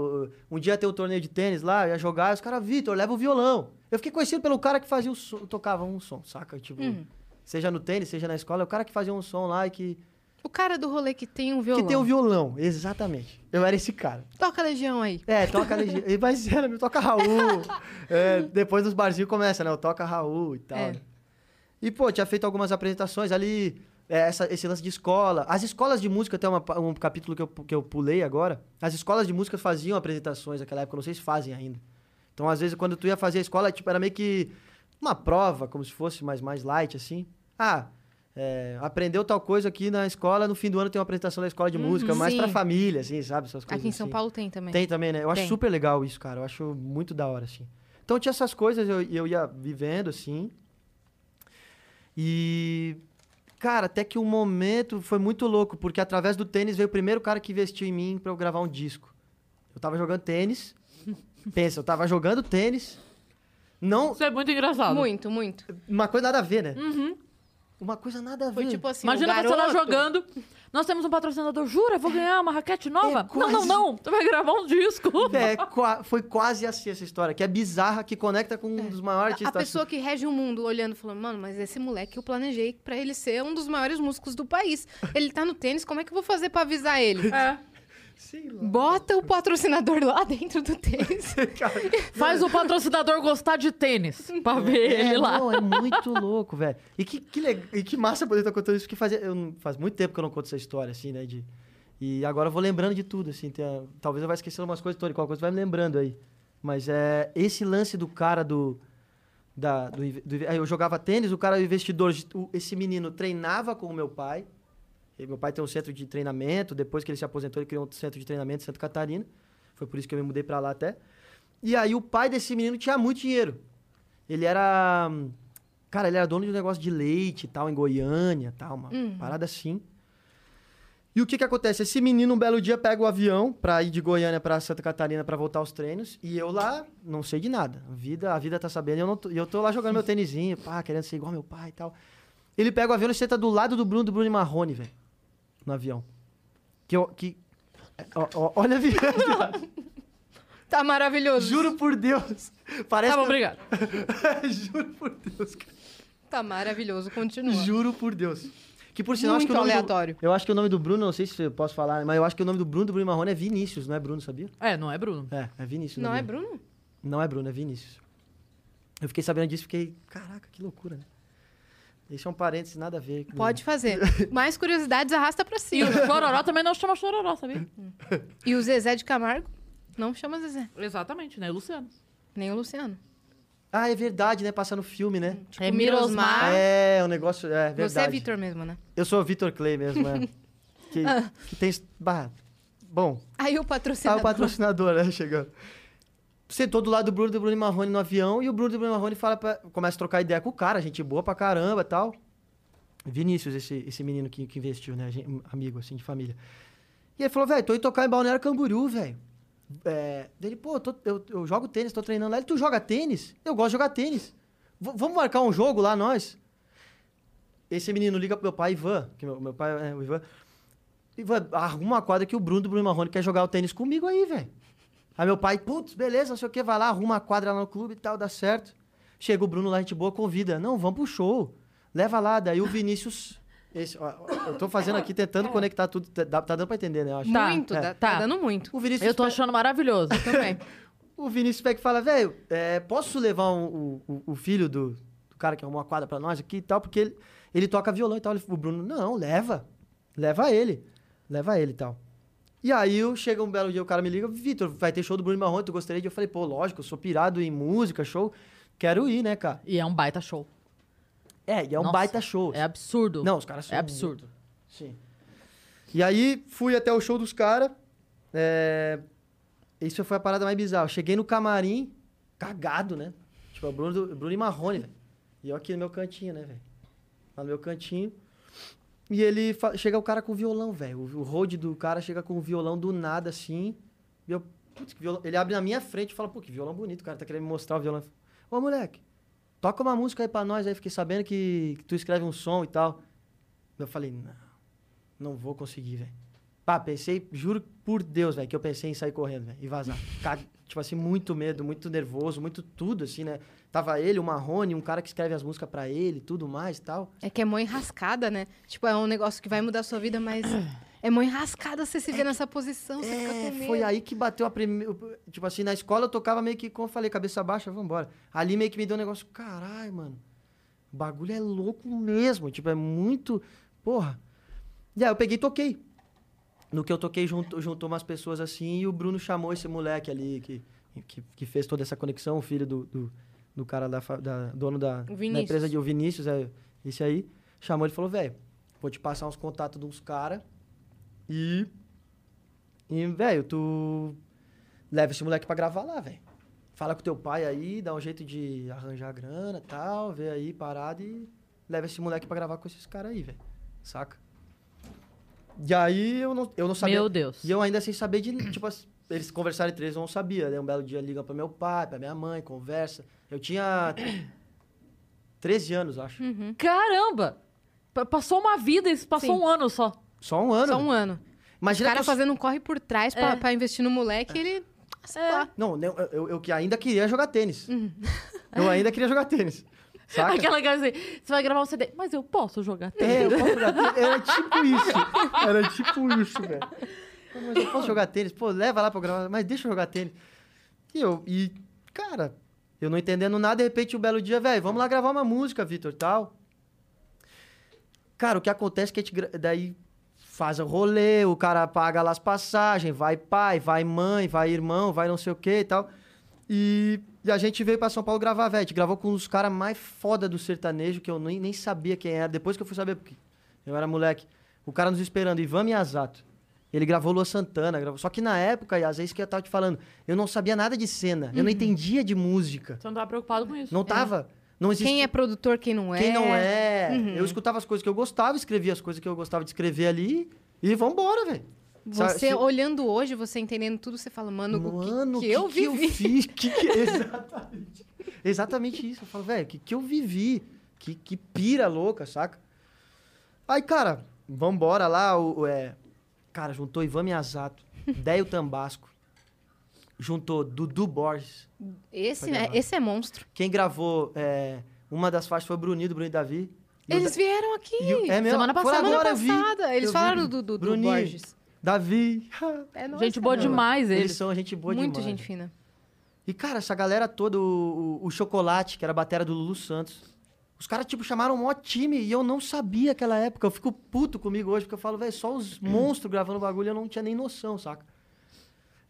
S1: um dia tem o torneio de tênis lá, eu ia jogar, os caras, Vitor, leva o violão. Eu fiquei conhecido pelo cara que fazia o som, tocava um som, saca? Tipo,
S2: Uhum.
S1: seja no tênis, seja na escola, é o cara que fazia um som lá e que.
S2: O cara do rolê que tem um violão.
S1: Que tem um violão, exatamente. Eu era esse cara.
S2: Toca Legião aí.
S1: É, toca Legião. Mas era, meu, toca Raul. É, depois dos barzinhos começa, né? O toca Raul e tal.
S2: É.
S1: E, pô, tinha feito algumas apresentações ali, é, essa- esse lance de escola. As escolas de música, tem uma um capítulo que eu, que eu pulei agora. As escolas de música faziam apresentações naquela época, não sei se fazem ainda. Então, às vezes, quando tu ia fazer a escola, tipo, era meio que uma prova, como se fosse mais, mais light, assim. Ah, é, aprendeu tal coisa aqui na escola, no fim do ano tem uma apresentação da escola de música, mais
S2: sim.
S1: pra família, assim, sabe? Essas coisas
S2: Aqui em São
S1: assim.
S2: Paulo tem também.
S1: Tem também, né? Eu acho
S2: Tem.
S1: super legal isso, cara. Eu acho muito da hora, assim. Então tinha essas coisas, eu, eu ia vivendo, assim. E. Cara, até que um momento foi muito louco, porque através do tênis veio o primeiro cara que investiu em mim pra eu gravar um disco. Eu tava jogando tênis. Pensa, eu tava jogando tênis. Não.
S3: Isso é muito engraçado.
S2: Muito, muito.
S1: Uma coisa nada a ver, né? Uma coisa nada a ver.
S2: Foi tipo assim,
S3: Imagina
S2: o
S3: você lá
S2: garoto...
S3: jogando. Nós temos um patrocinador, jura? Vou ganhar uma raquete nova?
S1: É,
S3: não,
S1: quase.
S3: não, não. Você vai gravar um disco.
S1: É, qua- foi quase assim essa história, que é bizarra, que conecta com um dos maiores
S2: A
S1: artistas.
S2: pessoa que rege o mundo olhando, falando, mano, mas esse moleque eu planejei pra ele ser um dos maiores músicos do país. Ele tá no tênis, como é que eu vou fazer pra avisar ele?
S3: É.
S2: Bota o patrocinador lá dentro do tênis.
S3: Faz o patrocinador gostar de tênis. Pra ver
S1: É,
S3: ele lá.
S1: não, é muito louco, velho. E que, que, leg- e que massa poder estar contando isso, porque fazia, eu faz muito tempo que eu não conto essa história, assim, né? De, e agora eu vou lembrando de tudo, assim. tem a- talvez eu vá esquecendo umas coisas, Tony, qualquer coisa vai me lembrando aí. Mas é esse lance do cara do... Da, do, do eu jogava tênis, o cara, o investidor, o- esse menino treinava com o meu pai. E meu pai tem um centro de treinamento, depois que ele se aposentou, ele criou um centro de treinamento em Santa Catarina. Foi por isso que eu me mudei pra lá até. E aí o pai desse menino tinha muito dinheiro. Ele era. hum, Cara, ele era dono de um negócio de leite e tal, em Goiânia e tal, uma
S2: Uhum.
S1: parada assim. E o que que acontece? Esse menino, um belo dia, pega o avião pra ir de Goiânia pra Santa Catarina pra voltar aos treinos. E eu lá, não sei de nada. A vida, a vida tá sabendo. E eu, não tô, eu tô lá jogando meu tênisinho, pá, querendo ser igual meu pai e tal. Ele pega o avião e senta do lado do Bruno, do Bruno e Marrone, velho. No avião. Que eu. Que... ó, ó, olha a viagem.
S2: Tá maravilhoso.
S1: Juro por Deus. Parece
S3: Tá bom,
S1: que
S3: obrigado.
S1: Juro por Deus, cara.
S2: Tá maravilhoso, continua.
S1: Juro por Deus. Que por sinal, acho que o
S2: Muito
S1: nome
S2: aleatório.
S1: Do, eu acho que o nome do Bruno, não sei se eu posso falar, mas eu acho que o nome do Bruno do Bruno Marrone é Vinícius, não é Bruno, sabia?
S3: É, não é Bruno.
S1: É, é Vinícius.
S2: Não é
S1: nome dele.
S2: Bruno?
S1: Não é Bruno, é Vinícius. Eu fiquei sabendo disso e fiquei, caraca, que loucura, né? É um parênteses, nada a ver. com-
S2: Pode fazer. Mais curiosidades, arrasta pra
S3: E
S2: cima.
S3: o Chororó também não chama Chororó, sabia?
S2: E o Zezé de Camargo não chama Zezé.
S3: Exatamente, né? Luciano.
S2: Nem o Luciano.
S1: Ah, é verdade, né? Passa no filme, né?
S2: Tipo,
S3: É Mirosmar.
S1: É, o negócio, é verdade.
S2: Você é Vitor mesmo, né?
S1: Eu sou o Vitor Clay mesmo, é. que,
S2: Ah.
S1: que tem... Bah, bom,
S2: Aí o
S1: Ah,
S2: patrocinador.
S1: o patrocinador, né? Chegando. Sentou do lado do Bruno do Bruno Marrone no avião e o Bruno do Bruno Marrone fala pra, começa a trocar ideia com o cara, gente boa pra caramba e tal. Vinícius, esse, esse menino que, que investiu, né? gen- Amigo, assim, de família. E ele falou, velho, tô indo tocar em Balneário Camboriú, velho. É, ele, pô, tô- eu, eu jogo tênis, tô treinando lá. Ele, tu joga tênis? Eu gosto de jogar tênis. V- vamos marcar um jogo lá, nós? Esse menino liga pro meu pai, Ivan, que meu, meu pai é o Ivan. Ivan, arruma uma quadra que o Bruno do Bruno Marrone quer jogar o tênis comigo aí, velho. Aí meu pai, putz, beleza, não sei o que, vai lá, arruma uma quadra lá no clube e tal, dá certo. Chega o Bruno lá, gente boa, convida. Não, vamos pro show. Leva lá, daí o Vinícius. Esse, ó, eu tô fazendo aqui, tentando conectar tudo. Tá, tá dando pra entender, né? Eu acho.
S3: Tá,
S2: Muito,
S1: é.
S2: tá,
S3: Tá.
S2: dando muito.
S1: O Vinícius,
S3: Eu tô
S1: pe-
S3: achando maravilhoso.
S2: Também.
S1: o Vinícius pega e fala, velho, é, posso levar um- o, o, o filho do, do cara que arrumou a quadra pra nós aqui e tal? Porque ele, ele toca violão e tal. Ele- O Bruno, não, leva. Leva ele. leva ele e tal. E aí eu, chega um belo dia, o cara me liga, Vitor, vai ter show do Bruno Marrone, tu gostaria de? Eu falei, pô, lógico, eu sou pirado em música, show, quero ir, né, cara?
S3: E é um baita show.
S1: É, e é um
S3: Nossa,
S1: baita show.
S3: É absurdo.
S1: Não, os caras são
S3: É absurdo.
S1: Sim. E aí, fui até o show dos caras. É... Isso foi a parada mais bizarra. Eu cheguei no camarim, cagado, né? Tipo, o Bruno, Bruno e Marrone, velho. E eu aqui no meu cantinho, né, velho? Lá no meu cantinho. E ele chega o cara com violão, velho. O, road do cara chega com o violão do nada, assim. E eu, putz, que violão. Ele abre na minha frente e fala, pô, que violão bonito, o cara tá querendo me mostrar o violão. Ô, moleque, toca uma música aí pra nós aí. Fiquei sabendo que, que tu escreve um som e tal. Eu falei, não, não vou conseguir, velho. Pá, pensei, juro por Deus, velho, que eu pensei em sair correndo, velho, e vazar. Ca- tipo assim, muito medo, muito nervoso, muito tudo, assim, né? Tava ele, o Marrone, um cara que escreve as músicas pra ele, tudo mais e tal.
S2: É que é mó enrascada, né? Tipo, é um negócio que vai mudar a sua vida, mas é mó enrascada você se ver nessa posição, você fica
S1: É,
S2: com medo.
S1: foi aí que bateu a primeira. Tipo assim, na escola eu tocava meio que, como eu falei, cabeça baixa, vambora. Ali meio que me deu um negócio, caralho, mano. O bagulho é louco mesmo. Tipo, é muito. Porra. E aí eu peguei e toquei. No que eu toquei, juntou, juntou umas pessoas assim, e o Bruno chamou esse moleque ali que, que, que fez toda essa conexão, o filho do, do, do cara da, da dono da, da empresa de o Vinícius, é esse aí. Chamou ele e falou, velho, vou te passar uns contatos de uns caras e e, velho, tu leva esse moleque pra gravar lá, velho. Fala com teu pai aí, dá um jeito de arranjar grana e tal, vê aí parado e leva esse moleque pra gravar com esses caras aí, velho. Saca? E aí eu não, eu não sabia.
S3: Meu Deus.
S1: E eu ainda sem saber de. Tipo, eles conversaram entre eles, eu não sabia. Daí um belo dia ligam pra meu pai, pra minha mãe, conversa. Eu tinha 13 anos, acho.
S3: Caramba! Pa- Passou uma vida, isso passou
S2: Sim.
S3: um ano só.
S1: Só um ano.
S2: Só um ano. O
S1: Imagina
S2: cara
S1: que eu-
S2: fazendo um corre por trás pra,
S3: É.
S2: pra investir no moleque, ele... Sei
S3: É.
S1: Não, eu, eu, eu que ainda queria jogar tênis.
S2: Uhum.
S1: Eu ainda queria jogar tênis. Saca?
S3: Aquela coisa assim, você vai gravar um CD, mas eu posso jogar
S1: É, eu
S3: tênis?
S1: posso jogar tênis. Era tipo isso. Era tipo isso, velho. Mas eu posso jogar tênis. Pô, leva lá pra eu gravar. Mas deixa eu jogar tênis. E eu, e, cara, eu não entendendo nada, de repente, um belo dia, velho, vamos lá gravar uma música, Vitor, tal. Cara, o que acontece é que a gente, daí faz o rolê, o cara paga lá as passagens, vai pai, vai mãe, vai irmão, vai não sei o que e tal. E, e a gente veio pra São Paulo gravar, velho. A gente gravou com os caras mais foda do sertanejo, que eu nem, nem sabia quem era. Depois que eu fui saber, porque eu era moleque. O cara nos esperando, Ivan Miyazato. Ele gravou Lua Santana. Gravou... Só que na época, e às vezes que eu tava te falando, eu não sabia nada de cena. Eu não entendia de música.
S3: Você não tava preocupado com isso.
S1: Não tava. Não existia.
S2: Quem é produtor, quem não é.
S1: Quem não é.
S2: Uhum.
S1: Eu escutava as coisas que eu gostava, escrevia as coisas que eu gostava de escrever ali e vambora, velho. Sabe,
S2: Você
S1: se-
S2: olhando hoje, você entendendo tudo, você fala, mano, o que-
S1: Mano,
S2: que,
S1: que,
S2: eu
S1: que eu
S2: vivi.
S1: fiz? Que que... Exatamente. Exatamente isso. Eu falo, velho, que que eu vivi? Que, que pira louca, saca? Aí, cara, vambora lá, o, o, é... Cara, juntou Ivan Miyazato, Déio Tambasco, juntou Dudu Borges.
S2: Esse, é, esse é monstro.
S1: Quem gravou é, uma das faixas foi o Bruninho, do Bruno e Davi. O
S2: Eles vieram aqui.
S1: o- é mesmo?
S3: Semana passada.
S2: Semana
S1: agora, eu
S2: passada. Eles
S1: Eu
S2: falaram
S1: vi.
S2: do, do, do Borges.
S1: Davi.
S2: É nóis,
S3: Gente boa
S2: cara.
S3: demais
S1: Eles
S3: eles.
S1: são gente boa
S2: Muito
S1: demais.
S2: gente fina.
S1: E, cara, essa galera toda, o, o, o Chocolate, que era a batera do Lulu Santos. Os caras, tipo, chamaram um maior time e eu não sabia aquela época. Eu fico puto comigo hoje, porque eu falo, velho, só os monstros gravando bagulho, eu não tinha nem noção, saca?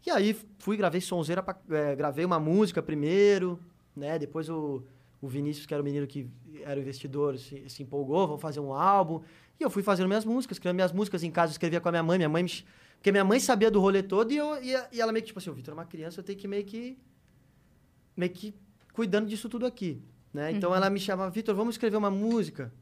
S1: E aí, fui, gravei sonzeira, pra, é, gravei uma música primeiro, né? Depois o, o Vinícius, que era o menino que era o investidor, se, se empolgou, vamos fazer um álbum. E eu fui fazendo minhas músicas, criando minhas músicas em casa, eu escrevia com a minha mãe. Minha mãe me... Porque minha mãe sabia do rolê todo e, eu, e, ela meio que, tipo assim, o Vitor é uma criança, eu tenho que meio que meio que cuidando disso tudo aqui, né? Então ela me chamava, Vitor, vamos escrever uma música.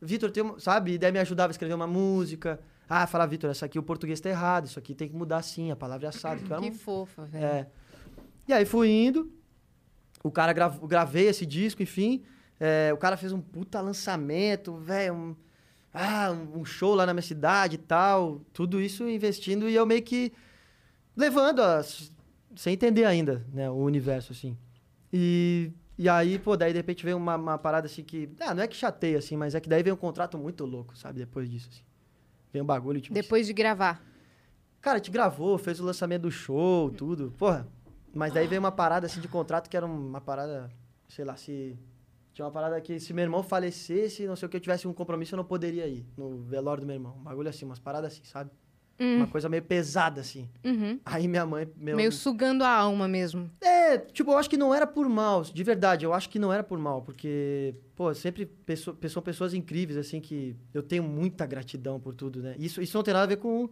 S1: Vitor, tem uma, sabe? E daí me ajudava a escrever uma música. Ah, fala, Vitor, essa aqui o português tá errado, isso aqui tem que mudar assim, a palavra é assada. Que
S2: Que
S1: um-
S2: fofa, velho.
S1: é. E aí fui indo, o cara gravou, gravei esse disco, enfim. é, o cara fez um puta lançamento, velho. Um, ah, um show lá na minha cidade e tal. Tudo isso investindo e eu meio que levando, sem entender ainda, né, o universo, assim. E, e aí, pô, daí de repente veio uma, uma parada assim que. Ah, não é que chateia, assim, mas é que daí veio um contrato muito louco, sabe? Depois disso, assim. Veio um bagulho, tipo.
S2: Depois de gravar.
S1: Cara, a gente gravou, fez o lançamento do show, tudo. Porra. Mas daí veio uma parada assim de contrato que era uma parada, sei lá, se. Tinha uma parada que se meu irmão falecesse, não sei o que, eu tivesse um compromisso, eu não poderia ir no velório do meu irmão. Um bagulho assim, umas paradas assim, sabe? Uma coisa meio pesada, assim.
S2: Uhum.
S1: Aí minha mãe... Meu,
S2: Meio sugando a alma mesmo.
S1: É, tipo, eu acho que não era por mal, de verdade, eu acho que não era por mal, porque, pô, sempre pesso- pe- são pessoas incríveis, assim, que eu tenho muita gratidão por tudo, né? Isso, isso não tem nada a ver com,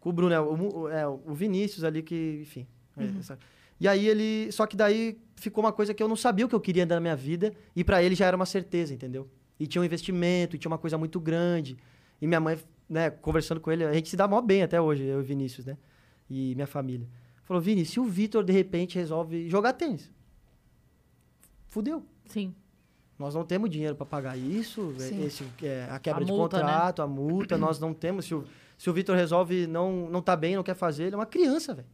S1: com o Bruno, é o, é, o Vinícius ali que, enfim. é, essa- E aí ele, só que daí ficou uma coisa que eu não sabia o que eu queria na minha vida, e pra ele já era uma certeza, entendeu? E tinha um investimento, e tinha uma coisa muito grande, e minha mãe, né, conversando com ele, a gente se dá mó bem até hoje, eu e Vinícius, né? E minha família. Falou, Vini, se o Vitor de repente resolve jogar tênis, fudeu.
S3: Sim.
S1: Nós não temos dinheiro para pagar isso, é,
S2: Sim.
S1: esse, é, a quebra
S3: A
S1: de
S3: multa, né?
S1: contrato, a multa, nós não temos. Se o, se o Vitor resolve não, não tá bem, não quer fazer, ele é uma criança, velho.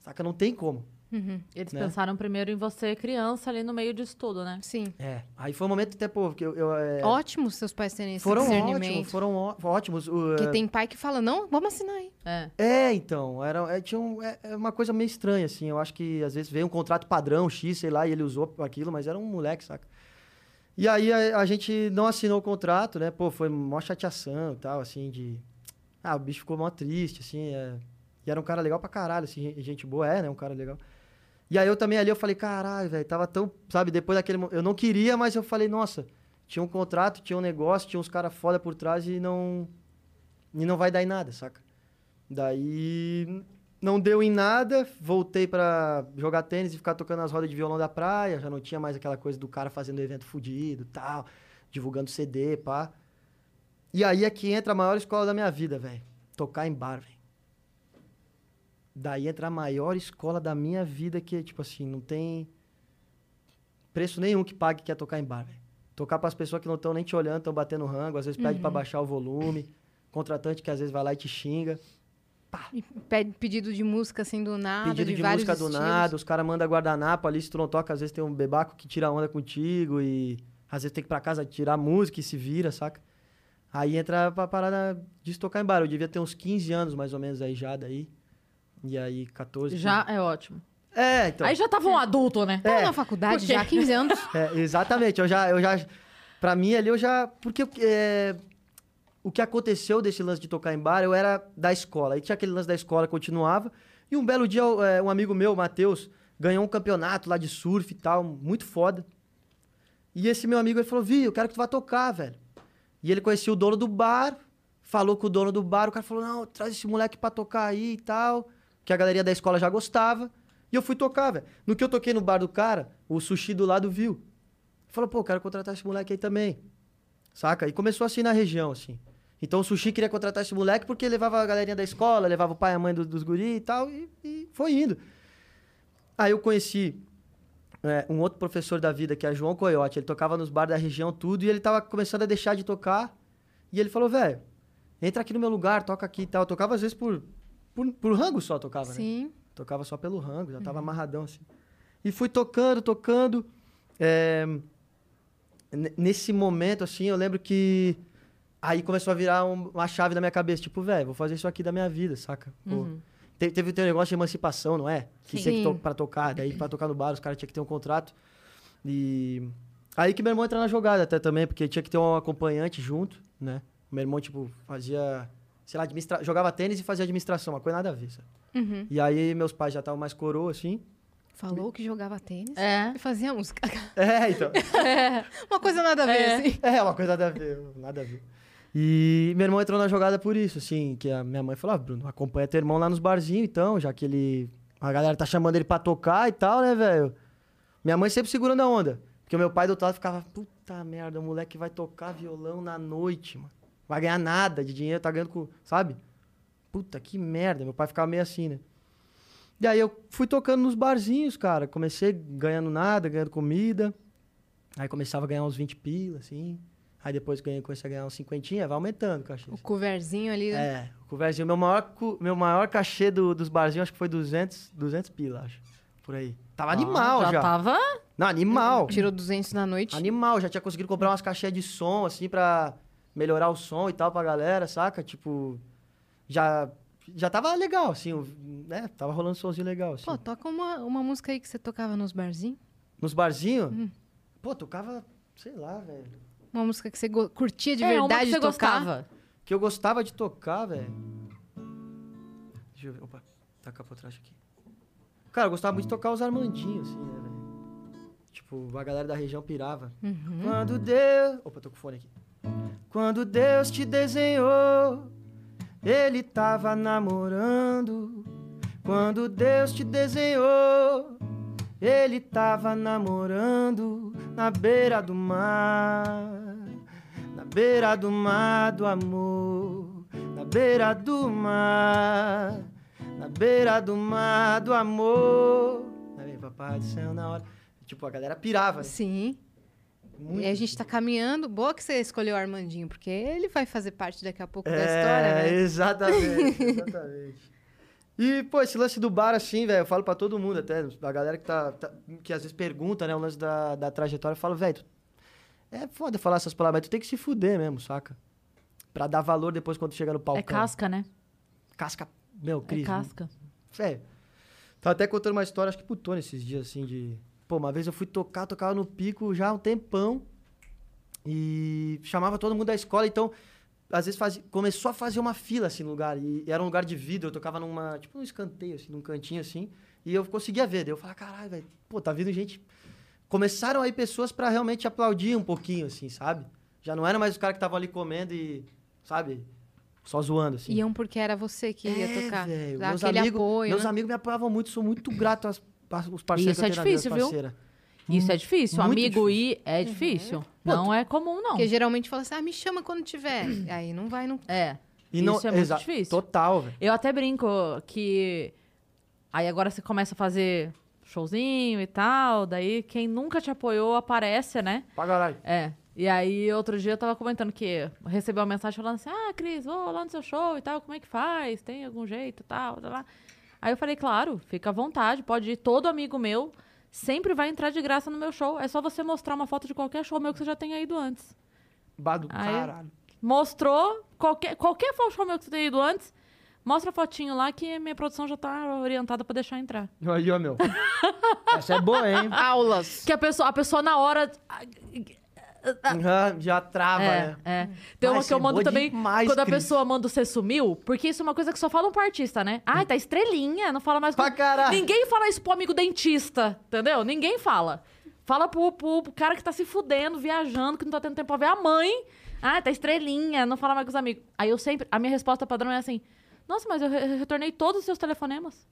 S1: Saca? Não tem como.
S2: Uhum.
S3: Eles
S1: Né?
S3: pensaram primeiro em você, criança, ali no meio disso tudo, né?
S2: Sim.
S1: É. Aí foi um momento até, pô, que eu. eu, é,
S2: Ótimo seus pais terem esse
S1: foram
S2: discernimento.
S1: ótimos, foram ó- ótimos. o,
S2: Porque
S1: é,
S2: tem pai que fala, não, vamos assinar aí.
S3: É.
S1: É, então, era, é, tinha um- é, é uma coisa meio estranha, assim. Eu acho que às vezes veio um contrato padrão, X, sei lá, e ele usou aquilo, mas era um moleque, saca? E aí a, a gente não assinou o contrato, né? Pô, foi mó chateação e tal, assim, de. Ah, o bicho ficou mó triste, assim. é. E era um cara legal pra caralho, assim, gen- gente boa, é, né? Um cara legal. E aí eu também ali, eu falei, caralho, velho, tava tão. Sabe, depois daquele. Eu não queria, mas eu falei, nossa, tinha um contrato, tinha um negócio, tinha uns caras foda por trás e não. E não vai dar em nada, saca? Daí não deu em nada, voltei pra jogar tênis e ficar tocando as rodas de violão da praia, já não tinha mais aquela coisa do cara fazendo evento fudido, tal, divulgando CD, pá. E aí é que entra a maior escola da minha vida, velho. Tocar em bar, velho. Daí entra a maior escola da minha vida que, tipo assim, não tem preço nenhum que pague que é tocar em bar, velho. Tocar pras pessoas que não estão nem te olhando, estão batendo rango, às vezes pede pra baixar o volume. Contratante que às vezes vai lá e te xinga.
S2: E pede pedido de música assim do nada,
S1: Pedido
S2: de,
S1: de, música do
S2: estilos.
S1: nada, os caras mandam guardanapo ali, se tu não toca, às vezes tem um bebaco que tira onda contigo e às vezes tem que ir pra casa tirar música e se vira, saca? Aí entra pra parada de tocar em bar. Eu devia ter uns 15 anos mais ou menos aí já daí. E aí 14.
S3: Já é ótimo.
S1: 15. É, então.
S3: Aí já tava um adulto, né?
S2: Tava
S1: É.
S2: na faculdade
S3: Por quê?
S2: já há 15 anos.
S1: É, exatamente. Eu já, eu já. Pra mim ali eu já. Porque é, o que aconteceu desse lance de tocar em bar, eu era da escola. Aí tinha aquele lance da escola, continuava. E um belo dia, é, um amigo meu, o Matheus, ganhou um campeonato lá de surf e tal, muito foda. E esse meu amigo ele falou: Vi, eu quero que tu vá tocar, velho. E ele conhecia o dono do bar, falou com o dono do bar, o cara falou: Não, traz esse moleque pra tocar aí e tal. Que a galeria da escola já gostava. E eu fui tocar, velho. No que eu toquei no bar do cara, o sushi do lado viu. Falou, pô, quero contratar esse moleque aí também. Saca? E começou assim na região, assim. Então o Sushi queria contratar esse moleque porque levava a galerinha da escola, levava o pai e a mãe do- dos guri e tal, e, e foi indo. Aí eu conheci é, um outro professor da vida, que é João Coyote. Ele tocava nos bares da região, tudo, e ele tava começando a deixar de tocar. E ele falou, velho, entra aqui no meu lugar, toca aqui e tal. Eu tocava às vezes por, por, por rango só, tocava, né?
S2: Sim.
S1: Tocava só pelo rango, já tava amarradão assim. E fui tocando, tocando. É, nesse momento, assim, eu lembro que. Aí começou a virar um- uma chave na minha cabeça. Tipo, velho, vou fazer isso aqui da minha vida, saca? Te- teve o teu negócio de emancipação, não é? Que
S2: Sim.
S1: tinha que to pra tocar. Daí pra tocar no bar, os caras tinham que ter um contrato. E. Aí que meu irmão entra na jogada até também, porque tinha que ter um acompanhante junto, né? Meu irmão, tipo, fazia. Sei lá, administra... jogava tênis e fazia administração, uma coisa nada a ver, sabe?
S2: Uhum.
S1: E aí meus pais já estavam mais coroa, assim.
S2: Falou que jogava tênis
S3: É.
S2: e fazia música.
S1: É, então.
S2: Uma coisa nada a ver,
S3: É.
S2: assim.
S1: É, uma coisa nada a ver, nada a ver. E meu irmão entrou na jogada por isso, assim, que a minha mãe falou, ah, Bruno, acompanha teu irmão lá nos barzinhos, então, já que ele... A galera tá chamando ele pra tocar e tal, né, velho? Minha mãe sempre segurando a onda. Porque o meu pai do outro lado ficava, puta merda, o moleque vai tocar violão na noite, mano. Vai ganhar nada de dinheiro, tá ganhando com... Sabe? Puta, que merda. Meu pai ficava meio assim, né? E aí eu fui tocando nos barzinhos, cara. Comecei ganhando nada, ganhando comida. Aí começava a ganhar uns 20 pila, assim. Aí depois ganhei, comecei a ganhar uns 50, vai aumentando o cachê.
S2: O coverzinho ali.
S1: É, o conversinho. Meu maior, meu maior cachê do- dos barzinhos acho que foi 200, 200 pila, acho. Por aí. Tava animal
S3: Ah,
S1: já.
S3: tava.
S1: Não, animal.
S2: Tirou 200 na noite.
S1: Animal. Já tinha conseguido comprar umas caixinhas de som, assim, pra melhorar o som e tal pra galera, saca? Tipo, já... Já tava legal, assim, né? Tava rolando um somzinho legal, assim.
S2: Pô, toca uma, uma música aí que você tocava nos barzinhos.
S1: Nos barzinhos,
S2: Hum.
S1: pô, tocava, sei lá, velho.
S2: Uma música que você curtia de
S3: é, uma
S2: verdade
S3: que você
S2: tocar.
S3: gostava.
S1: Que eu gostava de tocar, velho. Deixa eu ver. Opa, tá capotraste aqui. Cara, eu gostava muito de tocar os Armandinhos, assim, né, velho? Tipo, a galera da região pirava.
S2: Uhum.
S1: Quando Deus. Opa, tô com o fone aqui. Quando Deus te desenhou, ele tava namorando. Quando Deus te desenhou, ele tava namorando na beira do mar. Na beira do mar do amor. Na beira do mar. Na beira do mar do amor. Aí, papai do céu, na hora. Tipo, a galera pirava, né?
S2: Sim.
S1: Muito.
S2: E a gente tá caminhando. Boa que você escolheu o Armandinho, porque ele vai fazer parte daqui a pouco da
S1: É,
S2: história, né?
S1: exatamente, exatamente. E, pô, esse lance do bar, assim, velho, eu falo pra todo mundo até, a galera que tá, tá- que às vezes pergunta, né, o lance da, da trajetória, eu falo, velho, é foda falar essas palavras, mas tu tem que se fuder mesmo, saca? Pra dar valor depois quando chega no palco.
S3: É casca, né?
S1: Casca, meu,
S3: É
S1: Cris.
S3: casca.
S1: Velho, tava até contando uma história, acho que pro Tony esses dias, assim, de... Pô, uma vez eu fui tocar, tocava no pico já há um tempão e chamava todo mundo da escola, então, às vezes fazia, começou a fazer uma fila, assim, no lugar, e, e era um lugar de vidro, eu tocava numa, tipo, num escanteio, assim, num cantinho, assim, e eu conseguia ver, daí eu falava, caralho, velho, pô, tá vindo gente... Começaram aí pessoas pra realmente aplaudir um pouquinho, assim, sabe? Já não era mais os caras que estavam ali comendo e, sabe, só zoando, assim.
S2: Iam porque era você que ia
S1: É,
S2: tocar.
S1: velho,
S2: Dar
S1: meus amigos,
S2: apoio,
S1: Meus
S2: né?
S1: amigos me apoiavam muito, sou muito grato aos, aos parceiros
S3: Isso é difícil, viu? Isso é difícil.
S1: Muito
S3: Amigo
S1: difícil.
S3: ir é difícil. Não é comum, não.
S2: Porque geralmente fala assim, ah, me chama quando tiver. Aí não vai, não.
S3: É.
S1: E não,
S3: Isso é muito difícil.
S1: Total, velho.
S3: Eu até brinco que. Aí agora você começa a fazer showzinho e tal. Daí quem nunca te apoiou aparece, né?
S1: Pra caralho.
S3: É. E aí, outro dia eu tava comentando que recebeu uma mensagem falando assim: Ah, Cris, vou lá no seu show e tal, como é que faz? Tem algum jeito e tal, tal, lá. Aí eu falei, claro, fica à vontade, pode ir. Todo amigo meu sempre vai entrar de graça no meu show. É só você mostrar uma foto de qualquer show meu que você já tenha ido antes.
S1: Bado
S3: Aí-
S1: caralho.
S3: Mostrou qualquer, qualquer show meu que você tenha ido antes, mostra a fotinho lá que minha produção já tá orientada pra deixar entrar.
S1: Aí, ó, meu. Essa é boa, hein?
S2: Aulas.
S3: Que a pessoa, a pessoa na hora.
S1: Aham, Já trava,
S3: É,
S1: né?
S3: é. Tem uma que eu mando também
S1: demais,
S3: quando a
S1: Cris.
S3: pessoa manda você sumiu, porque isso é uma coisa que só falam pro artista, né? Ai, tá estrelinha, não fala mais com...
S1: Pra caralho.
S3: Ninguém fala isso pro amigo dentista, entendeu? Ninguém fala. Fala pro, pro, pro cara que tá se fudendo, viajando, que não tá tendo tempo pra ver a mãe. Ah, tá estrelinha, não fala mais com os amigos. Aí eu sempre, a minha resposta padrão é assim: Nossa, mas eu re- retornei todos os seus telefonemas.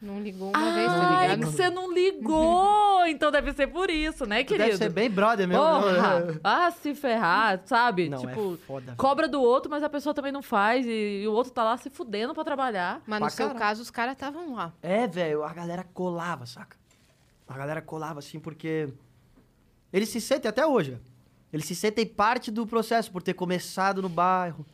S2: Não ligou uma vez, tá
S3: Ai, que
S2: ligado?
S3: você não ligou! então deve ser por isso, né, querido?
S1: deve ser bem brother mesmo.
S3: Porra!
S1: né?
S3: Ah, se ferrar, sabe?
S1: Não,
S3: tipo,
S1: é foda.
S3: cobra do outro, mas a pessoa também não faz. E, e o outro tá lá se fudendo pra trabalhar.
S2: Mas no
S1: Pra
S2: seu
S1: caralho.
S2: caso, os caras estavam lá.
S1: É, velho, a galera colava, saca? A galera colava, assim, porque... Eles se sentem até hoje. Eles se sentem parte do processo, por ter começado no bairro,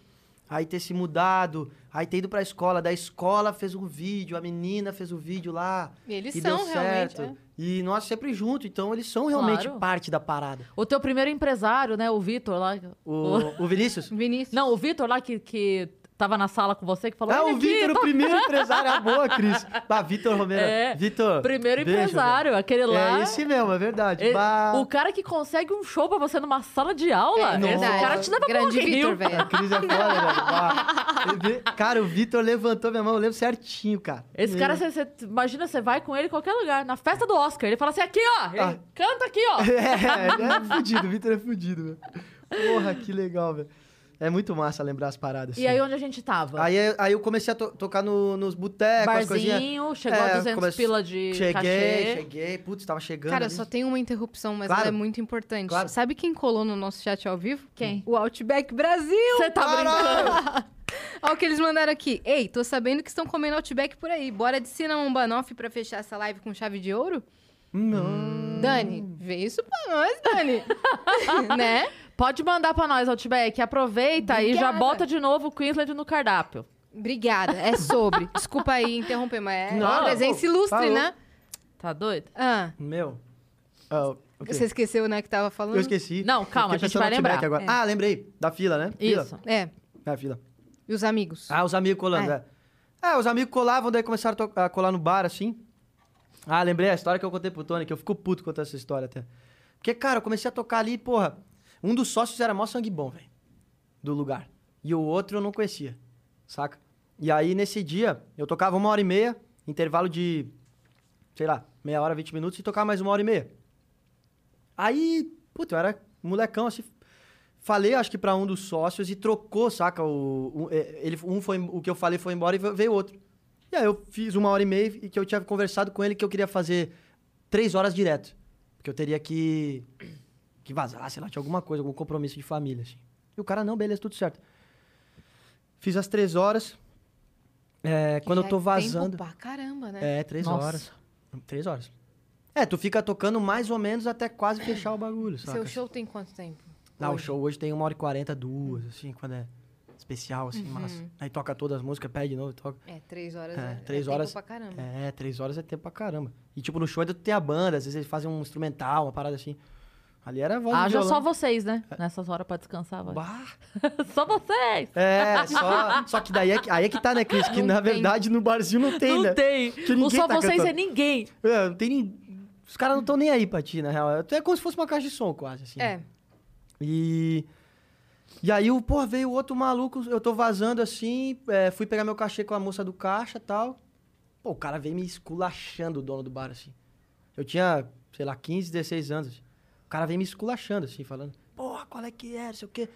S1: aí ter se mudado, aí ter ido pra escola, da escola fez um vídeo, a menina fez o vídeo lá,
S2: E eles
S1: e
S2: são
S1: deu
S2: realmente.
S1: certo.
S2: é.
S1: E nós sempre juntos, então eles são realmente
S3: Claro.
S1: parte da parada.
S3: O teu primeiro empresário, né? O Vitor lá.
S1: O, o Vinícius?
S2: Vinícius.
S3: Não, o Vitor lá que, que tava na sala com você, que falou.
S1: Ah,
S3: "Olha
S1: o Vitor,
S3: tá-
S1: o primeiro empresário. Ah, boa, Cris. Bah, Vitor Romero.
S3: É,
S1: Vitor.
S3: Primeiro
S1: beijo,
S3: empresário, aquele
S1: velho.
S3: lá.
S1: É esse mesmo, é verdade.
S3: ele-
S1: Bah.
S3: o cara que consegue um show pra você numa sala de aula.
S2: É
S3: esse
S2: verdade.
S3: cara te leva pra
S2: Grande Vitor, velho.
S1: A Cris é foda, velho. Bah. Cara, o Vitor levantou minha mão, eu lembro certinho, cara.
S3: Esse cara, você, você- imagina, você vai com ele em qualquer lugar, na festa do Oscar. Ele fala assim: aqui, ó. Ele
S1: Ah.
S3: canta aqui, ó.
S1: É, ele é fudido, o Vitor é fudido, velho. Porra, que legal, velho. É muito massa lembrar as paradas.
S3: E
S1: assim.
S3: aí, onde a gente tava?
S1: Aí, aí eu comecei a to- tocar no- nos botecos, as coisinhas.
S3: Barzinho, chegou a
S1: É,
S3: 200
S1: comece-
S3: pila de
S1: Cheguei,
S3: cachê.
S1: cheguei. Putz, tava chegando.
S2: Cara,
S1: ali.
S2: só tem uma interrupção, mas
S1: Claro.
S2: ela é muito importante.
S1: Claro.
S2: Sabe quem colou no nosso chat ao vivo?
S3: Quem?
S2: O Outback Brasil!
S3: Você tá brincando?
S2: Olha o que eles mandaram aqui. Ei, tô sabendo que estão comendo Outback por aí. Bora de cinnamon banoffee pra fechar essa live com chave de ouro?
S1: Não.
S2: Dani, vê isso pra nós, Dani. né?
S3: Pode mandar pra nós, Outback. Aproveita e já
S2: Obrigada.
S3: bota de novo o Queensland no cardápio.
S2: Obrigada. É sobre. Desculpa aí interromper, mas é
S1: Não,
S2: uma presença ilustre,
S1: falou.
S2: né?
S3: Tá doido?
S2: Ah,
S1: Meu. Ah, o quê?
S2: você esqueceu, né, que tava falando?
S1: Eu esqueci.
S3: Não, calma, a gente vai lembrar.
S1: Agora. Ah, lembrei. Da fila, né? Fila.
S3: Isso.
S2: É,
S1: É, a fila.
S2: e os amigos?
S1: Ah, os amigos colando, é. É, os amigos colavam, daí começaram a colar no bar, assim. Ah, lembrei a história que eu contei pro Tony, que eu fico puto contando essa história até. Porque, cara, eu comecei a tocar ali, porra. Um dos sócios era mó sangue bom, velho. Do lugar. E o outro eu não conhecia, saca? E aí, nesse dia, eu tocava uma hora e meia, intervalo de, sei lá, meia hora, 20 minutos, e tocava mais uma hora e meia. Aí, puta, eu era molecão, assim. Falei, acho que pra um dos sócios e trocou, saca? O, um, é, ele, um foi, o que eu falei foi embora e veio outro. E aí eu fiz uma hora e meia e que eu tinha conversado com ele que eu queria fazer três horas direto. Porque eu teria que, que vazar, sei lá, tinha alguma coisa, algum compromisso de família, assim. E o cara, não, beleza, tudo certo. Fiz as três horas. É, quando eu tô
S2: é
S1: vazando.
S2: Tempo pra caramba, né?
S1: É, três
S3: Nossa.
S1: horas. Três horas. É, tu fica tocando mais ou menos até quase fechar o bagulho, saca?
S2: Seu show tem quanto tempo?
S1: Não, o
S2: hoje?
S1: show hoje tem uma hora e quarenta, duas, assim, quando é especial, assim, massa. Aí toca todas as músicas, pede de novo, toca.
S2: É, três horas.
S1: É,
S2: É,
S1: três
S2: é
S1: horas-
S2: Tempo pra caramba.
S1: É, três horas é tempo pra caramba. E tipo, no show ainda tu tem a banda, às vezes eles fazem um instrumental, uma parada assim. Ali era voz e
S3: Haja só vocês, né? Nessas horas pra descansar. vai.
S1: Bah.
S3: só vocês!
S1: É, só, só que daí é que, aí é que tá, né, Cris? Que
S2: Não
S1: na
S2: tem.
S1: verdade no barzinho não tem,
S3: não
S1: né?
S3: tem.
S1: Que
S3: O só
S1: tá
S3: vocês
S1: cantando.
S3: é ninguém.
S1: É, não tem nem... Os caras não estão nem aí pra ti, na real. É como se fosse uma caixa de som, quase, assim.
S2: É.
S1: E. E aí, pô, veio outro maluco, eu tô vazando assim, é, fui pegar meu cachê com a moça do caixa e tal. Pô, o cara veio me esculachando, o dono do bar, assim. Eu tinha, sei lá, 15, 16 anos. O cara veio me esculachando, assim, falando, porra, qual é que é, não sei o quê.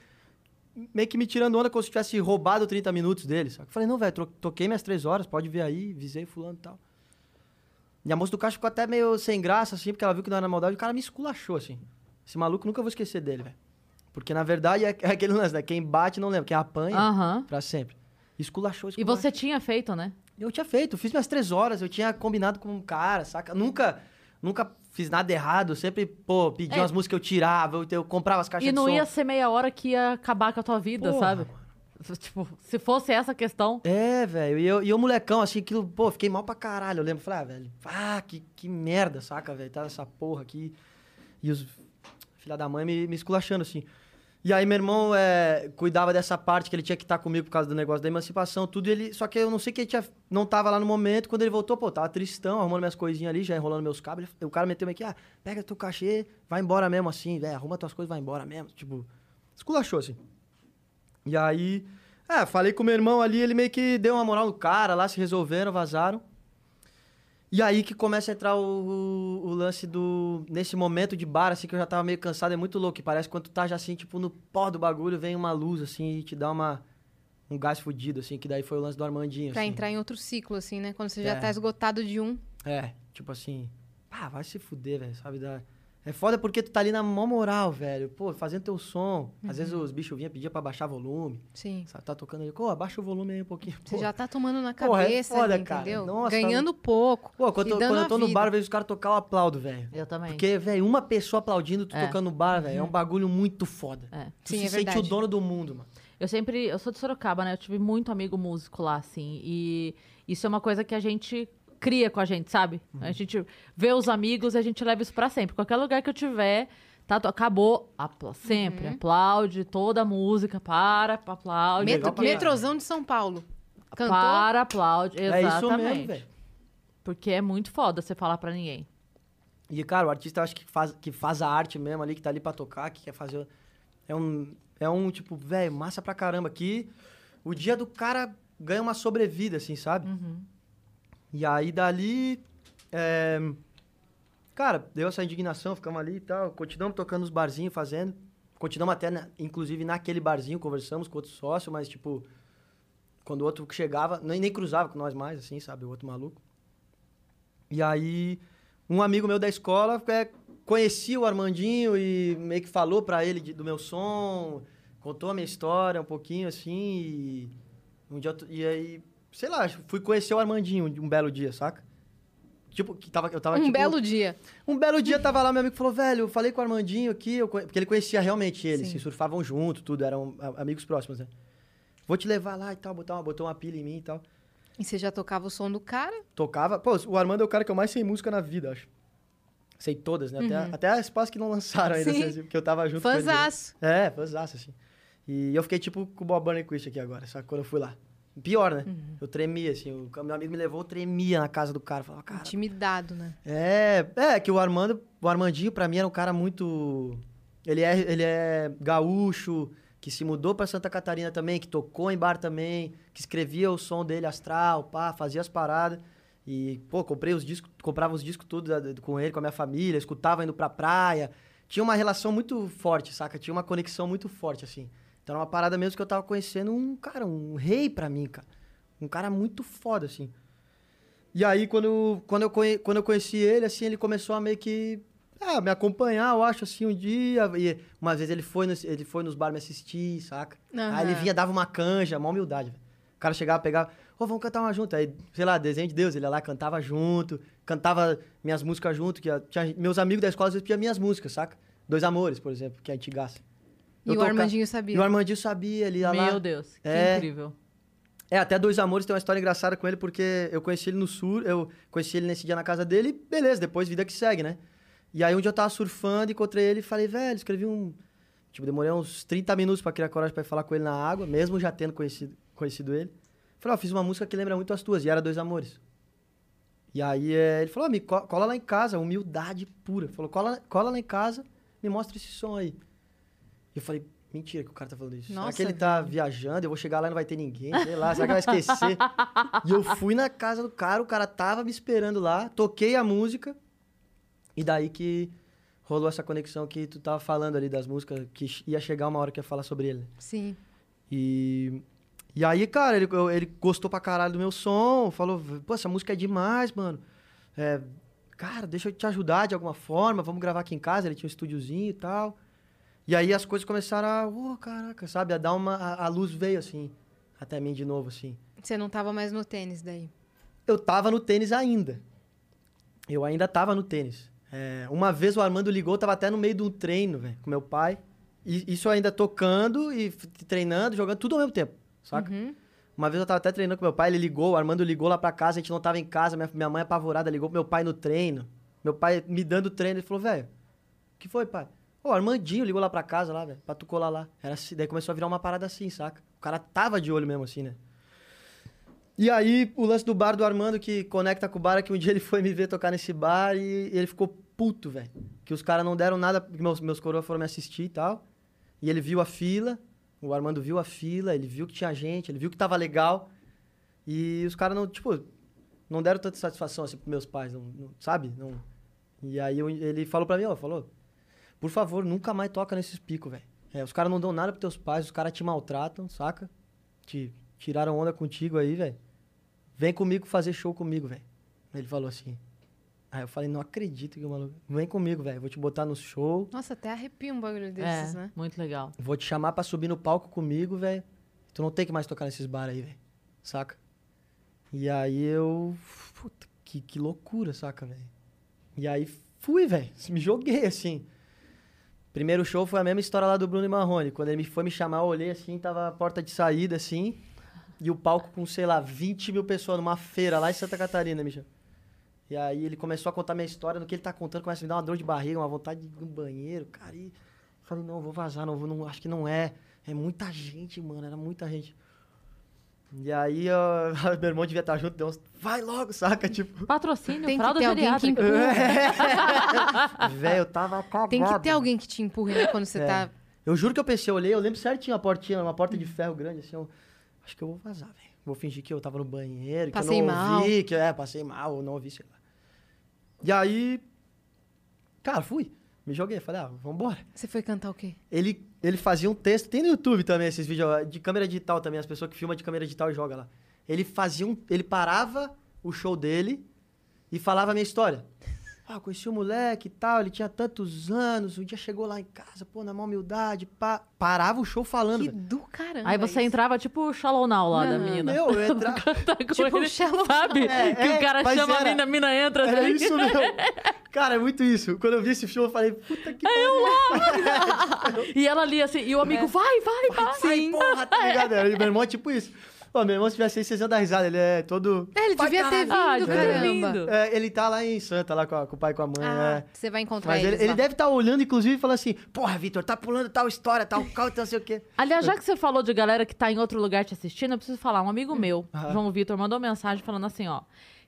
S1: Meio que me tirando onda como se tivesse roubado 30 minutos dele, sabe? Eu falei, não, velho, toquei minhas três horas, pode ver aí, visei fulano e tal. E a moça do caixa ficou até meio sem graça, assim, porque ela viu que não era maldade. O cara me esculachou, assim. Esse maluco, nunca vou esquecer dele, velho. Porque, na verdade, é, é aquele lance, né? Quem bate não lembra, quem apanha
S3: Aham.
S1: pra sempre. Esculachou,
S3: E
S1: esculachou.
S3: você tinha feito, né?
S1: Eu tinha feito, fiz minhas três horas, eu tinha combinado com um cara, saca? Nunca, nunca fiz nada errado, sempre, pô, pedia
S3: É.
S1: umas músicas que eu tirava, eu, eu comprava as caixas
S3: E
S1: de
S3: não
S1: som.
S3: ia ser meia hora que ia acabar com a tua vida,
S1: Porra,
S3: sabe? Tipo, se fosse essa questão.
S1: É, velho. E eu, e eu, molecão, assim, aquilo, pô, fiquei mal pra caralho. Eu lembro, falei, ah, velho, ah, que, que merda, saca, velho? Tá essa porra aqui. E os filha da mãe me, me esculachando, assim. E aí, meu irmão é, cuidava dessa parte que ele tinha que estar comigo por causa do negócio da emancipação, tudo. Ele, só que eu não sei que ele tinha, não tava lá no momento. Quando ele voltou, pô, tava tristão, arrumando minhas coisinhas ali, já enrolando meus cabos. Ele- o cara meteu meio que, ah, pega teu cachê, vai embora mesmo, assim, velho, arruma tuas coisas, vai embora mesmo. Tipo, esculachou, assim. E aí, é, falei com meu irmão ali, ele meio que deu uma moral no cara, lá se resolveram, vazaram. E aí que começa a entrar o, o- o lance do. Nesse momento de bar, assim, que eu já tava meio cansado, é muito louco. Parece quando tu tá já assim, tipo, no pó do bagulho, vem uma luz, assim, e te dá uma. Um gás fudido, assim, que daí foi o lance do Armandinho.
S2: Pra
S1: assim.
S2: entrar em outro ciclo, assim, né? Quando você já
S1: É.
S2: tá esgotado de um.
S1: É, tipo assim. Ah, vai se fuder, velho, sabe? Da... É foda porque tu tá ali na mó moral, velho. Pô, fazendo teu som. Às vezes
S2: Uhum.
S1: os bichos vinham pedir pra baixar volume.
S2: Sim.
S1: Sabe? Tá tocando ali. Pô, abaixa o volume aí um pouquinho.
S2: Você
S1: Pô.
S2: já tá tomando na
S1: Porra, é
S2: cabeça,
S1: foda,
S2: ali,
S1: cara.
S2: entendeu?
S1: Nossa,
S2: Ganhando pouco.
S1: Pô, quando, eu quando eu tô no
S2: vida.
S1: bar, eu vejo os caras tocar, eu aplaudo, velho.
S3: Eu também.
S1: Porque, velho, uma pessoa aplaudindo, tu
S3: É.
S1: tocando no bar, velho, é um bagulho muito foda.
S3: É.
S1: Tu
S2: Sim,
S1: se
S2: é
S1: sente o dono do mundo, mano.
S3: Eu sempre. Eu sou de Sorocaba, né? Eu tive muito amigo músico lá, assim. E isso é uma coisa que a gente cria com a gente, sabe?
S1: Uhum.
S3: A gente vê os amigos e a gente leva isso pra sempre. Qualquer lugar que eu tiver, tá, acabou. Apla sempre.
S2: Uhum.
S3: Aplaude toda a música. Para, aplaude.
S2: Metro, metrozão de São Paulo. Cantou?
S3: Para, aplaude.
S1: É
S3: Exatamente.
S1: isso mesmo, velho.
S3: Porque é muito foda você falar pra ninguém.
S1: E, cara, o artista, eu acho que faz, que faz a arte mesmo ali, que tá ali pra tocar, que quer fazer. É um, é um tipo, velho, massa pra caramba. Que o dia do cara ganha uma sobrevida, assim, sabe? E aí dali. é, Cara, deu essa indignação, ficamos ali e tal. Continuamos tocando nos barzinhos, fazendo. Continuamos até, na- inclusive, naquele barzinho, conversamos com outro sócio, mas, tipo, quando o outro chegava, nem, nem cruzava com nós mais, assim, sabe? O outro maluco. E aí, um amigo meu da escola é, conhecia o Armandinho e meio que falou pra ele de- do meu som, contou a minha história um pouquinho, assim, e... Um dia, e aí, sei lá, fui conhecer o Armandinho um belo dia, saca? Tipo, que tava, eu tava,
S2: Um
S1: tipo,
S2: belo dia.
S1: um belo dia tava lá, meu amigo falou, velho, eu falei com o Armandinho aqui, conhe- porque ele conhecia realmente ele,
S2: Sim.
S1: se surfavam junto, tudo, eram amigos próximos, né? Vou te levar lá e tal, botar uma, botou uma pilha em mim e tal.
S2: E você já tocava o som do cara?
S1: Tocava. Pô, o Armando é o cara que eu mais sei música na vida, acho. Sei todas, né? Até, até as espaços que não lançaram ainda,
S2: Sim.
S1: assim, porque eu tava junto com ele.
S2: Fãzaço.
S1: É, fãzaço, assim. E eu fiquei tipo com o Bob Burnquist aqui agora, só que quando eu fui lá. Pior, né? Eu tremia, assim. O meu amigo me levou, eu tremia na casa do cara. Falava, cara.
S2: Intimidado, né?
S1: É, é que o Armando, o Armandinho pra mim era um cara muito. Ele é, ele é gaúcho, que se mudou pra Santa Catarina também, que tocou em bar também, que escrevia o som dele astral, pá, fazia as paradas. E, pô, comprei os discos, comprava os discos tudo da- com ele, com a minha família, escutava indo pra praia. Tinha uma relação muito forte, saca? Tinha uma conexão muito forte, assim. Então era uma parada mesmo que eu tava conhecendo um, cara, um rei pra mim, cara. Um cara muito foda, assim. E aí, quando, quando, eu, conhe, quando eu conheci ele, assim, ele começou a meio que ah, me acompanhar, eu acho, assim, um dia. E uma vez ele foi, nos, ele foi nos bar me assistir, saca?
S2: Aham.
S1: Aí ele vinha, dava uma canja, uma humildade, velho. O cara chegava, pegava, ô, vamos cantar uma junto. Aí, sei lá, desenho de Deus, ele ia lá, cantava junto, cantava minhas músicas junto, que tinha, meus amigos da escola às vezes pediam minhas músicas, saca? Dois Amores, por exemplo, que é antigaça.
S2: E o
S1: toca-
S2: Armandinho sabia.
S1: E o Armandinho sabia, ele ia lá.
S3: Meu Deus, que
S1: É.
S3: incrível.
S1: É, até Dois Amores tem uma história engraçada com ele, porque eu conheci ele no sur, eu conheci ele nesse dia na casa dele, e beleza, depois vida que segue, né? E aí um dia eu tava surfando, encontrei ele e falei, velho, escrevi um. Tipo, demorei uns 30 minutos pra criar coragem pra ir falar com ele na água, mesmo já tendo conhecido, conhecido ele. Falei, ó, fiz uma música que lembra muito as tuas, e era Dois Amores. E aí é, ele falou, ó, me co- cola lá em casa, humildade pura. Falou, cola, cola lá em casa, me mostra esse som aí. E eu falei, mentira que o cara tá falando isso. será
S2: Nossa,
S1: que ele tá viajando? Eu vou chegar lá e não vai ter ninguém, sei lá, será que vai esquecer? e eu fui na casa do cara, o cara tava me esperando lá, toquei a música, e daí que rolou essa conexão que tu tava falando ali das músicas, que ia chegar uma hora que ia falar sobre ele.
S2: Sim.
S1: E, e aí, cara, ele, ele gostou pra caralho do meu som, falou, pô, essa música é demais, mano. É, cara, deixa eu te ajudar de alguma forma, vamos gravar aqui em casa, ele tinha um estúdiozinho e tal. E aí as coisas começaram a, ô, caraca, sabe, a dar uma, a, a luz veio, assim, até mim de novo, assim.
S2: Você não tava mais no tênis daí.
S1: Eu tava no tênis ainda. Eu ainda tava no tênis. É, uma vez o Armando ligou, eu tava até no meio de um treino, velho, com meu pai. E isso ainda tocando e treinando, jogando, tudo ao mesmo tempo, saca?
S2: Uhum.
S1: Uma vez eu tava até treinando com meu pai, ele ligou, o Armando ligou lá pra casa, a gente não tava em casa, minha, minha mãe apavorada ligou pro meu pai no treino. Meu pai me dando treino, ele falou, velho, o que foi, pai? Ô, Armandinho ligou lá pra casa, lá, velho, pra tu colar lá. Era assim, daí começou a virar uma parada assim, saca? O cara tava de olho mesmo, assim, né? E aí, o lance do bar do Armando, que conecta com o bar, é que um dia ele foi me ver tocar nesse bar e ele ficou puto, velho. Que os caras não deram nada, porque meus, meus coroas foram me assistir e tal. E ele viu a fila, o Armando viu a fila, ele viu que tinha gente, ele viu que tava legal. E os caras não, tipo, não deram tanta satisfação assim pros meus pais, não, não- sabe? Não. E aí eu- ele falou pra mim, ó, falou, por favor, nunca mais toca nesses picos, velho. É, os caras não dão nada pros teus pais, os caras te maltratam, saca? Te tiraram onda contigo aí, velho. Vem comigo fazer show comigo, velho. Ele falou assim. Aí eu falei, não acredito que o maluco. Vem comigo, velho. Vou te botar no show.
S2: Nossa, até arrepia um bagulho desses,
S3: é,
S2: né?
S3: muito legal.
S1: Vou te chamar pra subir no palco comigo, velho. Tu não tem que mais tocar nesses bar aí, velho. Saca? E aí eu. Puta, que, que loucura, saca, velho? E aí fui, velho. Me joguei, assim. Primeiro show foi a mesma história lá do Bruno e Marrone. Quando ele me foi me chamar, eu olhei assim, tava a porta de saída, assim. E o palco com, sei lá, 20 mil pessoas numa feira lá em Santa Catarina, chamou. E aí ele começou a contar minha história. No que ele tá contando, começa a me dar uma dor de barriga, uma vontade de ir no banheiro, cara. E falei, não, vou vazar, não, vou, não, acho que não é. É muita gente, mano, era muita gente. E aí, ó, meu irmão devia estar junto, deu uns, vai logo, saca? Tipo,
S3: Patrocínio,
S2: Tem que ter alguém que empurra.
S1: velho, eu tava cagado.
S2: Tem que ter alguém que te empurre, né? Quando você
S1: É.
S2: tá.
S1: Eu juro que eu pensei, eu olhei, eu lembro certinho a portinha, uma porta de ferro grande, assim, eu, acho que eu vou vazar, velho. Vou fingir que eu tava no banheiro, que
S2: Passei
S1: eu não
S2: mal.
S1: ouvi, que é, passei mal, ou não ouvi, sei lá. E aí, cara, fui, me joguei, falei, ah, vambora.
S2: Você foi cantar o quê?
S1: Ele, ele fazia um texto, tem no YouTube também esses vídeos de câmera digital também, as pessoas que filmam de câmera digital e jogam lá. Ele fazia um, ele parava o show dele e falava a minha história. Ah, conheci o moleque e tal, ele tinha tantos anos, um dia chegou lá em casa, pô, na maior humildade, pá. Parava o show falando,
S2: Que
S1: velho.
S2: do caramba.
S3: Aí você
S2: isso.
S3: entrava tipo o Shallow Now lá da
S2: Não.
S3: mina.
S1: Meu, eu entrava...
S2: Tipo o Shallow
S3: Sabe?
S1: É,
S3: que
S1: é,
S3: o cara chama a
S1: era-
S3: mina, a mina entra.
S1: Era
S3: assim.
S1: isso mesmo. Cara, é muito isso. Quando eu vi esse filme, eu falei, puta que pariu.
S3: E ela ali assim, e o amigo, vai, vai, vai.
S1: Sim. porra, tá ligado? E meu irmão é tipo isso. Ô, meu irmão, se tivesse aí, vocês iam dar risada. Ele é todo...
S2: É, ele devia ter vindo.
S3: Ah, que
S2: caramba.
S3: lindo.
S1: É, ele tá lá em Santa, lá com, a- com o pai e com a mãe.
S2: Ah,
S1: é.
S2: você vai encontrar
S1: Mas ele, ele
S2: lá.
S1: deve estar olhando, inclusive, e falando assim: Porra, Vitor, tá pulando tal história, tal calma, não sei o quê.
S3: Aliás, já que você falou de galera que tá em outro lugar te assistindo, eu preciso falar. Um amigo meu. João Vitor, mandou mensagem falando assim, ó.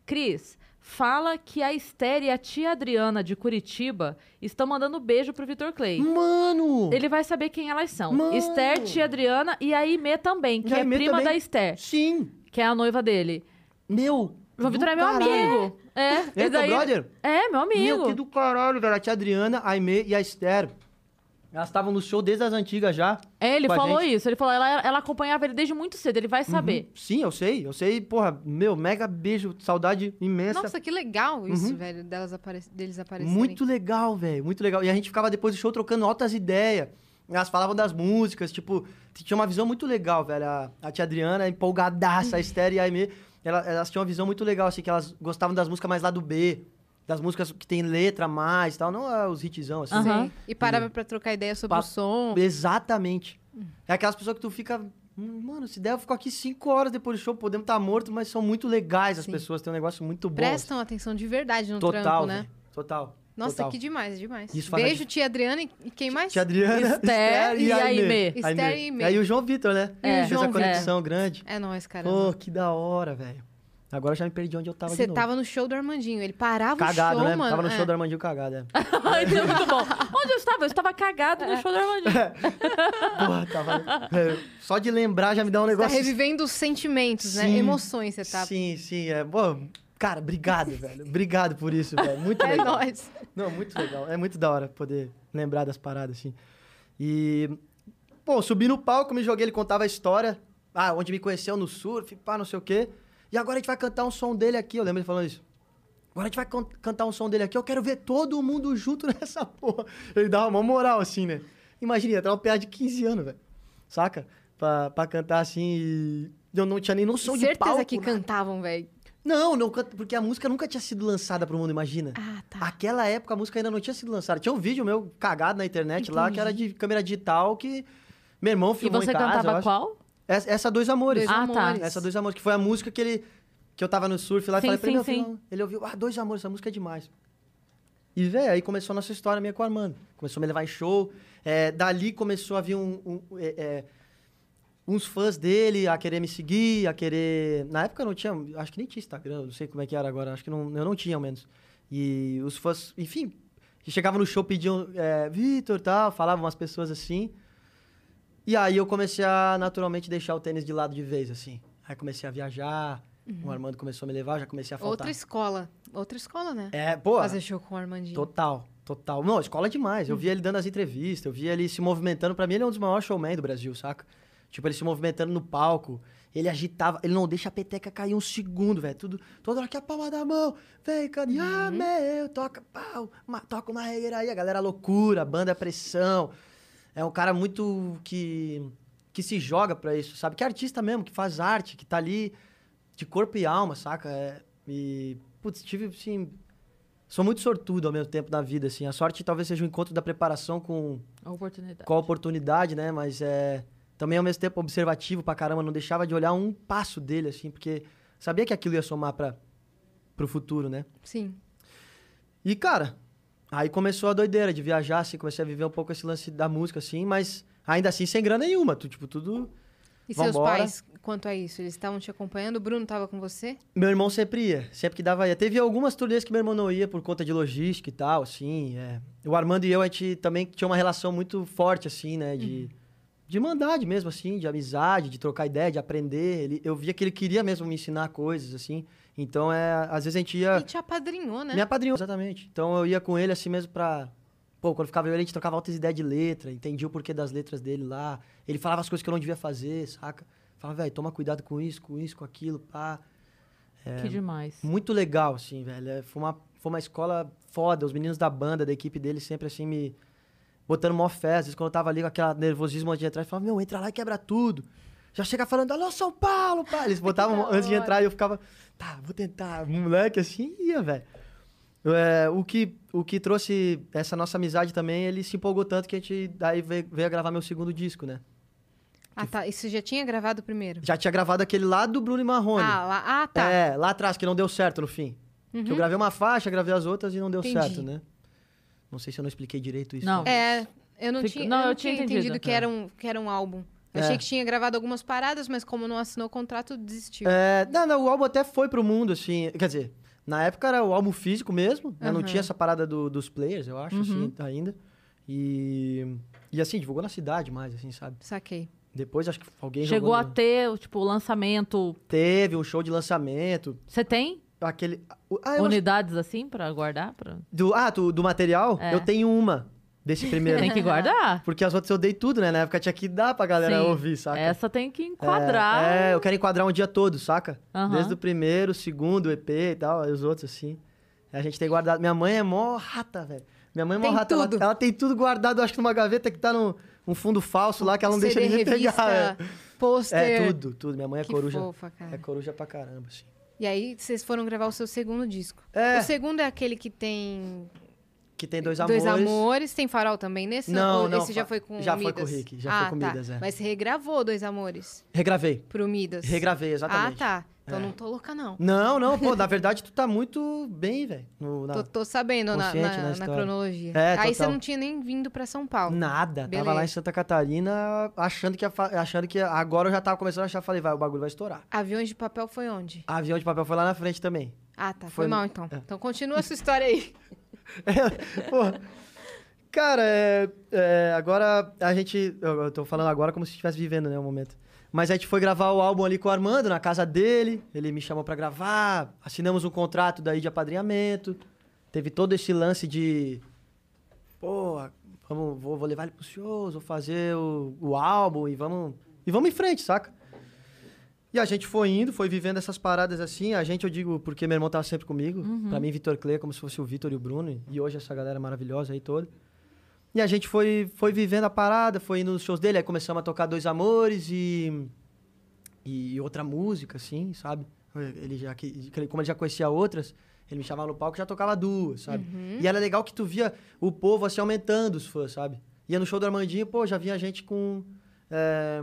S3: Cris, fala que a Esther e a tia Adriana de Curitiba estão mandando beijo pro Vitor Clay.
S1: Mano!
S3: Ele vai saber quem elas são.
S1: Mano!
S3: Esther, tia Adriana e a Aimee também, que
S1: E a
S3: é
S1: Aimee
S3: prima
S1: também.
S3: da Esther,
S1: Sim!
S3: que é a noiva dele.
S1: Meu!
S3: O Vitor
S1: do
S3: é meu
S1: caralho.
S3: amigo. É,
S1: Ele é
S3: e
S1: teu brother?
S3: É, meu amigo.
S1: Meu, que do caralho, velho. A tia Adriana, a Aimee e a Esther. Elas estavam no show desde as antigas já.
S3: É, ele falou isso. Ele falou, ela, ela acompanhava ele desde muito cedo, ele vai saber.
S1: Sim, eu sei. Eu sei, porra. Meu, mega beijo. Saudade imensa.
S2: Nossa, que legal isso, velho, delas apare... deles aparecerem.
S1: Uhum. Muito legal, velho. Muito legal. E a gente ficava depois do show trocando altas ideias. Elas falavam das músicas, tipo, tinha uma visão muito legal, velho. A, a tia Adriana, empolgadaça, a Esther e a Aimee, ela- elas tinham uma visão muito legal, assim, que elas gostavam das músicas mais lá do B, das músicas que tem letra mais e tal, não é os hitzão, assim.
S3: Aham.
S2: Sim. E parava pra trocar ideia sobre
S1: Pa-
S2: o som.
S1: Exatamente. É aquelas pessoas que tu fica. "Hum, Mano, se der, eu fico aqui cinco horas depois do show, podemos estar morto, mas são muito legais as
S2: Sim.
S1: pessoas, tem um negócio muito bom.
S2: Prestam atenção de verdade no
S1: Total,
S2: trampo, né?
S1: Total.
S2: Nossa,
S1: total.
S2: que demais, demais.
S1: Isso
S2: Beijo, tia Adriana e e quem mais?
S1: Tia Adriana,
S3: Esther e a Aimee.
S2: Esther e Aimee.
S1: Aí o João Vitor, né?
S2: E o
S1: Fez
S2: João
S1: a conexão grande.
S2: É nóis,
S1: Pô,
S2: caramba.
S1: que da hora, velho. Agora eu já me perdi onde eu tava
S2: Você
S1: de novo.
S2: tava no show do Armandinho. Ele parava
S1: Cagado,
S2: o show,
S1: né?
S2: mano.
S1: Tava no
S2: é.
S1: show do Armandinho cagado, é.
S3: Isso é muito bom. Onde eu estava? Eu estava cagado no show do Armandinho.
S1: Porra, tava... é, só de lembrar já me dá um
S2: Tá
S1: negócio...
S2: revivendo os sentimentos, né?
S1: Sim.
S2: Emoções você tá.
S1: Sim, sim, é. Pô, cara, obrigado, velho. Obrigado por isso, velho. Muito
S2: É
S1: legal.
S2: nóis.
S1: Não, muito legal. É muito da hora poder lembrar das paradas, assim. E... Pô, subi no palco, me joguei, ele contava a história. Ah, onde me conheceu no surf, pá, não sei o quê. E agora a gente vai cantar um som dele aqui. Eu lembro ele falando isso. Agora a gente vai can- cantar um som dele aqui. Eu quero ver todo mundo junto nessa porra. Ele dava uma moral, assim, né? Imagina, ter uma piada de 15 anos, velho. Saca? Pra, pra cantar assim e... Eu não tinha nem noção de
S2: Certeza
S1: palco.
S2: que
S1: nada.
S2: cantavam, velho.
S1: Não, não, porque a música nunca tinha sido lançada pro mundo, imagina.
S2: Ah, tá.
S1: Aquela época a música ainda não tinha sido lançada. Tinha um vídeo meu cagado na internet lá, que era de câmera digital, que meu irmão
S3: E
S1: filmou
S3: você
S1: em casa. eu
S3: cantava
S1: acho.
S3: qual?
S1: Essa, essa Dois Amores.
S2: Dois
S3: Ah, tá.
S2: amores.
S1: Essa Dois Amores, que foi a música que ele... Que eu tava no surf lá e
S3: Sim,
S1: falei pra ele, meu filho, ele ouviu, ah, Dois Amores, essa música é demais. E, velho, aí começou a nossa história minha com o Armando. Começou a me levar em show. É, dali começou a vir um... um- é, é, uns fãs dele a querer me seguir, a querer... Na época eu não tinha... Acho que nem tinha Instagram, não sei como é que era agora. Acho que não, eu não tinha, ao menos. E os fãs... Enfim, que chegavam no show, pediam... É, Vitor, tal, falavam umas pessoas assim. E aí eu comecei a, naturalmente, deixar o tênis de lado de vez, assim. Aí comecei a viajar, o Armando começou a me levar, já comecei a faltar.
S2: Outra escola. Outra escola, né?
S1: É, pô,
S2: Fazer show com o Armandinho.
S1: total, total. Não, escola é demais. Eu via ele dando as entrevistas, eu via ele se movimentando. Pra mim, ele é um dos maiores showmen do Brasil, saca? Tipo, ele se movimentando no palco. Ele agitava, ele não deixa a peteca cair um segundo, velho. Tudo, toda hora que a palma da mão, vem, cane, ah, meu, toca pau, toca uma regueira aí, a galera loucura, a banda é pressão. É um cara muito que, que se joga pra isso, sabe? Que é artista mesmo, que faz arte, que tá ali de corpo e alma, saca? É, e, putz, tive, assim... Sou muito sortudo ao mesmo tempo na vida, assim. A sorte talvez seja o encontro da preparação com,
S3: A oportunidade.
S1: com a oportunidade, né? Mas é... Também, ao mesmo tempo, observativo pra caramba. Não deixava de olhar um passo dele, assim. Porque sabia que aquilo ia somar pra, pro futuro, né?
S2: Sim.
S1: E, cara, aí começou a doideira de viajar, assim, comecei a viver um pouco esse lance da música, assim, mas ainda assim sem grana nenhuma, tu, tipo, tudo...
S2: E seus
S1: Vambora.
S2: pais, quanto a isso? Eles estavam te acompanhando? O Bruno tava com você?
S1: Meu irmão sempre ia, sempre que dava ia. Teve algumas turnês que meu irmão não ia por conta de logística e tal, assim, é. O Armando e eu, a gente também tinha uma relação muito forte, assim, né, de... De mandade mesmo, assim, de amizade, de trocar ideia, de aprender. Ele, eu via que ele queria mesmo me ensinar coisas, assim. Então, é, às vezes a gente ia...
S2: E te apadrinhou, né?
S1: Me apadrinhou, exatamente. Então eu ia com ele assim mesmo pra. Pô, quando ficava eu ele, a gente trocava altas ideias de letra, entendia o porquê das letras dele lá. Ele falava as coisas que eu não devia fazer, saca? Falava, velho, toma cuidado com isso, com isso, com aquilo, pá.
S3: Que demais.
S1: Muito legal, assim, velho. É, Foi uma, foi uma escola foda. Os meninos da banda, da equipe dele, sempre assim me. Botando mó fé. Às vezes, quando eu tava ali com aquele nervosismo de entrar, falava, meu, entra lá e quebra tudo. Já chega falando, alô, São Paulo, pá. Eles botavam antes de entrar e eu ficava, tá, vou tentar. Moleque, assim, ia, velho. É, o, que, o que trouxe essa nossa amizade também, ele se empolgou tanto que a gente daí veio, veio a gravar meu segundo disco, né?
S2: Ah, tá. E você já tinha gravado o primeiro?
S1: Já tinha gravado aquele lá do Bruno e Marrone.
S2: Ah, lá, ah, tá.
S1: É, lá atrás, que não deu certo no fim. Que eu gravei uma faixa, gravei as outras e não deu
S2: Entendi.
S1: certo, né? Não sei se eu não expliquei direito isso.
S3: Não.
S2: É, eu não
S3: Fica-
S2: tinha,
S3: não,
S2: eu não
S3: tinha
S2: tinha entendido,
S3: entendido.
S2: que, era um, que era um álbum. Eu
S1: É.
S2: achei que tinha gravado algumas paradas, mas como não assinou o contrato, desistiu.
S1: É, não, não, o álbum até foi pro mundo, assim. Quer dizer, Na época era o álbum físico mesmo, né? Não tinha essa parada do- dos players, eu acho,
S3: Uhum.
S1: assim, ainda. E, e assim, divulgou na cidade mais, assim, sabe?
S2: Saquei.
S1: Depois acho que alguém
S3: Chegou
S1: jogou
S3: a
S1: no-
S3: ter, tipo, o lançamento.
S1: Teve um show de lançamento,
S3: Você tem
S1: aquele... Ah, eu acho-
S3: unidades assim pra guardar? Pra...
S1: do, ah do, do material?
S3: É.
S1: Eu tenho uma desse primeiro.
S3: Tem que guardar.
S1: Porque as outras eu dei tudo, né? Na época tinha que dar pra galera
S3: Sim.
S1: ouvir, saca?
S3: Essa tem que enquadrar.
S1: É, é, eu quero enquadrar um dia todo, saca?
S3: Aham.
S1: Desde o primeiro, o segundo, o EP e tal, e os outros assim. A gente tem guardado. Minha mãe é mó rata, velho. Minha mãe é mó
S2: Tem
S1: rata. Ela,
S2: tudo.
S1: ela tem tudo guardado, acho que numa gaveta que tá no, um fundo falso lá, que ela não deixa
S2: CD,
S1: ninguém
S2: revista,
S1: pegar.
S2: pôster.
S1: É. é, tudo, tudo. Minha mãe é
S2: Que
S1: coruja.
S2: fofa, cara.
S1: É coruja pra caramba, assim.
S2: E aí, vocês foram gravar o seu segundo disco.
S1: É.
S2: O segundo é aquele que tem
S1: Que tem dois amores.
S2: Dois Amores. Tem Farol também nesse?
S1: Não,
S2: Ou
S1: não,
S2: Esse já foi com
S1: já
S2: o
S1: foi
S2: Midas?
S1: com o Rick, já
S2: ah,
S1: foi com o
S2: tá.
S1: Midas, é.
S2: Mas você regravou Dois Amores
S1: Regravei.
S2: pro Midas?
S1: Regravei, exatamente.
S2: Ah, tá. Então
S1: É.
S2: não tô louca, não.
S1: Não, não, pô, na verdade tu tá muito bem, velho.
S2: Tô, tô sabendo na, na-
S1: na
S2: cronologia.
S1: É,
S2: aí você não tinha nem vindo pra São Paulo.
S1: Nada. Tava
S2: Beleza.
S1: lá em Santa Catarina achando que, achando que agora eu já tava começando a achar, falei, vai, o bagulho vai estourar.
S2: Aviões de papel foi onde?
S1: Avião de papel foi lá na frente também.
S2: Ah, tá. Foi,
S1: Foi
S2: mal, então.
S1: é.
S2: Então continua a sua história aí.
S1: Pô, cara, é, é, agora a gente. Eu, tô falando agora como se estivesse vivendo, né, o momento. Mas a gente foi gravar o álbum ali com o Armando, na casa dele. Ele me chamou pra gravar. Assinamos um contrato daí de apadrinhamento. Teve todo esse lance de. Pô, vamos, vou, vou levar ele pros shows, vou fazer o, o álbum e vamos. E vamos em frente, saca? E a gente foi indo, foi vivendo essas paradas assim. A gente, eu digo, porque meu irmão tava sempre comigo. Pra mim, Vitor Clay é como se fosse o Vitor e o Bruno. E hoje essa galera maravilhosa aí toda. E a gente foi, foi vivendo a parada, foi indo nos shows dele. Aí começamos a tocar Dois Amores e... E outra música, assim, sabe? Ele já, como ele já conhecia outras, ele me chamava no palco e já tocava duas, sabe? E era legal que tu via o povo, assim, aumentando os fãs, sabe? Ia no show do Armandinho, pô, já vinha gente com... é,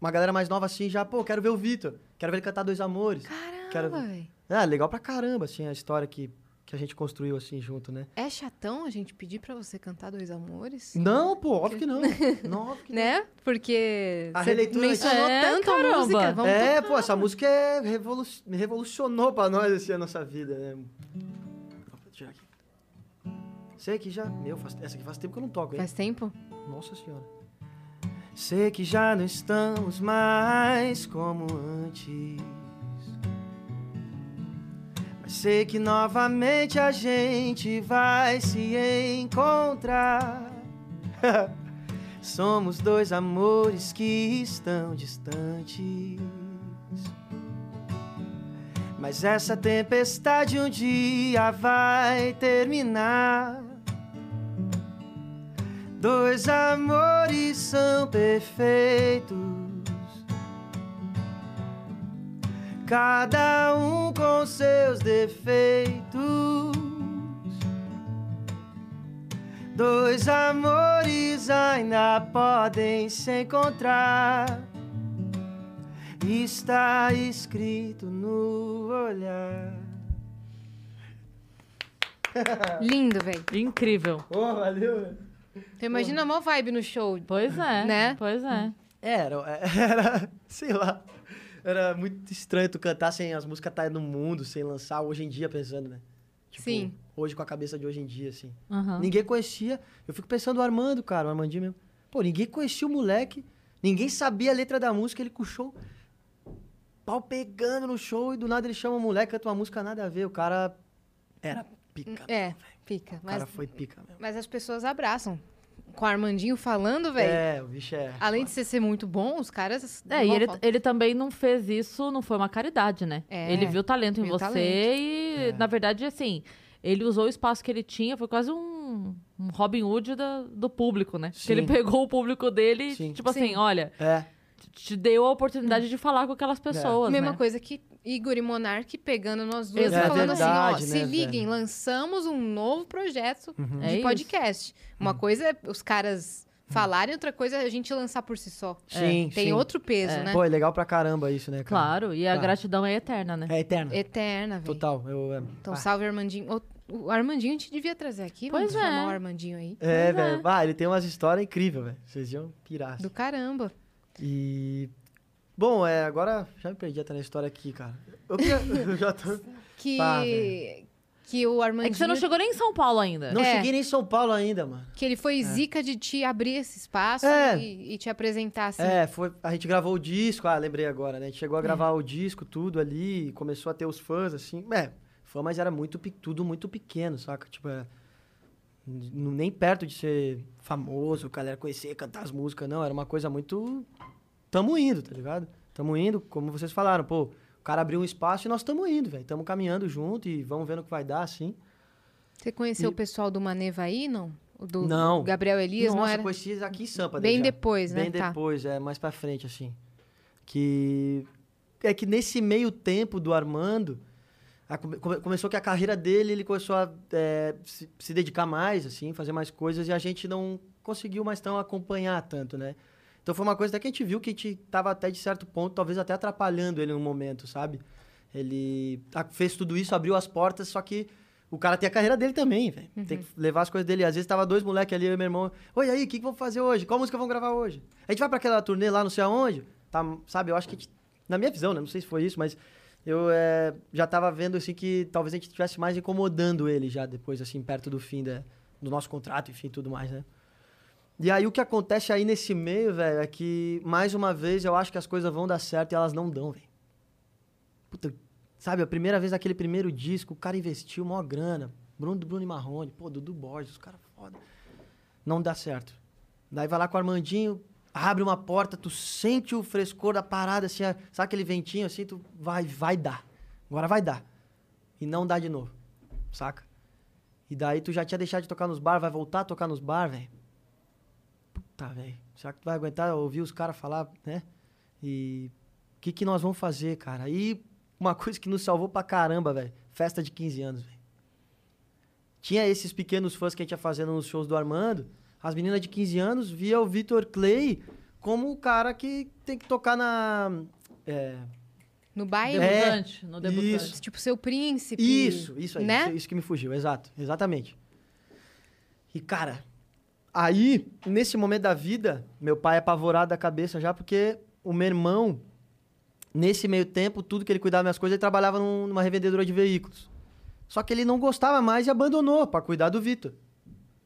S1: uma galera mais nova assim, já, pô, quero ver o Vitor. Quero ver ele cantar Dois Amores. Quero-
S2: Caramba, velho.
S1: É, legal pra caramba, assim, a história que, que a gente construiu, assim, junto, né?
S2: É chatão a gente pedir pra você cantar Dois Amores?
S1: Não, pô, óbvio que não. não óbvio que não.
S2: Né? Porque
S1: A releitura
S2: mencionou
S3: É,
S2: tanto a
S3: caramba.
S2: música. Vamos
S1: É,
S2: tocar.
S1: pô, essa música é revolu revolucionou pra nós, assim, a nossa vida, né? Eu tirar aqui. Sei que já... Meu, faz... essa aqui faz tempo que eu não toco, hein?
S2: Faz tempo?
S1: Nossa senhora. Sei que já não estamos mais como antes. Mas sei que novamente a gente vai se encontrar. Somos dois amores que estão distantes. Mas essa tempestade um dia vai terminar. Dois amores são perfeitos, cada um com seus defeitos. Dois amores ainda podem se encontrar. Está escrito no olhar.
S2: Lindo, velho.
S3: Incrível.
S1: Oh, valeu.
S2: Então imagina a maior vibe no show.
S3: Pois é.
S2: Né?
S3: Pois é.
S1: Era, era, sei lá. Era muito estranho tu cantar sem as músicas estarem no mundo, sem lançar, hoje em dia pensando, né? Tipo,
S2: Sim.
S1: Hoje com a cabeça de hoje em dia, assim.
S3: Aham.
S1: Ninguém conhecia. Eu fico pensando o Armando, cara, o Armandinho mesmo. Pô, ninguém conhecia o moleque, ninguém sabia a letra da música, ele com o show. Pau pegando no show e do nada ele chama o moleque, canta uma música nada a ver. O cara era pica.
S2: É, fica.
S1: O
S2: Mas,
S1: cara foi pica mesmo.
S2: mas as pessoas abraçam. Com o Armandinho falando, velho.
S1: É, o bicho é.
S2: Além de você ser muito bom, os caras.
S3: É, e ele, ele também não fez isso, não foi uma caridade, né?
S2: É,
S3: ele viu talento em
S2: viu
S3: você
S2: talento.
S3: e,
S1: É.
S3: na verdade, assim, ele usou o espaço que ele tinha, foi quase um, um Robin Hood da- do público, né? Que
S1: Sim.
S3: ele pegou o público dele,
S1: Sim.
S3: tipo assim,
S2: Sim.
S3: olha,
S1: É.
S3: te deu a oportunidade de falar com aquelas pessoas,
S2: Mesma
S3: né?
S2: coisa que Igor e Monark pegando nós duas
S3: É
S2: e falando assim, ó,
S1: verdade,
S2: se
S1: né,
S2: liguem,
S1: velho?
S2: lançamos um novo projeto
S3: É
S2: de
S3: isso.
S2: podcast. Uma
S1: Uhum.
S2: coisa é os caras falarem, outra coisa é a gente lançar por si só.
S1: Sim,
S2: Tem
S1: sim.
S2: outro peso,
S3: É.
S2: né?
S1: Pô, é legal pra caramba isso, né, cara?
S3: Claro, e a
S1: Claro.
S3: gratidão é eterna, né?
S1: É eterno.
S2: Eterna, velho.
S1: Total. Eu, é,
S2: Então,
S1: ah,
S2: salve Armandinho. O, Armandinho a gente devia trazer aqui.
S3: Pois
S2: Vamos
S3: é.
S2: chamar o Armandinho aí.
S1: É,
S3: é.
S1: velho. Ah, ele tem umas histórias incríveis, velho. Vocês iam pirar. assim.
S2: Do caramba.
S1: E. Bom, é, agora já me perdi até na história aqui, cara. Eu, eu já tô.
S2: que,
S1: Pá, velho.
S2: que o
S3: É
S2: Armandinho...
S3: que você não chegou nem em São Paulo ainda.
S1: Não
S2: É.
S1: cheguei nem em São Paulo ainda, mano.
S2: Que ele foi zica de te abrir esse espaço
S1: É.
S2: e, e te apresentar assim.
S1: É, foi, a gente gravou o disco, ah, lembrei agora, né? A gente chegou a gravar o disco, tudo ali, começou a ter os fãs, assim. É, fã, mas era muito, tudo muito pequeno, saca? Tipo, é, n- nem perto de ser famoso, galera conhecer, cantar as músicas, não. Era uma coisa muito. Tamo indo, tá ligado? Tamo indo, como vocês falaram, pô, o cara abriu um espaço e nós tamo indo, velho. Tamo caminhando junto e vamos vendo o que vai dar, assim.
S2: Você conheceu
S1: E-
S2: o pessoal do Maneva aí, não? O do
S1: Não.
S2: Gabriel Elias,
S1: Nossa,
S2: não era?
S1: conheci eles aqui em Sampa.
S2: Bem
S1: já.
S2: depois, né?
S1: Bem
S2: Tá.
S1: depois, é, mais pra frente, assim. Que. É que nesse meio tempo do Armando, a- come- come- começou que a carreira dele, ele começou a é, se, se dedicar mais, assim, fazer mais coisas, e a gente não conseguiu mais tão acompanhar tanto, né? Então foi uma coisa até que a gente viu que a gente tava até de certo ponto, talvez até atrapalhando ele no momento, sabe? Ele fez tudo isso, abriu as portas, só que o cara tem a carreira dele também, velho. Tem que levar as coisas dele. Às vezes tava dois moleques ali, eu e meu irmão. Oi, aí, o que, que vamos fazer hoje? Qual música vamos gravar hoje? A gente vai pra aquela turnê lá, não sei aonde? Tá, sabe, eu acho que. gente- na minha visão, né? Não sei se foi isso, mas eu é, já tava vendo, assim, que talvez a gente estivesse mais incomodando ele já depois, assim, perto do fim da, do nosso contrato, enfim, tudo mais, né? E aí o que acontece aí nesse meio, velho, é que, mais uma vez, eu acho que as coisas vão dar certo e elas não dão, velho. Puta, sabe, a primeira vez naquele primeiro disco, o cara investiu maior grana. Bruno Bruno e Marrone, pô, Dudu Borges, os caras foda. Não dá certo. Daí vai lá com o Armandinho, abre uma porta, tu sente o frescor da parada, assim, sabe aquele ventinho assim, tu vai, vai dar. Agora vai dar. E não dá de novo, saca? E daí tu já tinha deixado de tocar nos bar, vai voltar a tocar nos bar, velho. Puta, velho. Será que tu vai aguentar ouvir os caras falar, né? E o que, que nós vamos fazer, cara? Aí, uma coisa que nos salvou pra caramba, velho. Festa de 15 anos, velho. Tinha esses pequenos fãs que a gente ia fazendo nos shows do Armando. As meninas de 15 anos via o Vitor Clay como o cara que tem que tocar na. é,
S2: No bairro?
S1: É,
S3: Debutante, no debutante.
S1: isso.
S2: Tipo, seu príncipe.
S1: Isso, isso aí.
S2: Né?
S1: Isso, isso que me fugiu, exato. Exatamente. E, cara, aí, nesse momento da vida, meu pai é apavorado da cabeça já, porque o meu irmão, nesse meio tempo, tudo que ele cuidava das minhas coisas, ele trabalhava num- numa revendedora de veículos. Só que ele não gostava mais e abandonou pra cuidar do Vitor.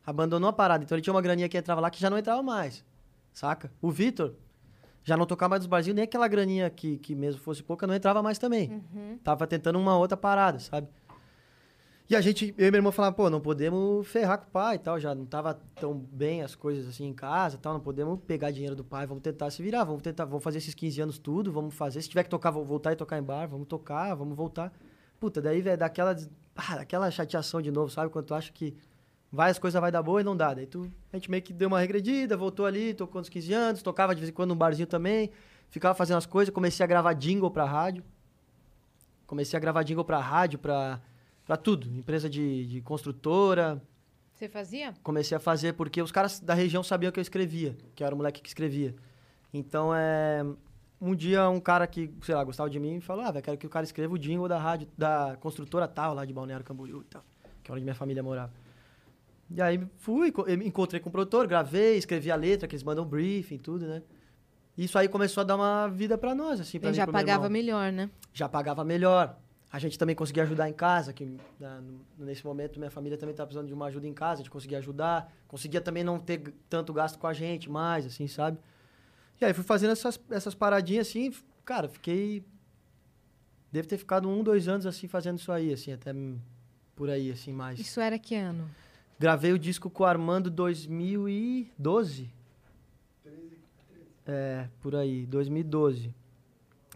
S1: Abandonou a parada. Então ele tinha uma graninha que entrava lá que já não entrava mais. Saca? O Vitor já não tocava mais nos barzinhos, nem aquela graninha que, que mesmo fosse pouca, não entrava mais também. Tava tentando uma outra parada, sabe? E a gente, eu e meu irmão falavam, pô, não podemos ferrar com o pai e tal, já não tava tão bem as coisas assim em casa e tal, não podemos pegar dinheiro do pai, vamos tentar se virar, vamos tentar, vamos fazer esses 15 anos tudo, vamos fazer, se tiver que tocar, vou voltar e tocar em bar, vamos tocar, vamos voltar. Puta, daí, velho, daquela, ah, daquela chateação de novo, sabe? Quando tu acha que vai, as coisas vai dar boa e não dá. Daí tu, a gente meio que deu uma regredida, voltou ali, tocou nos 15 anos, tocava de vez em quando num barzinho também, ficava fazendo as coisas, comecei a gravar jingle pra rádio. Comecei a gravar jingle pra rádio, pra, pra tudo. Empresa de, de construtora.
S2: Você fazia?
S1: Comecei a fazer porque os caras da região sabiam que eu escrevia, que eu era o moleque que escrevia. Então, é... Um dia, um cara que, sei lá, gostava de mim, falou, ah, velho, quero que o cara escreva o jingle da rádio, da construtora tal, lá de Balneário Camboriú e tal, que é onde minha família morava. E aí fui, encontrei com o produtor, gravei, escrevi a letra, que eles mandam briefing, tudo, né? Isso aí começou a dar uma vida pra nós, assim, pra
S2: Ele
S1: mim,
S2: já pagava melhor, né?
S1: já pagava melhor. A gente também conseguia ajudar em casa, que no- nesse momento minha família também estava precisando de uma ajuda em casa, a gente conseguia ajudar. Conseguia também não ter tanto gasto com a gente mais, assim, sabe? E aí fui fazendo essas, essas paradinhas assim, cara, fiquei... Devo ter ficado um, dois anos assim fazendo isso aí, assim, até por aí, assim, mais.
S2: Isso era que ano?
S1: Gravei o disco com o Armando 2012. É, por aí, 2012.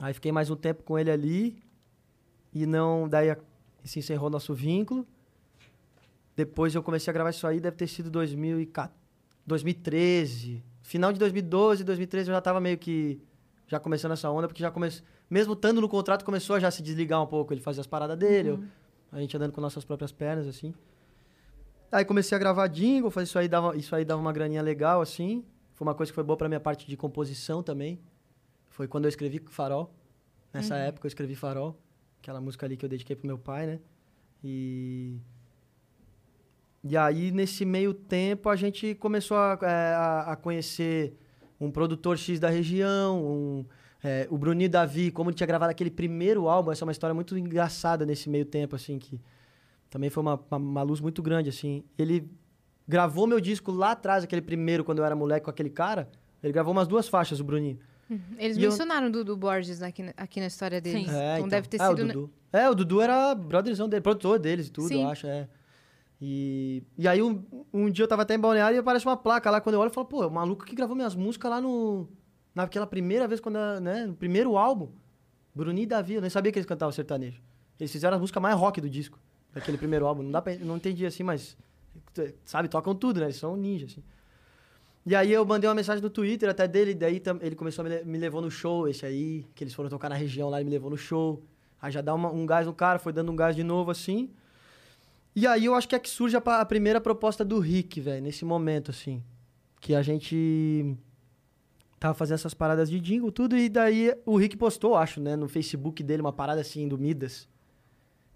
S1: Aí fiquei mais um tempo com ele ali e não, daí a- se encerrou nosso vínculo. Depois eu comecei a gravar isso aí, deve ter sido 2014, 2013. Final de 2012, 2013 eu já tava meio que já começando essa onda, porque já começou, mesmo estando no contrato, começou a já se desligar um pouco, ele fazia as paradas dele, eu- a gente andando com nossas próprias pernas assim. Aí comecei a gravar jingle, fazer isso aí dava, isso aí dava uma graninha legal, assim. Foi uma coisa que foi boa pra minha parte de composição também. Foi quando eu escrevi Farol. Nessa época eu escrevi Farol, aquela música ali que eu dediquei pro meu pai, né? E e aí nesse meio tempo a gente começou a, é, a, a conhecer um produtor X da região, um, É, o Bruninho Davi, como ele tinha gravado aquele primeiro álbum, essa é uma história muito engraçada nesse meio tempo, assim, que também foi uma, uma, uma luz muito grande, assim. Ele gravou meu disco lá atrás, aquele primeiro, quando eu era moleque com aquele cara. Ele gravou umas duas faixas, o Bruninho.
S2: Eles
S1: E eu-
S2: mencionaram o Dudu Borges aqui, na- aqui na história deles.
S3: Sim.
S2: Então, deve ter
S1: Ah,
S2: sido.
S1: o
S2: né?
S1: Dudu. É, o Dudu era brotherzão dele, produtor deles e tudo,
S2: Sim.
S1: eu acho, é. E, e aí, um, um dia eu tava até em Balneário e aparece uma placa lá, quando eu olho, eu falo, pô, é o maluco que gravou minhas músicas lá no... Naquela primeira vez, quando, eu- né, no primeiro álbum. Bruninho e Davi, eu nem sabia que eles cantavam sertanejo. Eles fizeram as músicas mais rock do disco, daquele primeiro álbum. Não dá pra, não entendi assim, mas, sabe, tocam tudo, né? Eles são ninjas, assim. E aí eu mandei uma mensagem no Twitter até dele, daí ele começou a me, me levou no show, esse aí, que eles foram tocar na região lá, ele me levou no show. Aí já dá uma- um gás no cara, foi dando um gás de novo, assim. E aí eu acho que é que surge a, a primeira proposta do Rick, velho, nesse momento, assim. Que a gente tava fazendo essas paradas de jingle, tudo, e daí o Rick postou, acho, né, no Facebook dele, uma parada assim, do Midas.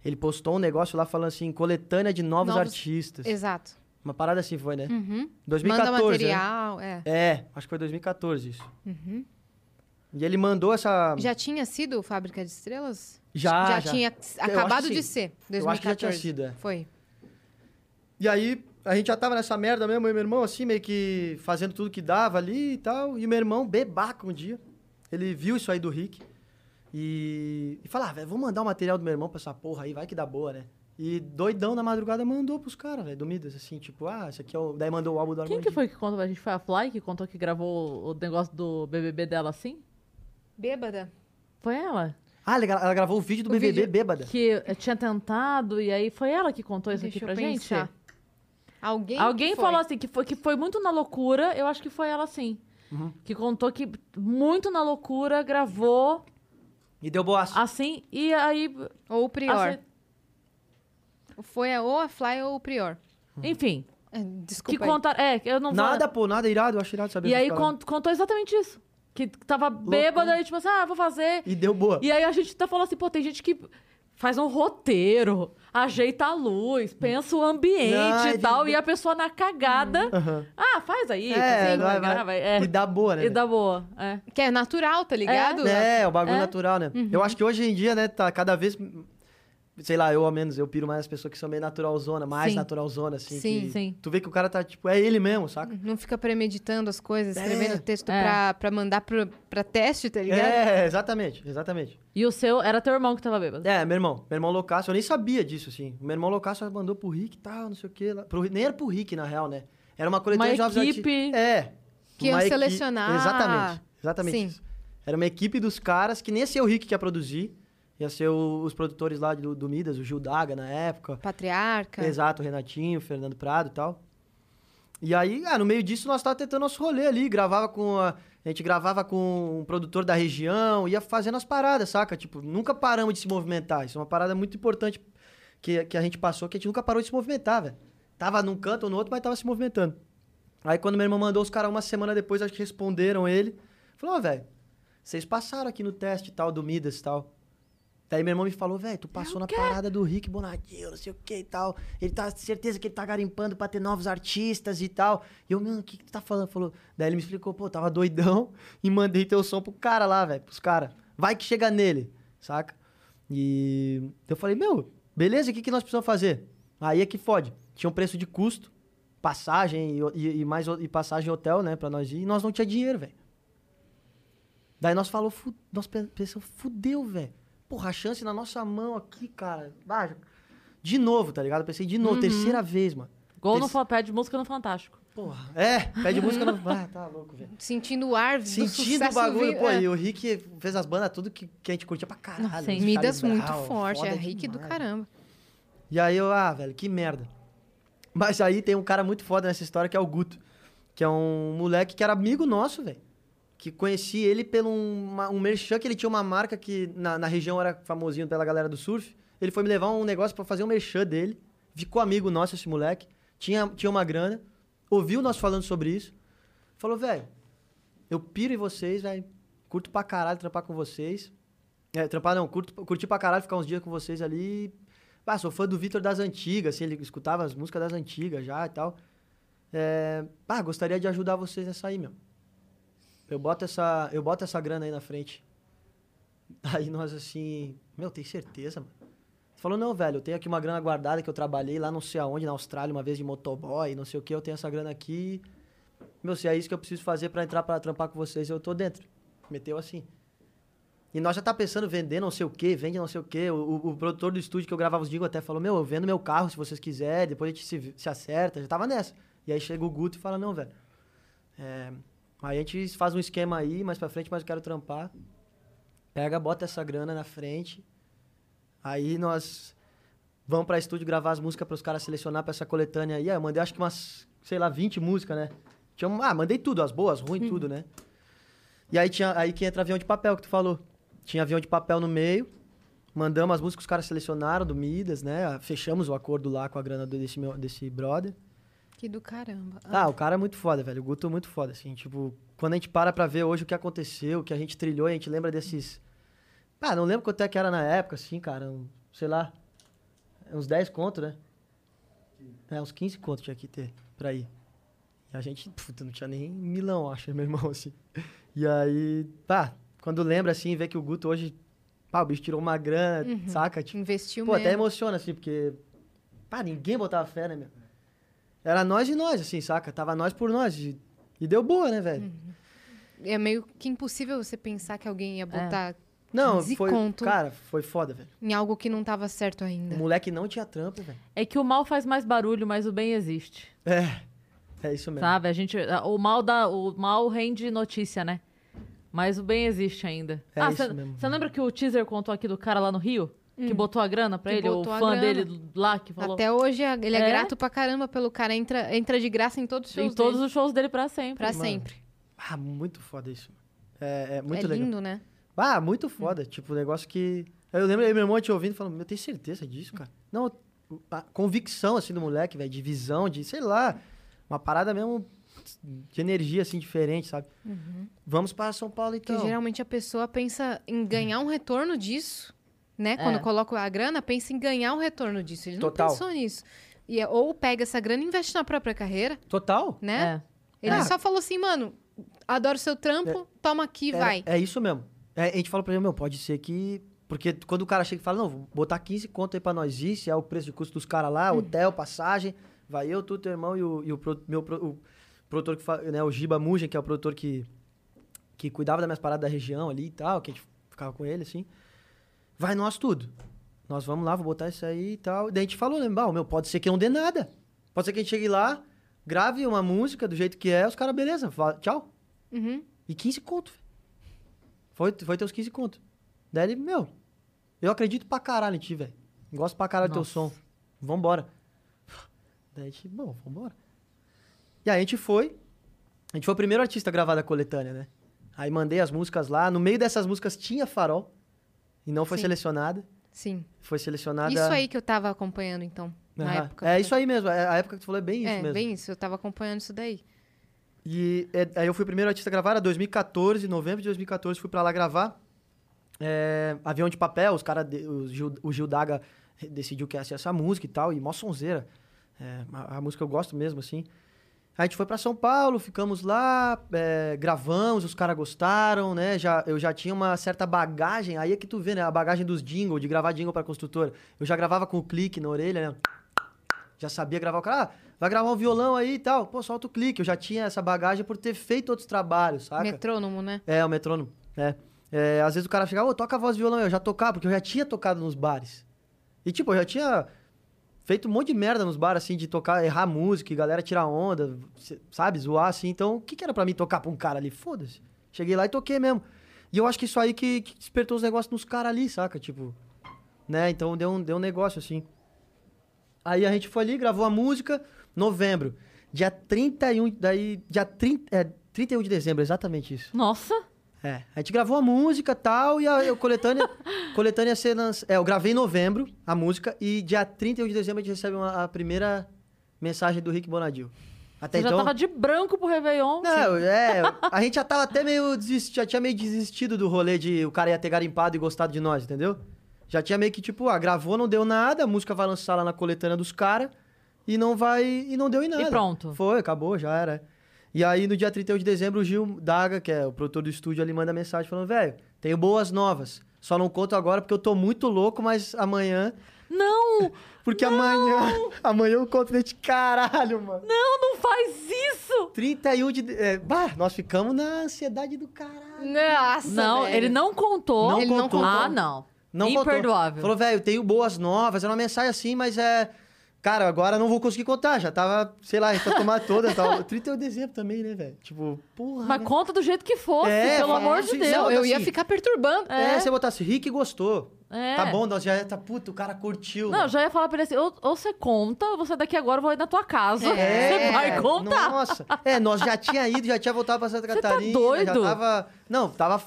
S1: Ele postou um negócio lá falando assim, coletânea de novos,
S2: Novos-
S1: artistas.
S2: Exato.
S1: Uma parada assim foi, né?
S2: Uhum.
S1: 2014,
S2: Manda
S1: né?
S2: material, é.
S1: É, acho que foi 2014 isso.
S2: Uhum.
S1: E ele mandou essa.
S2: Já tinha sido Fábrica de Estrelas?
S1: Já,
S2: Já,
S1: já.
S2: tinha acabado de ser. 2014.
S1: Eu acho que já tinha sido, é.
S2: Foi.
S1: E aí, a gente já tava nessa merda mesmo, eu e meu irmão, assim, meio que fazendo tudo que dava ali e tal. E meu irmão, bebaca um dia, ele viu isso aí do Rick. E, e falou, ah, velho, vou mandar o material do meu irmão pra essa porra aí, vai que dá boa, né? E doidão na madrugada mandou pros caras, velho, do Midas, assim, tipo, ah, esse aqui é o. Daí mandou o álbum do
S3: Quem
S1: Armandinho.
S3: que foi que contou? A gente foi a Fly que contou que gravou o negócio do BBB dela assim?
S2: Bêbada.
S3: Foi ela?
S1: Ah, ela, ela gravou o vídeo do
S2: O
S1: BBB
S2: vídeo-
S1: bêbada.
S3: Que tinha tentado e aí foi ela que contou isso
S2: Deixa
S3: aqui
S2: eu
S3: pra gente?
S2: pensar. Alguém,
S3: Alguém
S2: que foi.
S3: falou assim que foi, que foi muito na loucura, eu acho que foi ela sim.
S1: Uhum.
S3: Que contou que muito na loucura gravou
S1: E deu boaço.
S3: assim e aí.
S2: Ou o Prior.
S3: ace-
S2: Foi a, ou a Fly ou o Prior.
S3: Enfim.
S2: É,
S3: Que
S2: Desculpa aí.
S3: contaram. É, que eu não vou-
S1: Nada, pô, nada irado, eu acho irado saber
S3: E aí cont- contou exatamente isso. Que tava bêbada e tipo assim, ah, vou fazer.
S1: E deu boa.
S3: E aí a gente tá falando assim, pô, tem gente que faz um roteiro, ajeita a luz, pensa o ambiente
S1: é
S3: e tal,
S1: de-
S3: e a pessoa na cagada,
S1: Aham.
S3: ah, faz aí,
S1: É,
S3: assim,
S1: vai, vai.
S3: grava, é.
S1: E dá boa, né?
S3: E dá boa, é.
S2: Que é natural, tá ligado?
S1: É, o bagulho
S3: É.
S1: natural, né? Eu acho que hoje em dia, né, tá cada vez. Sei lá, eu ao menos, eu piro mais as pessoas que são meio naturalzona, mais
S3: Sim.
S1: naturalzona, assim.
S2: Sim.
S1: que
S3: Sim.
S1: Tu vê que o cara tá, tipo, é ele mesmo, saca?
S2: Não fica premeditando as coisas, escrevendo
S1: É,
S2: texto
S3: é.
S2: Pra, pra mandar pro, pra teste, tá ligado?
S1: É, exatamente, exatamente.
S3: E o seu, era teu irmão que tava bêbado.
S1: É, meu irmão, meu irmão loucaço, eu nem sabia disso, assim. Meu irmão loucaço mandou pro Rick e tal, não sei o quê. Lá, pro, nem era pro Rick, na real, né? Era uma coletânea
S3: Uma
S1: de jovens
S3: equipe.
S1: É.
S2: Que iam selecionar.
S1: Exatamente, exatamente
S2: Sim.
S1: isso. Era uma equipe dos caras que nem ia ser o Rick que ia produzir, ia ser o- os produtores lá do, do Midas, o Gil Daga na época.
S2: Patriarca.
S1: Exato, o Renatinho, o Fernando Prado e tal. E aí, ah, no meio disso, nós tava tentando nosso rolê ali, gravava com a... A gente gravava com um produtor da região, ia fazendo as paradas, saca? Tipo, nunca paramos de se movimentar. Isso é uma parada muito importante que, que a gente passou, que a gente nunca parou de se movimentar, velho. Tava num canto ou no outro, mas tava se movimentando. Aí quando meu irmão mandou os caras uma semana depois, acho que responderam ele. Falou, ó, velho, vocês passaram aqui no teste tal, do Midas e tal. Daí meu irmão me falou, velho, tu passou na parada do Rick Bonadinho, não sei o que e tal. Ele tá, certeza que ele tá garimpando pra ter novos artistas e tal. E eu, mano, o que, que tu tá falando? Falou. Daí ele me explicou, pô, tava doidão e mandei teu som pro cara lá, velho, pros caras. Vai que chega nele, saca? E eu falei, meu, beleza, o que, que nós precisamos fazer? Aí é que fode. Tinha um preço de custo, passagem e, e- e mais e passagem hotel, né, pra nós ir. E nós não tinha dinheiro, velho. Daí nós falou, nós pe- pensamos, fudeu, velho. Porra, a chance na nossa mão aqui, cara. Ah, de novo, tá ligado? Eu pensei de novo, terceira vez, mano.
S3: Gol no
S1: Terce-
S3: fa- pé de música no Fantástico.
S1: Porra. É, pede música no. Ah, tá louco, velho.
S2: Sentindo o ar do
S1: Sentindo
S2: sucesso
S1: o bagulho,
S2: vi-
S1: pô,
S2: é.
S1: e o Rick fez as bandas tudo que, que a gente curtia pra caralho.
S3: Nossa, sim.
S2: Midas muito forte, é Rick do
S1: demais.
S2: caramba.
S1: E aí eu, ah, velho, que merda. Mas aí tem um cara muito foda nessa história que é o Guto. Que é um moleque que era amigo nosso, velho. Que conheci ele pelo um, uma- um merchan que ele tinha uma marca que na, na região era famosinho pela galera do surf. Ele foi me levar um negócio pra fazer um merchan dele. Ficou amigo nosso esse moleque. Tinha, tinha uma grana. Ouviu nós falando sobre isso. Falou, velho, eu piro em vocês, velho. Curto pra caralho trampar com vocês. É, trampar não, curto, curti pra caralho ficar uns dias com vocês ali. Ah, sou fã do Vitor das antigas, assim, ele escutava as músicas das antigas já e tal. É, ah, gostaria de ajudar vocês nessa aí, meu. Eu boto essa, eu boto essa grana aí na frente. Aí nós assim, meu, tem certeza, mano? Falou, não, velho, eu tenho aqui uma grana guardada que eu trabalhei lá não sei aonde, na Austrália, uma vez de motoboy, não sei o que, eu tenho essa grana aqui. Meu, se é isso que eu preciso fazer pra entrar pra trampar com vocês, eu tô dentro. Meteu assim. E nós já tá pensando vender não sei o que, vende não sei o que. O, o- produtor do estúdio que eu gravava os jingles até falou, meu, eu vendo meu carro se vocês quiserem, depois a gente se, se acerta. Já tava nessa. E aí chega o Guto e fala, não, velho. é, a gente faz um esquema aí, mais pra frente, mas eu quero trampar. Pega, bota essa grana na frente. Aí nós vamos pra estúdio gravar as músicas pros caras selecionar pra essa coletânea aí. Aí eu mandei acho que umas, sei lá, 20 músicas, né? Tinha, ah, mandei tudo, as boas, ruins, tudo, né? E aí tinha aí que entra avião de papel que tu falou. Tinha avião de papel no meio. Mandamos as músicas que os caras selecionaram do Midas, né? Fechamos o acordo lá com a grana desse, meu, desse brother.
S2: Que do caramba.
S1: Ah, o cara é muito foda, velho. O Guto é muito foda, assim. Tipo, quando a gente para pra ver hoje o que aconteceu, o que a gente trilhou, a gente lembra desses. Ah, não lembro quanto é que era na época, assim, cara. um- sei lá. Uns 10 contos, né? É, uns 15 contos tinha que ter pra ir. E a gente, puta, não tinha nem milão, acho, meu irmão, assim. E aí, pá, quando lembra, assim, vê que o Guto hoje. Pá, o bicho tirou uma grana, saca? Tipo,
S2: Investiu
S1: Pô,
S2: mesmo.
S1: até emociona, assim, porque. Pá, ninguém botava fé, né, meu? Era nós e nós, assim, saca? Tava nós por nós. E, e deu boa, né, velho?
S2: É meio que impossível você pensar que alguém ia botar
S1: Não,
S2: 15
S1: foi.
S2: conto.
S1: Cara, foi foda, velho.
S2: em algo que não tava certo
S1: O
S2: ainda.
S1: moleque não tinha trampo, velho.
S3: É que o mal faz mais barulho, mas o bem existe.
S1: É. É isso mesmo.
S3: Sabe? A gente, o mal dá, o mal rende notícia, né? Mas o bem existe ainda.
S1: É
S3: ah,
S1: isso
S3: você
S1: mesmo.
S3: você lembra que o teaser contou aqui do cara lá no Rio? Que botou a grana pra
S2: Que
S3: ele, o fã
S2: grana.
S3: dele lá que falou.
S2: Até hoje a- ele é,
S3: É?
S2: grato pra caramba pelo cara. Entra, entra de graça em todos os shows
S3: em todos
S2: dele.
S3: os shows dele pra sempre.
S2: Pra
S1: Mano.
S2: sempre.
S1: Ah, muito foda isso. É, é muito
S2: é
S1: legal.
S2: lindo, né?
S1: Ah, muito foda. Tipo, um negócio que. Eu lembro aí meu irmão te ouvindo e falando, eu tenho certeza disso, cara. Não, a convicção, assim, do moleque, velho, de visão, de, sei lá, uma parada mesmo de energia, assim, diferente, sabe? Vamos para São Paulo,
S2: Porque
S1: então.
S2: geralmente a pessoa pensa em ganhar um retorno disso, né? Quando
S3: É.
S2: coloca a grana, pensa em ganhar um retorno disso. Ele
S1: Total.
S2: não pensou nisso. E é- ou pega essa grana e investe na própria carreira,
S1: Total.
S2: né?
S3: É.
S2: Ele
S1: Ah.
S2: só falou assim, mano, adoro seu trampo, toma aqui,
S1: É,
S2: vai.
S1: É isso mesmo. É, a gente fala pra ele, meu, pode ser que. Porque quando o cara chega e fala, não, vou botar 15 conto aí pra nós ir, se é o preço de custo dos caras lá, hotel, passagem, vai eu, tu, teu irmão e o, e o pro- meu pro- o produtor que fa- né, o Giba Mugen, que é o produtor que, que cuidava das minhas paradas da região ali e tal, que a gente ficava com ele, assim. Vai nós tudo. Nós vamos lá, vou botar isso aí e tal. Daí a gente falou, lembra, "Ah, meu, pode ser que não dê nada. Pode ser que a gente chegue lá, grave uma música do jeito que é, os caras, beleza, fala, tchau.
S2: Uhum.
S1: E 15 conto. Foi, foi teus 15 conto. Daí ele, meu, eu acredito pra caralho em ti, velho. Gosto pra caralho do teu
S3: Nossa.
S1: som. Vambora. Daí a gente, bom, vambora. E aí a gente foi. A gente foi o primeiro artista a gravar da coletânea, né? Aí mandei as músicas lá. No meio dessas músicas tinha Farol. E não foi
S2: Sim.
S1: selecionada.
S2: Sim.
S1: Foi selecionada.
S2: Isso aí que eu tava acompanhando, então, na
S1: Aham.
S2: época.
S1: É isso aí mesmo. é- A época que tu falou é bem isso
S2: É,
S1: mesmo.
S2: bem isso. Eu tava acompanhando isso daí.
S1: E é, aí eu fui o primeiro artista a gravar, era 2014, novembro de 2014, fui pra lá gravar. É, avião de papel, os cara, de- o, Gil, o Gil Daga decidiu que ia ser essa música e tal, e mó sonzeira. É, a, a música eu gosto mesmo, assim. A gente foi pra São Paulo, ficamos lá, é, gravamos, os caras gostaram, né? Já, eu já tinha uma certa bagagem, aí é que tu vê, né? A bagagem dos jingle, de gravar jingle pra construtora. Eu já gravava com o clique na orelha, né? Já sabia gravar o cara, ah, vai gravar um violão aí e tal. Pô, solta o clique. Eu já tinha essa bagagem por ter feito outros trabalhos, saca?
S2: Metrônomo, né?
S1: É, o metrônomo. É. É, às vezes o cara chegava, ô, toca a voz de violão, eu já tocava, porque eu já tinha tocado nos bares. E tipo, eu já tinha feito um monte de merda nos bares, assim, de tocar, errar música, e galera tirar onda, sabe, zoar, assim. Então, o que, que era pra mim tocar pra um cara ali? Foda-se. Cheguei lá e toquei mesmo. E eu acho que isso aí que, que despertou os negócios nos caras ali, saca? Tipo, né? Então deu um, deu um negócio, assim. Aí a gente foi ali, gravou a música, novembro. Dia 31, daí, dia 30, é, 31 de dezembro, exatamente isso.
S3: Nossa!
S1: É, a gente gravou a música e tal, e a, a coletânea, coletânea ser lanç... É, eu gravei em novembro a música, e dia 31 de dezembro a gente recebe uma- a primeira mensagem do Rick Bonadil. Até
S3: Você
S1: então...
S3: já tava de branco pro Réveillon.
S1: Não, é, a gente já tava até meio desistido, já tinha meio desistido do rolê de o cara ia ter garimpado e gostado de nós, entendeu? Já tinha meio que tipo, ah, gravou, não deu nada, a música vai lançar lá na coletânea dos caras e não vai e não deu em nada.
S3: E pronto.
S1: Foi, acabou, já era. E aí, no dia 31 de dezembro, o Gil Daga, que é o produtor do estúdio, ele manda mensagem falando, velho, tenho boas novas. Só não conto agora porque eu tô muito louco, mas amanhã...
S3: Não!
S1: Porque amanhã... Amanhã eu conto desse caralho, mano.
S3: Não, não faz isso!
S1: 31 de... É, bah, nós ficamos na ansiedade do caralho.
S2: Nossa,
S3: Não,
S2: velho.
S3: ele não contou.
S1: Não
S2: Ele não
S1: contou.
S3: Ah, não.
S1: Não contou.
S3: Imperdoável.
S1: Falou, velho, tenho boas novas. Era uma mensagem assim, mas é... Cara, agora não vou conseguir contar. Já tava, sei lá, pra tomar todas. Tava... 31 de dezembro também, né, velho? Tipo, porra.
S3: Mas
S1: né?
S3: conta do jeito que fosse,
S1: É,
S3: pelo
S1: fala
S3: amor de
S1: assim,
S3: Deus.
S2: Não, eu ia
S1: assim.
S2: ficar perturbando.
S1: É,
S3: É.
S1: você botasse Rick gostou.
S3: É.
S1: Tá bom, nós já tá, puta, o cara curtiu.
S3: Não, eu já ia falar pra ele assim, ou, ou você conta, ou você daqui agora eu vou ir na tua casa.
S2: É.
S3: Você vai contar.
S1: Nossa. É, nós já tinha ido, já tinha voltado pra Santa
S3: Você tá
S1: Catarina.
S3: doido?
S1: Já tava. Não, tava.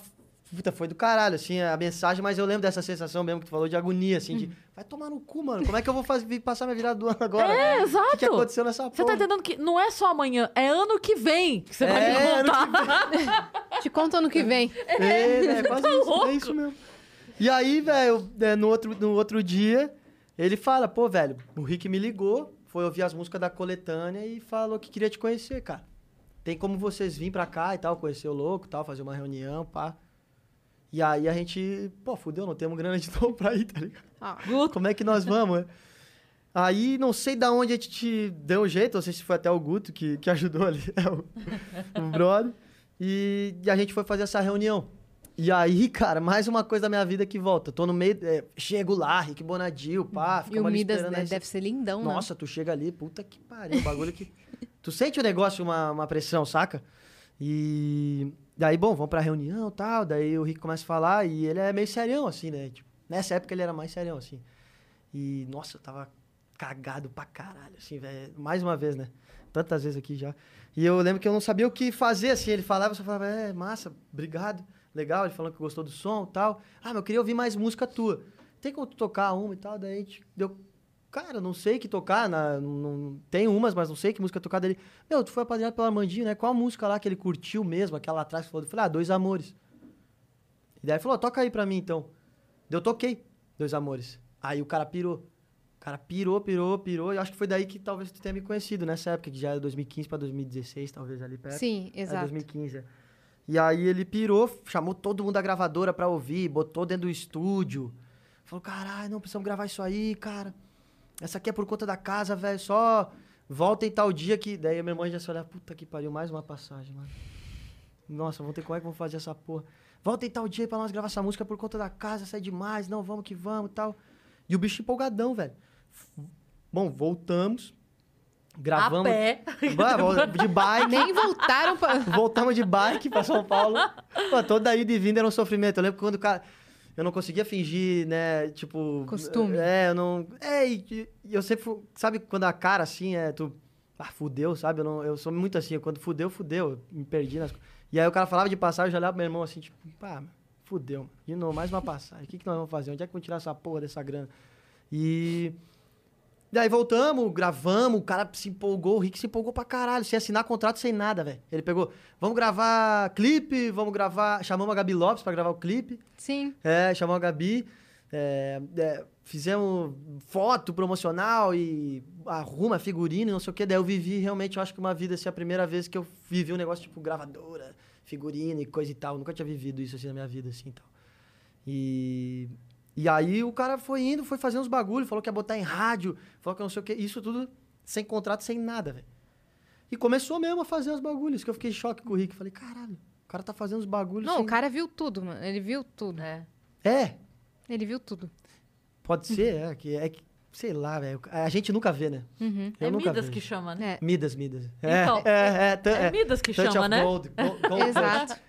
S1: Puta, foi do caralho, assim, a mensagem, mas eu lembro dessa sensação mesmo que tu falou de agonia, assim, de. Vai tomar no cu, mano. Como é que eu vou fazer, passar minha virada do ano agora?
S3: É,
S1: O que, que
S3: exato.
S1: aconteceu nessa porra?
S3: Você tá entendendo que não é só amanhã, é ano que vem que você vai
S1: É,
S3: me
S1: ano
S3: contar.
S2: Te conto ano que vem.
S1: É, né? É quase
S3: tá
S1: isso,
S3: louco.
S1: é isso mesmo. E aí, velho, é, no, outro, no outro dia, ele fala, pô, velho, o Rick me ligou, foi ouvir as músicas da coletânea e falou que queria te conhecer, cara. Tem como vocês virem pra cá e tal, conhecer o louco e tal, fazer uma reunião, pá. E aí a gente, pô, fudeu, não temos grana de novo pra ir, tá ligado?
S2: Ah,
S1: Como é que nós vamos, né? Aí, não sei da onde a gente te deu um jeito, não sei se foi até o Guto que, que ajudou ali, é o, o brother. E, e a gente foi fazer essa reunião. E aí, cara, mais uma coisa da minha vida que volta. Tô no meio, é, chego lá, Rick Bonadil, pá,
S2: e o Midas né, deve ser lindão, né?
S1: Nossa, tu chega ali, puta que pariu, o bagulho que... tu sente o negócio, uma, uma pressão, saca? E daí, bom, vamos pra reunião e tal, daí o Rick começa a falar e ele é meio serião, assim, né? Tipo, nessa época ele era mais serião, assim. E, nossa, eu tava cagado pra caralho, assim, velho. Mais uma vez, né? Tantas vezes aqui já. E eu lembro que eu não sabia o que fazer, assim. Ele falava, só falava, é, massa, obrigado, legal. Ele falando que gostou do som e tal. Ah, mas eu queria ouvir mais música tua. Tem como tu tocar uma e tal? Daí a gente deu. Cara, não sei que tocar, na, não, tem umas, mas não sei que música tocar dele. Meu, tu foi apadrinhado pelo Armandinho, né? Qual a música lá que ele curtiu mesmo, aquela lá atrás que falou? Eu falei, ah, Dois Amores. E daí ele falou, toca aí pra mim então. Eu toquei Dois Amores. Aí o cara pirou. O cara pirou, pirou, pirou. E eu acho que foi daí que talvez tu tenha me conhecido nessa época, que já era 2015 pra 2016, talvez ali perto.
S2: Sim,
S1: É,
S2: exato.
S1: 2015. é. E aí ele pirou, chamou todo mundo da gravadora pra ouvir, botou dentro do estúdio. Falou, caralho, não precisamos gravar isso aí, cara. Essa aqui é por conta da casa, velho. Só voltem tal dia que. Daí a minha irmã já se olhava, puta que pariu, mais uma passagem, mano. Nossa, vamos ter como é que vamos fazer essa porra. Voltem tal dia pra nós gravar essa música por conta da casa, sai demais, não, vamos que vamos e tal. E o bicho empolgadão, velho. Bom, voltamos. Gravamos.
S3: A pé.
S1: De bike.
S2: Nem voltaram pra...
S1: Voltamos de bike pra São Paulo. Pô, toda ida e vinda era um sofrimento. Eu lembro quando o cara. Eu não conseguia fingir, né? Tipo.
S2: Costume.
S1: É, eu não. É, e, e eu sempre. Sabe quando a cara assim é. Tu. Ah, fudeu, sabe? Eu, não, eu sou muito assim. Quando fudeu, fudeu. Eu me perdi nas. co- E aí o cara falava de passagem, eu já olhava pro meu irmão assim, tipo, pá, fudeu. De novo, mais uma passagem. O que, que nós vamos fazer? Onde é que vamos tirar essa porra dessa grana? E. Daí voltamos, gravamos, o cara se empolgou, o Rick se empolgou pra caralho, sem assinar contrato, sem nada, velho. Ele pegou, vamos gravar clipe, vamos gravar. Chamamos a Gabi Lopes pra gravar o clipe.
S2: Sim.
S1: É, chamamos a Gabi. é, é, fizemos foto promocional e arruma figurino, não sei o que. Daí eu vivi realmente, eu acho que uma vida, assim, a primeira vez que eu vivi um negócio tipo gravadora, figurino e coisa e tal. Eu nunca tinha vivido isso assim na minha vida, assim e tal. E. E aí o cara foi indo, foi fazendo uns bagulho, falou que ia botar em rádio, falou que não sei o que. Isso tudo sem contrato, sem nada, velho. E começou mesmo a fazer os bagulhos, que eu fiquei em choque com o Rick. Falei, caralho, o cara tá fazendo os bagulhos.
S2: Não,
S1: sem...
S2: o cara viu tudo, mano. Ele viu tudo.
S3: É.
S1: É,
S2: Ele viu tudo.
S1: Pode ser, é que, é que sei lá, velho. A gente nunca vê, né?
S2: Uhum.
S1: Eu
S3: é
S1: nunca
S3: Midas
S1: vejo.
S3: que chama, né?
S2: É.
S1: Midas, Midas.
S3: Então,
S1: é, é, é,
S3: É
S1: é.
S3: Midas que chama, né?
S1: Gold, Gold, Gold
S2: Exato.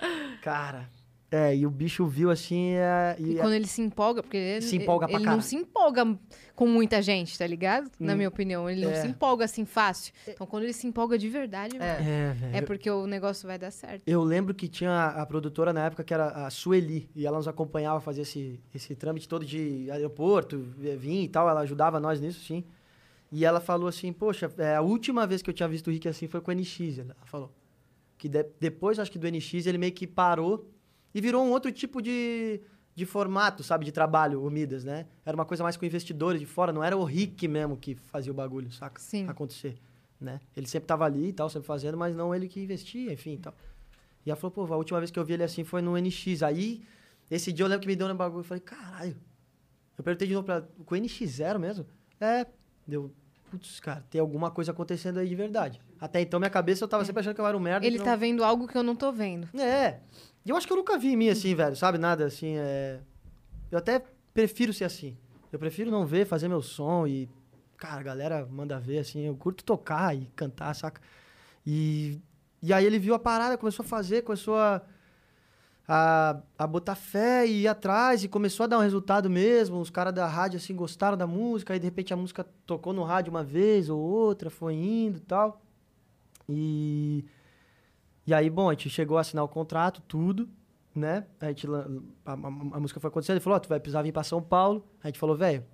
S1: Cara, é, e o bicho viu assim é, e,
S2: E quando ele se empolga, porque ele,
S1: Se empolga pra
S2: ele não se empolga com muita gente, tá ligado? Na
S1: Hum.
S2: minha opinião. Ele não
S1: É.
S2: se empolga assim fácil. Então, quando ele se empolga de verdade,
S3: É.
S1: é,
S2: é porque o negócio vai dar certo.
S1: Eu lembro que tinha a, a produtora na época que era a Sueli, e ela nos acompanhava a fazer esse, esse trâmite todo de aeroporto, vir e tal, ela ajudava nós nisso, sim. E ela falou assim, poxa, é, a última vez que eu tinha visto o Rick assim foi com o NX, ela falou. Que de- depois, acho que do NX, ele meio que parou e virou um outro tipo de, de formato, sabe, de trabalho, o Midas, né? Era uma coisa mais com investidores de fora, não era o Rick mesmo que fazia o bagulho, saca?
S2: Sim.
S1: Acontecer. né? Ele sempre tava ali e tal, sempre fazendo, mas não ele que investia, enfim e tal. E ela falou, pô, a última vez que eu vi ele assim foi no NX. Aí, esse dia eu lembro que me deu um bagulho. Eu falei, caralho. Eu perguntei de novo pra ela, com o NX0 mesmo? É. Deu, putz, cara, tem alguma coisa acontecendo aí de verdade. Até então, minha cabeça, eu tava sempre achando que eu era um merda.
S2: Ele tá
S1: não-
S2: vendo algo que eu não tô vendo.
S1: É. E eu acho que eu nunca vi em mim assim, velho, sabe? Nada assim, é... Eu até prefiro ser assim. Eu prefiro não ver, fazer meu som e... Cara, a galera manda ver, assim. Eu curto tocar e cantar, saca? E... E aí ele viu a parada, começou a fazer, começou a... A, a botar fé e ir atrás e começou a dar um resultado mesmo. Os caras da rádio, assim, gostaram da música. Aí, de repente, a música tocou no rádio uma vez ou outra, foi indo e tal. E... E aí, bom, a gente chegou a assinar o contrato, tudo, né? A, gente, a, a- a música foi acontecendo, ele falou, ó, tu vai precisar vir pra São Paulo. A gente falou, velho,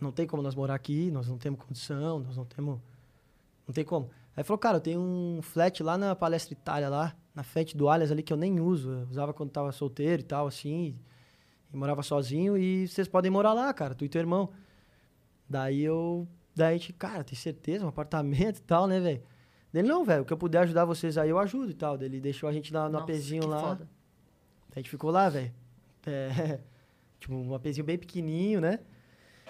S1: não tem como nós morar aqui, nós não temos condição, nós não temos... Não tem como. Aí falou, cara, eu tenho um flat lá na Palestra Itália, lá, na frente do Alias ali, que eu nem uso. Eu usava quando tava solteiro e tal, assim, e, morava sozinho, e vocês podem morar lá, cara, tu e teu irmão. Daí eu... Daí a gente, cara, tem certeza? Um apartamento e tal, né, velho? Ele, não, velho, o que eu puder ajudar vocês aí, eu ajudo e tal. Ele deixou a gente na, no
S3: Nossa,
S1: apezinho lá.
S3: foda.
S1: A gente ficou lá, velho. É, tipo, um apezinho bem pequenininho, né?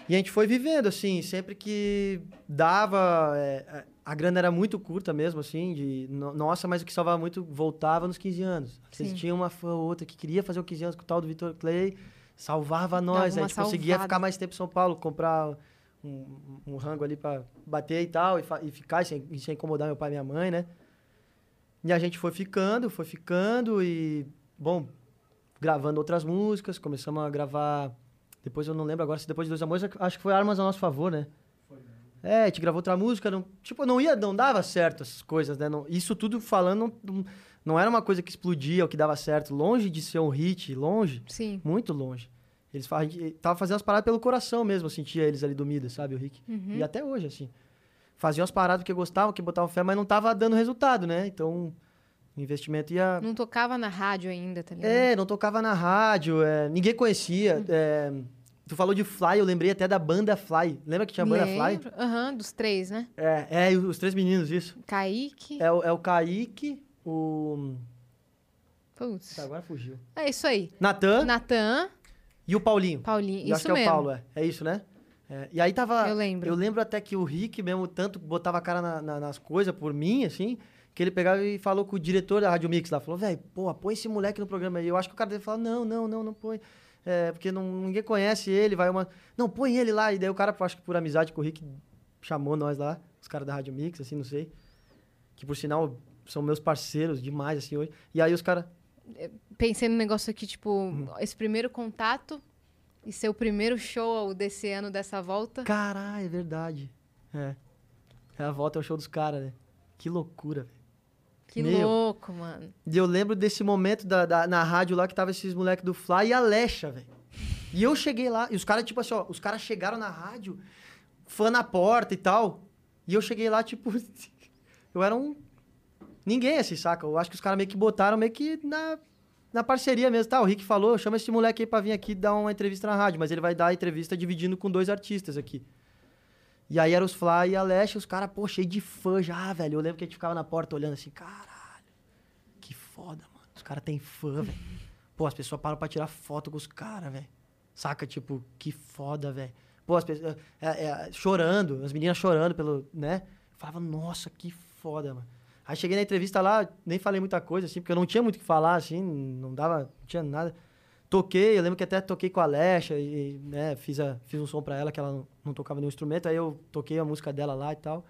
S1: E a gente foi vivendo, assim, sempre que dava... é, é, a grana era muito curta mesmo, assim, de... no- nossa, mas o que salvava muito, voltava nos 15 anos. Às vezes
S2: Sim.
S1: tinha uma ou outra que queria fazer o 15 anos com o tal do Vitor Clay, salvava nós. A gente conseguia
S2: salvada.
S1: ficar mais tempo em São Paulo, comprar um, um rango ali pra bater e tal, e, e ficar sem, sem incomodar meu pai e minha mãe, né? E a gente foi ficando, foi ficando e, bom, gravando outras músicas, começamos a gravar. Depois eu não lembro agora se depois de Dois Amores, acho que foi Armas a nosso favor, né? É, a gente gravou outra música, não, tipo, não ia, não dava certo essas coisas, né? Não- isso tudo falando, não, não era uma coisa que explodia ou que dava certo, longe de ser um hit, longe,
S2: Sim.
S1: muito longe. Eles fa- a gente tava fazendo as paradas pelo coração mesmo, eu sentia eles ali do Midas, sabe, o Rick?
S2: Uhum.
S1: E até hoje, assim. Faziam as paradas porque gostavam, que botavam fé, mas não tava dando resultado, né? Então, o investimento ia.
S2: Não tocava na rádio ainda, tá ligado?
S1: É, não tocava na rádio, é, ninguém conhecia. é, tu falou de Fly, eu lembrei até da banda Fly. Lembra que tinha a banda Fly?
S2: Lembro. Aham, dos três, né?
S1: É, é, os três meninos, isso.
S2: Kaique.
S1: É, o- é o Kaique, o.
S2: Putz.
S1: Tá, agora fugiu.
S2: É isso aí.
S1: Natan
S2: Natan,
S1: e o Paulinho.
S2: Paulinho.
S1: Eu
S2: Isso
S1: acho que é
S2: mesmo.
S1: o Paulo, é. É isso, né? É, e aí tava.
S2: Eu lembro.
S1: Eu lembro até que o Rick mesmo tanto botava a cara na- na- nas coisas por mim, assim, que ele pegava e falou com o diretor da Rádio Mix lá. Falou, velho, pô, põe esse moleque no programa aí. Eu acho que o cara dele falou, não, não, não, não põe. É, porque não, ninguém conhece ele, vai uma. Não, põe ele lá. E daí o cara, acho que por amizade com o Rick, chamou nós lá, os caras da Rádio Mix, assim, não sei. Que por sinal são meus parceiros demais, assim, hoje. E aí os caras.
S2: Pensei no negócio aqui, tipo,
S1: Uhum.
S2: esse primeiro contato e seu primeiro show desse ano, dessa volta.
S1: Caralho, é verdade. É. É a volta ao show dos caras, né? Que loucura, velho.
S2: Que
S1: Meu.
S2: louco, mano.
S1: E eu lembro desse momento da, da- na rádio lá que tava esses moleques do Fly e a Lecha, velho. E eu cheguei lá, e os caras, tipo assim, ó, os caras chegaram na rádio, fã na porta e tal. E eu cheguei lá, tipo, eu era um. Ninguém assim, saca? Eu acho que os caras meio que botaram meio que na, na parceria mesmo. Tá, o Rick falou, chama esse moleque aí pra vir aqui dar uma entrevista na rádio, mas ele vai dar a entrevista dividindo com dois artistas aqui. E aí eram os Fly e a Lecha, os caras, pô, cheio de fã já, velho. Eu lembro que a gente ficava na porta olhando assim, caralho. Que foda, mano. Os caras têm fã, velho. Pô, as pessoas param pra tirar foto com os caras, velho. Saca? Tipo, que foda, velho. Pô, as pessoas. é, é, chorando, as meninas chorando pelo. né? Eu falava, nossa, que foda, mano. Aí cheguei na entrevista lá, nem falei muita coisa, assim, porque eu não tinha muito o que falar, assim, não dava. Não tinha nada. Toquei, eu lembro que até toquei com a Alexa e, né, fiz, a, fiz um som pra ela que ela não, não tocava nenhum instrumento, aí eu toquei a música dela lá e tal.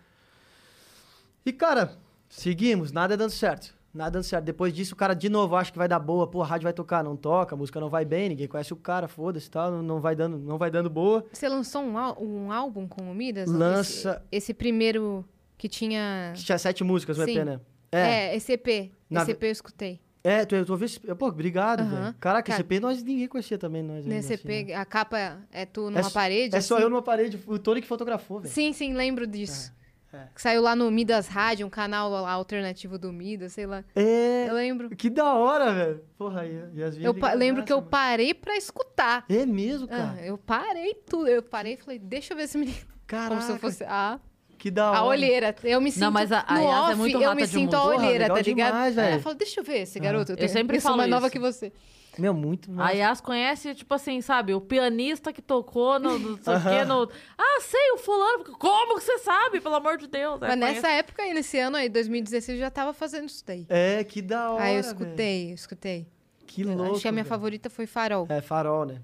S1: E, cara, seguimos, nada dando certo. Nada dando certo. Depois disso, o cara de novo acha que vai dar boa, pô, a rádio vai tocar, não toca, a música não vai bem, ninguém conhece o cara, foda-se tal, não, não vai dando, não vai dando boa.
S2: Você lançou um, um álbum com o Midas?
S1: Lança-
S2: Esse, esse primeiro que tinha.
S1: Tinha sete músicas no EP, né?
S2: É,
S1: É,
S2: esse EP.
S1: Na
S2: Esse EP eu escutei.
S1: é, tu, tu ouviu esse... Pô, obrigado, velho. Caraca, esse
S2: Cara,
S1: EP nós ninguém conhecia também, nós.
S2: Nesse
S1: assim,
S2: EP,
S1: né?
S2: a capa é tu
S1: É
S2: numa
S1: só-
S2: parede.
S1: É só
S2: assim.
S1: eu numa parede, o Tony que fotografou, velho.
S2: Sim, sim, lembro disso.
S1: é.
S2: Que saiu lá no Midas Rádio, um canal lá alternativo do Midas, sei lá.
S1: É,
S2: Eu lembro.
S1: que da hora, velho. Porra, aí,
S2: Eu lembro que eu
S1: mano.
S2: parei pra escutar.
S1: É mesmo,
S2: Ah,
S1: cara.
S2: eu parei tudo. Eu parei e falei, deixa eu ver esse menino.
S1: Caraca.
S2: Como se eu fosse. Ah,
S1: Que da hora.
S2: A olheira. Eu me sinto.
S3: mas a- a
S2: no
S3: Yas é
S2: off,
S3: muito
S2: eu
S3: rata
S2: me
S3: de
S2: sinto a.
S1: Porra,
S2: olheira,
S1: legal
S2: tá ligado?
S1: demais,
S2: eu falo, deixa eu ver esse garoto.
S3: Eu sempre
S2: sou
S3: falo
S2: mais nova
S3: isso.
S2: que você.
S1: Meu, muito
S3: A
S1: massa.
S3: Yas conhece, tipo assim, sabe, o pianista que tocou no, no, não sei o quê, no... Ah, sei, o fulano. Como que você sabe, pelo amor de Deus?
S2: Mas nessa época aí, nesse ano aí, 2016, eu já tava fazendo isso daí.
S1: É, que da hora.
S2: aí eu escutei, eu escutei.
S1: Que
S2: Eu
S1: louco.
S2: Acho que a minha favorita foi Farol.
S1: É, Farol, né?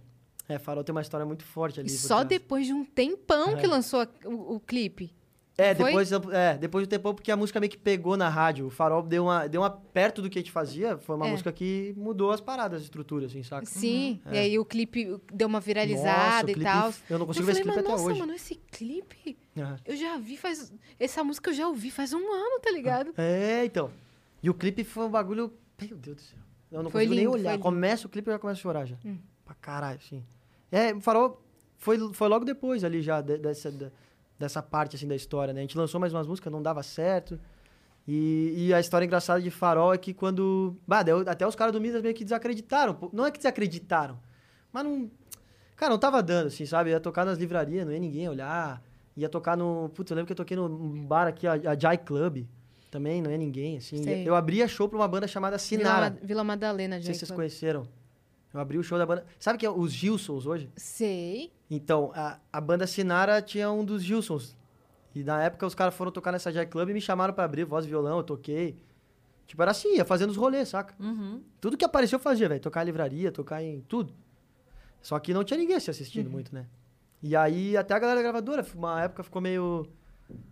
S1: É, Farol tem uma história muito forte ali.
S2: E só
S1: trás.
S2: depois de um tempão
S1: É.
S2: que lançou a- o, o clipe.
S1: É,
S2: Foi?
S1: depois, é, depois do tempo, porque a música meio que pegou na rádio. O Farol deu uma, deu uma perto do que a gente fazia. Foi uma
S2: É.
S1: música que mudou as paradas, a estrutura, assim, saca?
S2: Sim,
S1: É.
S2: e aí o clipe deu uma
S1: Nossa,
S2: viralizada
S1: o
S2: e
S1: clipe-
S2: tal.
S1: Eu não
S2: Eu
S1: consigo ver esse
S2: falei,
S1: clipe
S2: mas
S1: até
S2: nossa,
S1: hoje.
S2: mano, esse clipe eu já vi faz. Essa música eu já ouvi faz um ano, tá ligado?
S1: É, então. E o clipe foi um bagulho. Meu Deus do céu. Eu não
S2: Foi
S1: consigo nem
S2: lindo, foi
S1: olhar. Começa o clipe e eu já começo a chorar já.
S2: Hum.
S1: Pra caralho, assim. É, o Farol foi, foi logo depois ali já de- dessa, da- dessa parte assim da história, né? A gente lançou mais umas músicas, não dava certo. E, e a história engraçada de Farol é que quando. Bah, eu- até os caras do Midas meio que desacreditaram. Não é que desacreditaram, mas não. Cara, não tava dando, assim, sabe? Ia tocar nas livrarias, não ia ninguém olhar. Ia tocar no. Putz, eu lembro que eu toquei num bar aqui, a, a Jai Club. Também não ia ninguém, assim.
S2: Sei.
S1: Eu abria show pra uma banda chamada
S2: Vila,
S1: Sinara.
S2: Ma- Vila Madalena,
S1: Não sei se
S2: gente.
S1: vocês conheceram. Eu abri o show da banda. Sabe que é os Gilsons hoje?
S2: Sei.
S1: Então, a, a banda Sinara tinha um dos Gilsons. E na época os caras foram tocar nessa Jai Club e me chamaram pra abrir voz e violão, eu toquei. Tipo, era assim, ia fazendo os rolês, saca?
S3: Uhum.
S1: Tudo que apareceu eu fazia, velho. Tocar em livraria, tocar em tudo. Só que não tinha ninguém se assistindo muito, né? E aí até a galera da gravadora, uma época ficou meio,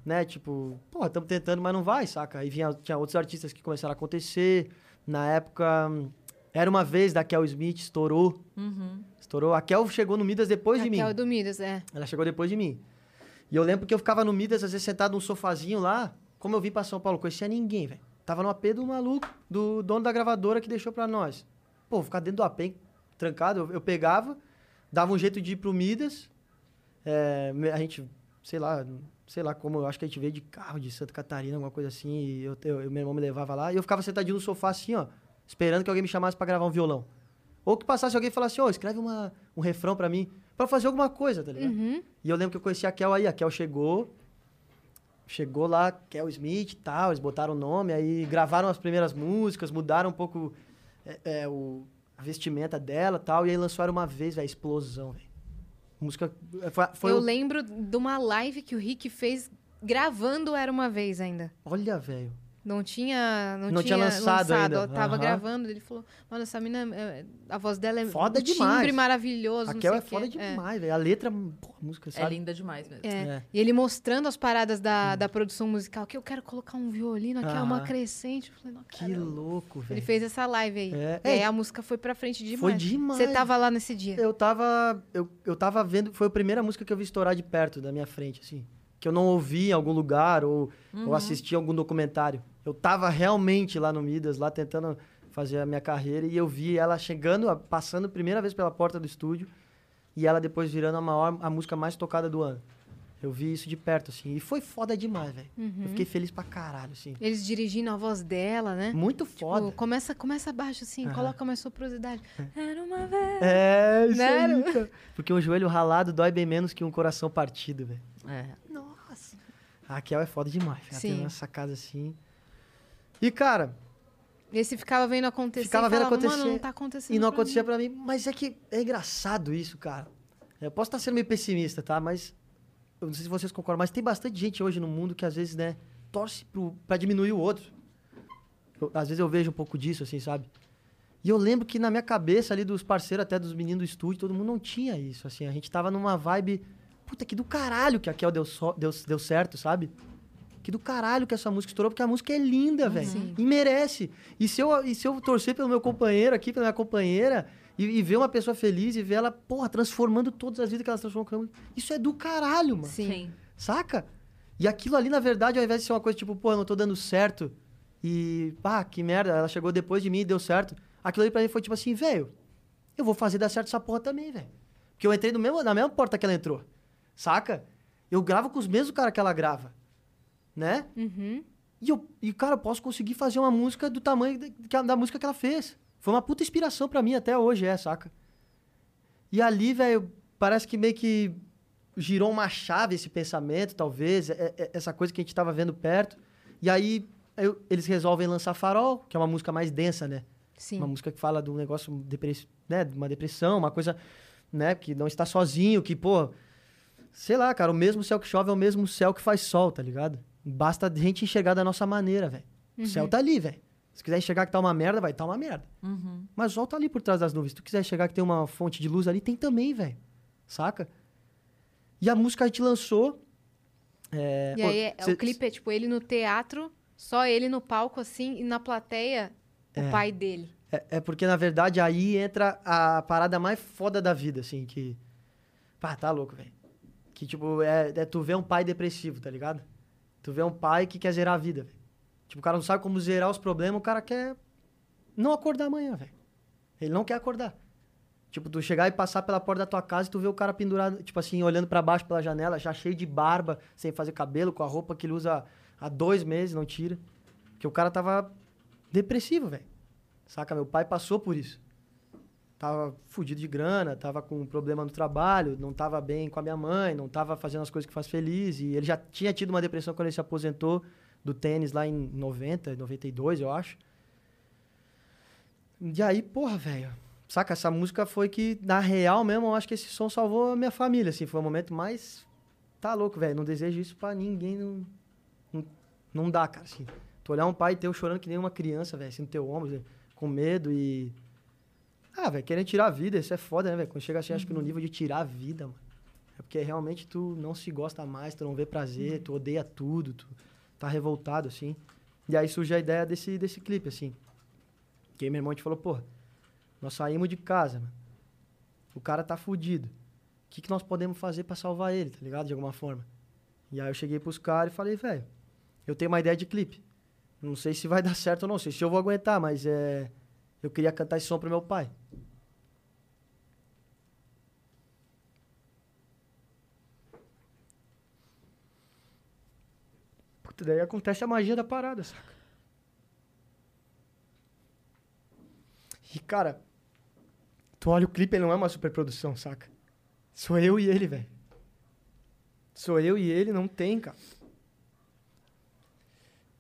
S1: né, tipo, pô, estamos tentando, mas não vai, saca? Aí vinha, tinha outros artistas que começaram a acontecer. Na época, hum, era uma vez da Kel Smith, estourou.
S3: Uhum.
S1: Estourou. A Kel chegou no Midas depois de mim.
S2: Raquel do Midas, é.
S1: Ela chegou depois de mim. E eu lembro que eu ficava no Midas, às vezes sentado num sofazinho lá. Como eu vim pra São Paulo, conhecia ninguém, velho. Tava no AP do maluco, do dono da gravadora que deixou pra nós. Pô, ficar dentro do AP, trancado, eu, eu pegava, dava um jeito de ir pro Midas. É, a gente, sei lá, sei lá como, eu acho que a gente veio de carro de Santa Catarina, alguma coisa assim. E eu, eu, eu- meu irmão me levava lá. E eu ficava sentadinho no sofá assim, ó, esperando que alguém me chamasse pra gravar um violão. Ou que passasse alguém e falasse, ô, escreve uma, um refrão pra mim, pra eu fazer alguma coisa, tá ligado?
S2: Uhum.
S1: E eu lembro que eu conheci a Kel aí. A Kel chegou. Chegou lá, Kel Smith e tal. Eles botaram o nome, aí gravaram as primeiras músicas, mudaram um pouco é, é, o, a vestimenta dela e tal. E aí lançaram uma vez, velho, explosão, velho. Música. é, Foi, foi
S2: eu
S1: um-
S2: lembro de uma live que o Rick fez gravando Era Uma Vez ainda.
S1: Olha, velho.
S2: Não tinha, não
S1: Não tinha
S2: tinha,
S1: lançado ainda.
S2: ó, Tava
S1: Aham.
S2: gravando. Ele falou, mano, essa mina, é, a voz dela é
S1: Foda
S2: um
S1: demais.
S2: timbre maravilhoso.
S1: A
S2: não
S1: Kel
S2: sei
S1: é
S2: o quê.
S1: foda demais, velho. A letra, pô, a música,
S3: É
S1: sabe?
S3: linda demais mesmo.
S2: É.
S1: É.
S2: E ele mostrando as paradas da, da produção musical, que eu quero colocar um violino, aqui é uma crescente. Eu falei, não,
S1: Que louco,
S2: Ele
S1: velho.
S2: fez essa live aí.
S1: É.
S2: E aí
S1: É.
S2: a música foi pra frente demais.
S1: Foi demais.
S2: Você tava lá nesse dia.
S1: Eu tava. Eu, eu tava vendo. Foi a primeira música que eu vi estourar de perto da minha frente, assim. Que eu não ouvi em algum lugar ou, ou assisti algum documentário. Eu tava realmente lá no Midas, lá tentando fazer a minha carreira, e eu vi ela chegando, passando a primeira vez pela porta do estúdio, e ela depois virando a maior, a música mais tocada do ano. Eu vi isso de perto, assim. E foi foda demais, velho. Eu fiquei feliz pra caralho, assim.
S2: Eles dirigindo a voz dela, né?
S1: Muito
S2: Tipo,
S1: foda.
S2: começa, começa baixo assim,
S1: Aham.
S2: coloca mais soprosidade. Era uma vez.
S1: É, isso
S2: Né?
S1: aí, cara. Porque um joelho ralado dói bem menos que um coração partido, velho.
S3: É.
S1: Nossa. A Raquel é foda demais. Ela tem uma sacada assim. E, cara,
S2: E você ficava vendo acontecer.
S1: Ficava vendo
S2: falava,
S1: acontecer.
S2: Não tá acontecendo.
S1: e não
S2: pra
S1: acontecia
S2: mim."
S1: pra mim. Mas é que é engraçado isso, cara. Eu posso estar sendo meio pessimista, tá? Mas. Eu não sei se vocês concordam, mas tem bastante gente hoje no mundo que às vezes, né, torce pro, pra diminuir o outro. Eu- às vezes eu vejo um pouco disso, assim, sabe? E eu lembro que na minha cabeça ali dos parceiros, até dos meninos do estúdio, todo mundo não tinha isso, assim. A gente tava numa vibe, puta, que do caralho que a Kel deu, só- deu, deu certo, sabe? Que do caralho que essa música estourou, porque a música é linda, velho. E merece. E se, eu, e se eu torcer pelo meu companheiro aqui, pela minha companheira, e, e ver uma pessoa feliz e ver ela, porra, transformando todas as vidas que ela transformou, isso é do caralho, mano.
S2: Sim.
S1: Saca? E aquilo ali, na verdade, ao invés de ser uma coisa tipo, pô, eu não tô dando certo, e pá, que merda, ela chegou depois de mim e deu certo. Aquilo ali pra mim foi tipo assim, velho, eu vou fazer dar certo essa porra também, velho. Porque eu entrei no mesmo, na mesma porta que ela entrou. Saca? Eu gravo com os mesmos caras que ela grava. Né?
S2: Uhum.
S1: E, eu, e, cara, eu posso conseguir fazer uma música do tamanho da, da música que ela fez. Foi uma puta inspiração pra mim até hoje, é, saca? E ali, velho, parece que meio que girou uma chave esse pensamento, talvez, é- é- essa coisa que a gente tava vendo perto. E aí eu- eles resolvem lançar Farol, que é uma música mais densa, né?
S2: Sim.
S1: Uma música que fala de um negócio, depress... né? de uma depressão, uma coisa, né? Que não está sozinho, que, pô... Sei lá, cara, o mesmo céu que chove é o mesmo céu que faz sol, tá ligado? Basta a gente enxergar da nossa maneira, velho. O céu tá ali, velho. Se quiser enxergar que tá uma merda, vai tá uma merda.
S3: Uhum.
S1: Mas o sol tá ali por trás das nuvens. Se tu quiser enxergar que tem uma fonte de luz ali, tem também, velho. Saca? E a música a gente lançou. é,
S2: E aí, é-
S1: cê-
S2: o clipe é tipo ele no teatro, só ele no palco, assim, e na plateia, o pai dele.
S1: É, é porque, na verdade, aí entra a parada mais foda da vida, assim, que. Pá, tá louco, velho. Que, tipo, é, é tu ver um pai depressivo, tá ligado? Tu vê um pai que quer zerar a vida. Tipo, o cara não sabe como zerar os problemas, o cara quer não acordar amanhã, velho. Ele não quer acordar. Tipo, tu chegar e passar pela porta da tua casa e tu vê o cara pendurado, tipo assim, olhando pra baixo pela janela, já cheio de barba, sem fazer cabelo, com a roupa que ele usa há dois meses, não tira. Porque o cara tava depressivo, velho. Saca? Meu pai passou por isso. Tava fudido de grana, tava com um problema no trabalho, não tava bem com a minha mãe, não tava fazendo as coisas que faz feliz. E ele já tinha tido uma depressão quando ele se aposentou do tênis lá em 90, 92, eu acho. E aí, porra, velho. Saca? Essa música foi que, na real mesmo, eu acho que esse som salvou a minha família, assim. Foi o momento mais. Tá louco, velho. Não desejo isso pra ninguém. Não, não, não dá, cara. Assim. Tu olhar um pai teu chorando que nem uma criança, velho, assim, no teu ombro, com medo e. Ah, velho, querendo tirar a vida, isso é foda, né, velho? Quando chega assim, acho que no nível de tirar a vida, mano. É porque realmente tu não se gosta mais, tu não vê prazer, tu odeia tudo, tu tá revoltado, assim. E aí surge a ideia desse, desse clipe, assim. Que aí meu irmão te falou, pô, nós saímos de casa, mano. O cara tá fudido. O que, que nós podemos fazer pra salvar ele, tá ligado? De alguma forma. E aí eu cheguei pros caras e falei, velho, eu tenho uma ideia de clipe. Não sei se vai dar certo ou não, sei se eu vou aguentar, mas é. Eu queria cantar esse som pro meu pai. Puta, daí acontece a magia da parada, saca? E, cara, tu olha o clipe, ele não é uma superprodução, saca? Sou eu e ele, velho. Sou eu e ele, não tem, cara.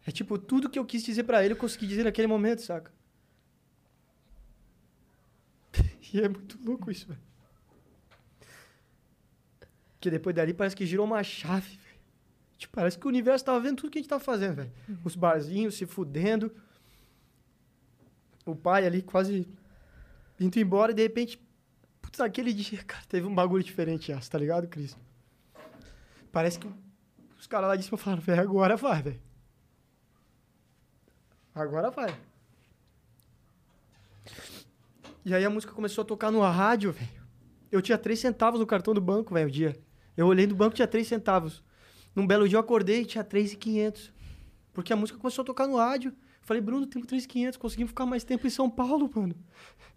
S1: É tipo, tudo que eu quis dizer pra ele, eu consegui dizer naquele momento, saca? E é muito louco isso, velho. Porque depois dali parece que girou uma chave. Tipo, parece que o universo tava vendo tudo que a gente tava fazendo, velho. Os barzinhos se fudendo. O pai ali quase indo embora e de repente, putz, naquele dia, cara, teve um bagulho diferente, essa, tá ligado, Cris? Parece que os caras lá de cima falaram, velho, agora vai, velho. Agora vai. E aí a música começou a tocar no rádio, velho. Eu tinha três centavos no cartão do banco, velho, o dia. Eu olhei no banco tinha três centavos. Num belo dia eu acordei e tinha três e quinhentos. Porque a música começou a tocar no rádio. Falei, Bruno, temos três e quinhentos, conseguimos ficar mais tempo em São Paulo, mano.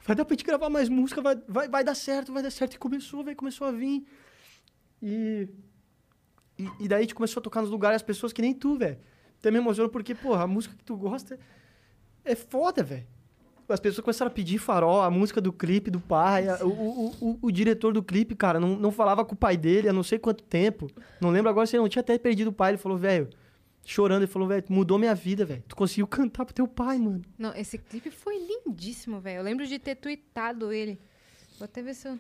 S1: Vai dar pra gente gravar mais música, vai, vai, vai dar certo, vai dar certo. E começou, velho, começou a vir. E, e... E daí a gente começou a tocar nos lugares as pessoas que nem tu, velho. Até me emocionou porque, porra, a música que tu gosta é foda, velho. As pessoas começaram a pedir farol, a música do clipe do pai. O, o, o, o diretor do clipe, cara, não, não falava com o pai dele há não sei quanto tempo. Não lembro agora se ele não tinha até perdido o pai. Ele falou, velho, chorando, ele falou, velho, mudou minha vida, velho. Tu conseguiu cantar pro teu pai, mano.
S2: Não, esse clipe foi lindíssimo, velho. Eu lembro de ter tweetado ele. Vou até ver se eu...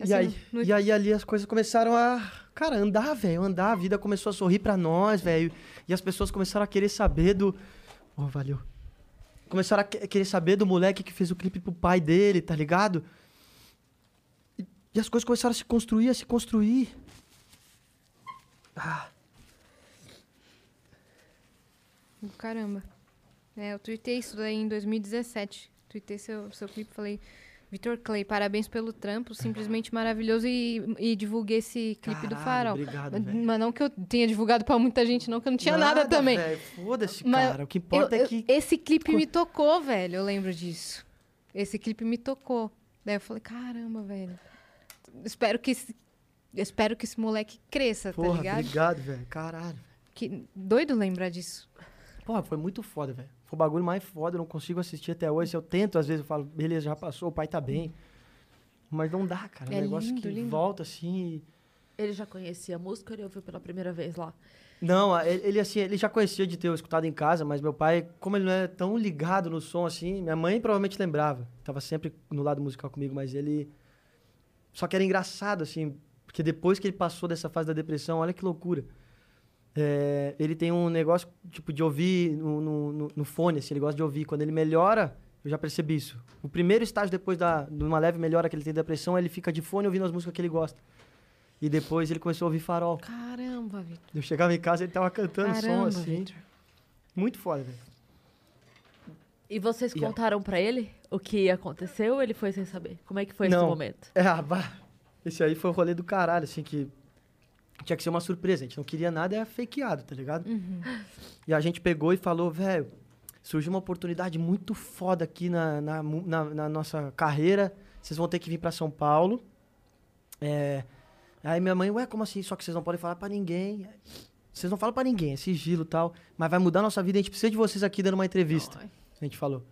S1: E
S2: assim,
S1: aí,
S2: no-
S1: e aí ali as coisas começaram a, cara, andar, velho, andar. A vida começou a sorrir pra nós, velho. E as pessoas começaram a querer saber do. Oh, valeu. Começaram a que- querer saber do moleque que fez o clipe pro pai dele, tá ligado? E, e as coisas começaram a se construir, a se construir. Ah,
S2: Caramba. É, eu tuitei isso daí em 2017. Tuitei seu, seu clipe falei... Vitor Clay, parabéns pelo trampo, simplesmente maravilhoso. E, e divulguei esse clipe do
S1: Caralho,
S2: Farol.
S1: obrigado,
S2: mas, mas não que eu tenha divulgado pra muita gente, não, que eu não tinha nada, também.
S1: velho, Foda-se, cara. O que importa
S2: Eu-
S1: é
S2: eu-
S1: que.
S2: esse clipe me tocou, velho. Eu lembro disso. Esse clipe me tocou. Daí eu falei, caramba, velho. Espero que esse, espero que esse moleque cresça, tá
S1: Porra,
S2: ligado?
S1: obrigado, velho. Caralho.
S2: Que doido lembrar disso.
S1: Porra, foi muito foda, velho. Foi o bagulho mais foda, eu não consigo assistir até hoje. Eu tento, às vezes, eu falo, beleza, já passou, o pai tá bem. Mas não dá, cara. É um
S2: É
S1: negócio
S2: lindo,
S1: que
S2: lindo.
S1: volta assim.
S3: Ele já conhecia a música ou ele ouviu pela primeira vez lá?
S1: Não, a- ele, assim, ele já conhecia de ter escutado em casa, mas meu pai, como ele não é tão ligado no som assim, minha mãe provavelmente lembrava. Tava sempre no lado musical comigo, mas ele. Só que era engraçado, assim, porque depois que ele passou dessa fase da depressão, olha que loucura. É, ele tem um negócio, tipo, de ouvir no, no, no- fone, assim, ele gosta de ouvir. Quando ele melhora, eu já percebi isso. O primeiro estágio depois da, de uma leve melhora que ele tem da depressão, ele fica de fone ouvindo as músicas que ele gosta. E depois ele começou a ouvir farol.
S2: Caramba, Vitor.
S1: Eu chegava em casa ele tava cantando som
S2: Caramba,
S1: assim.
S2: Vitor.
S1: Muito foda, velho.
S3: E vocês
S1: E a-
S3: contaram pra ele o que aconteceu ou ele foi sem saber? Como é que foi esse
S1: Não.
S3: momento?
S1: É, ah, bah, esse aí foi o rolê do caralho, assim, que tinha que ser uma surpresa. A gente não queria nada, é fakeado, tá ligado? E a gente pegou e falou, velho, surgiu uma oportunidade muito foda aqui na, na, na- na nossa carreira. Vocês vão ter que vir pra São Paulo. É, Aí minha mãe, ué, como assim? Só que vocês não podem falar pra ninguém. Vocês não falam pra ninguém, é sigilo e tal. Mas vai mudar a nossa vida, a gente precisa de vocês aqui dando uma entrevista.
S2: Ai.
S1: A gente falou.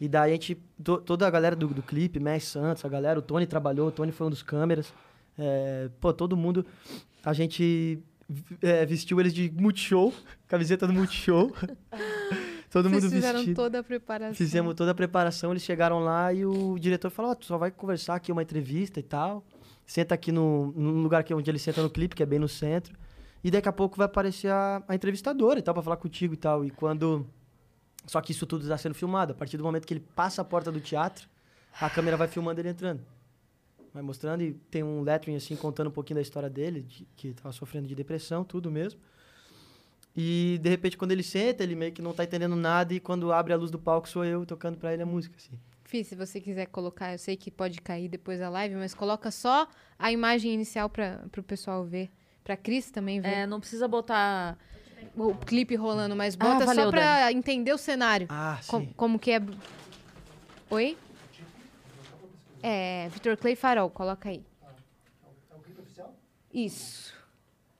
S1: E daí a gente, to- toda a galera do, do clipe, Messi Santos, a galera, o Tony trabalhou, o Tony foi um dos câmeras. É, pô, todo mundo, a gente é, vestiu eles de Multishow, camiseta do Multishow. todo mundo
S2: Vocês fizeram
S1: vestido.
S2: toda a preparação.
S1: Fizemos toda a preparação, eles chegaram lá e o diretor falou, ó, tu só vai conversar aqui uma entrevista e tal. Senta aqui no, no lugar que é onde ele senta no clipe, que é bem no centro. E daqui a pouco vai aparecer a, a entrevistadora e tal, pra falar contigo e tal. E quando... Só que isso tudo está sendo filmado. A partir do momento que ele passa a porta do teatro, a câmera vai filmando ele entrando. Vai mostrando e tem um lettering assim, contando um pouquinho da história dele, de, que tava sofrendo de depressão, tudo mesmo. E de repente, quando ele senta, ele meio que não tá entendendo nada. E quando abre a luz do palco, sou eu tocando pra ele a música, assim.
S2: Fih, se você quiser colocar, eu sei que pode cair depois da live, mas coloca só a imagem inicial para o pessoal ver. Pra Cris também ver
S3: É, não precisa botar.
S2: o clipe rolando, mas
S3: Ah,
S2: bota
S3: valeu,
S2: só pra entender o cenário.
S1: Ah,
S2: Com-
S1: sim.
S2: como que é. Oi? É, Vitor Clay Farol, coloca aí. Isso.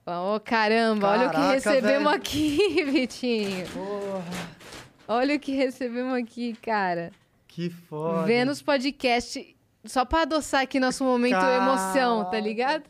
S2: Ô, caramba, olha o que
S1: Caraca,
S2: recebemos
S1: velho.
S2: aqui, Vitinho.
S1: Porra,
S2: Olha o que recebemos aqui, cara.
S1: que foda.
S2: Vênus Podcast. Só pra adoçar aqui nosso momento
S1: Caraca.
S2: emoção, tá ligado?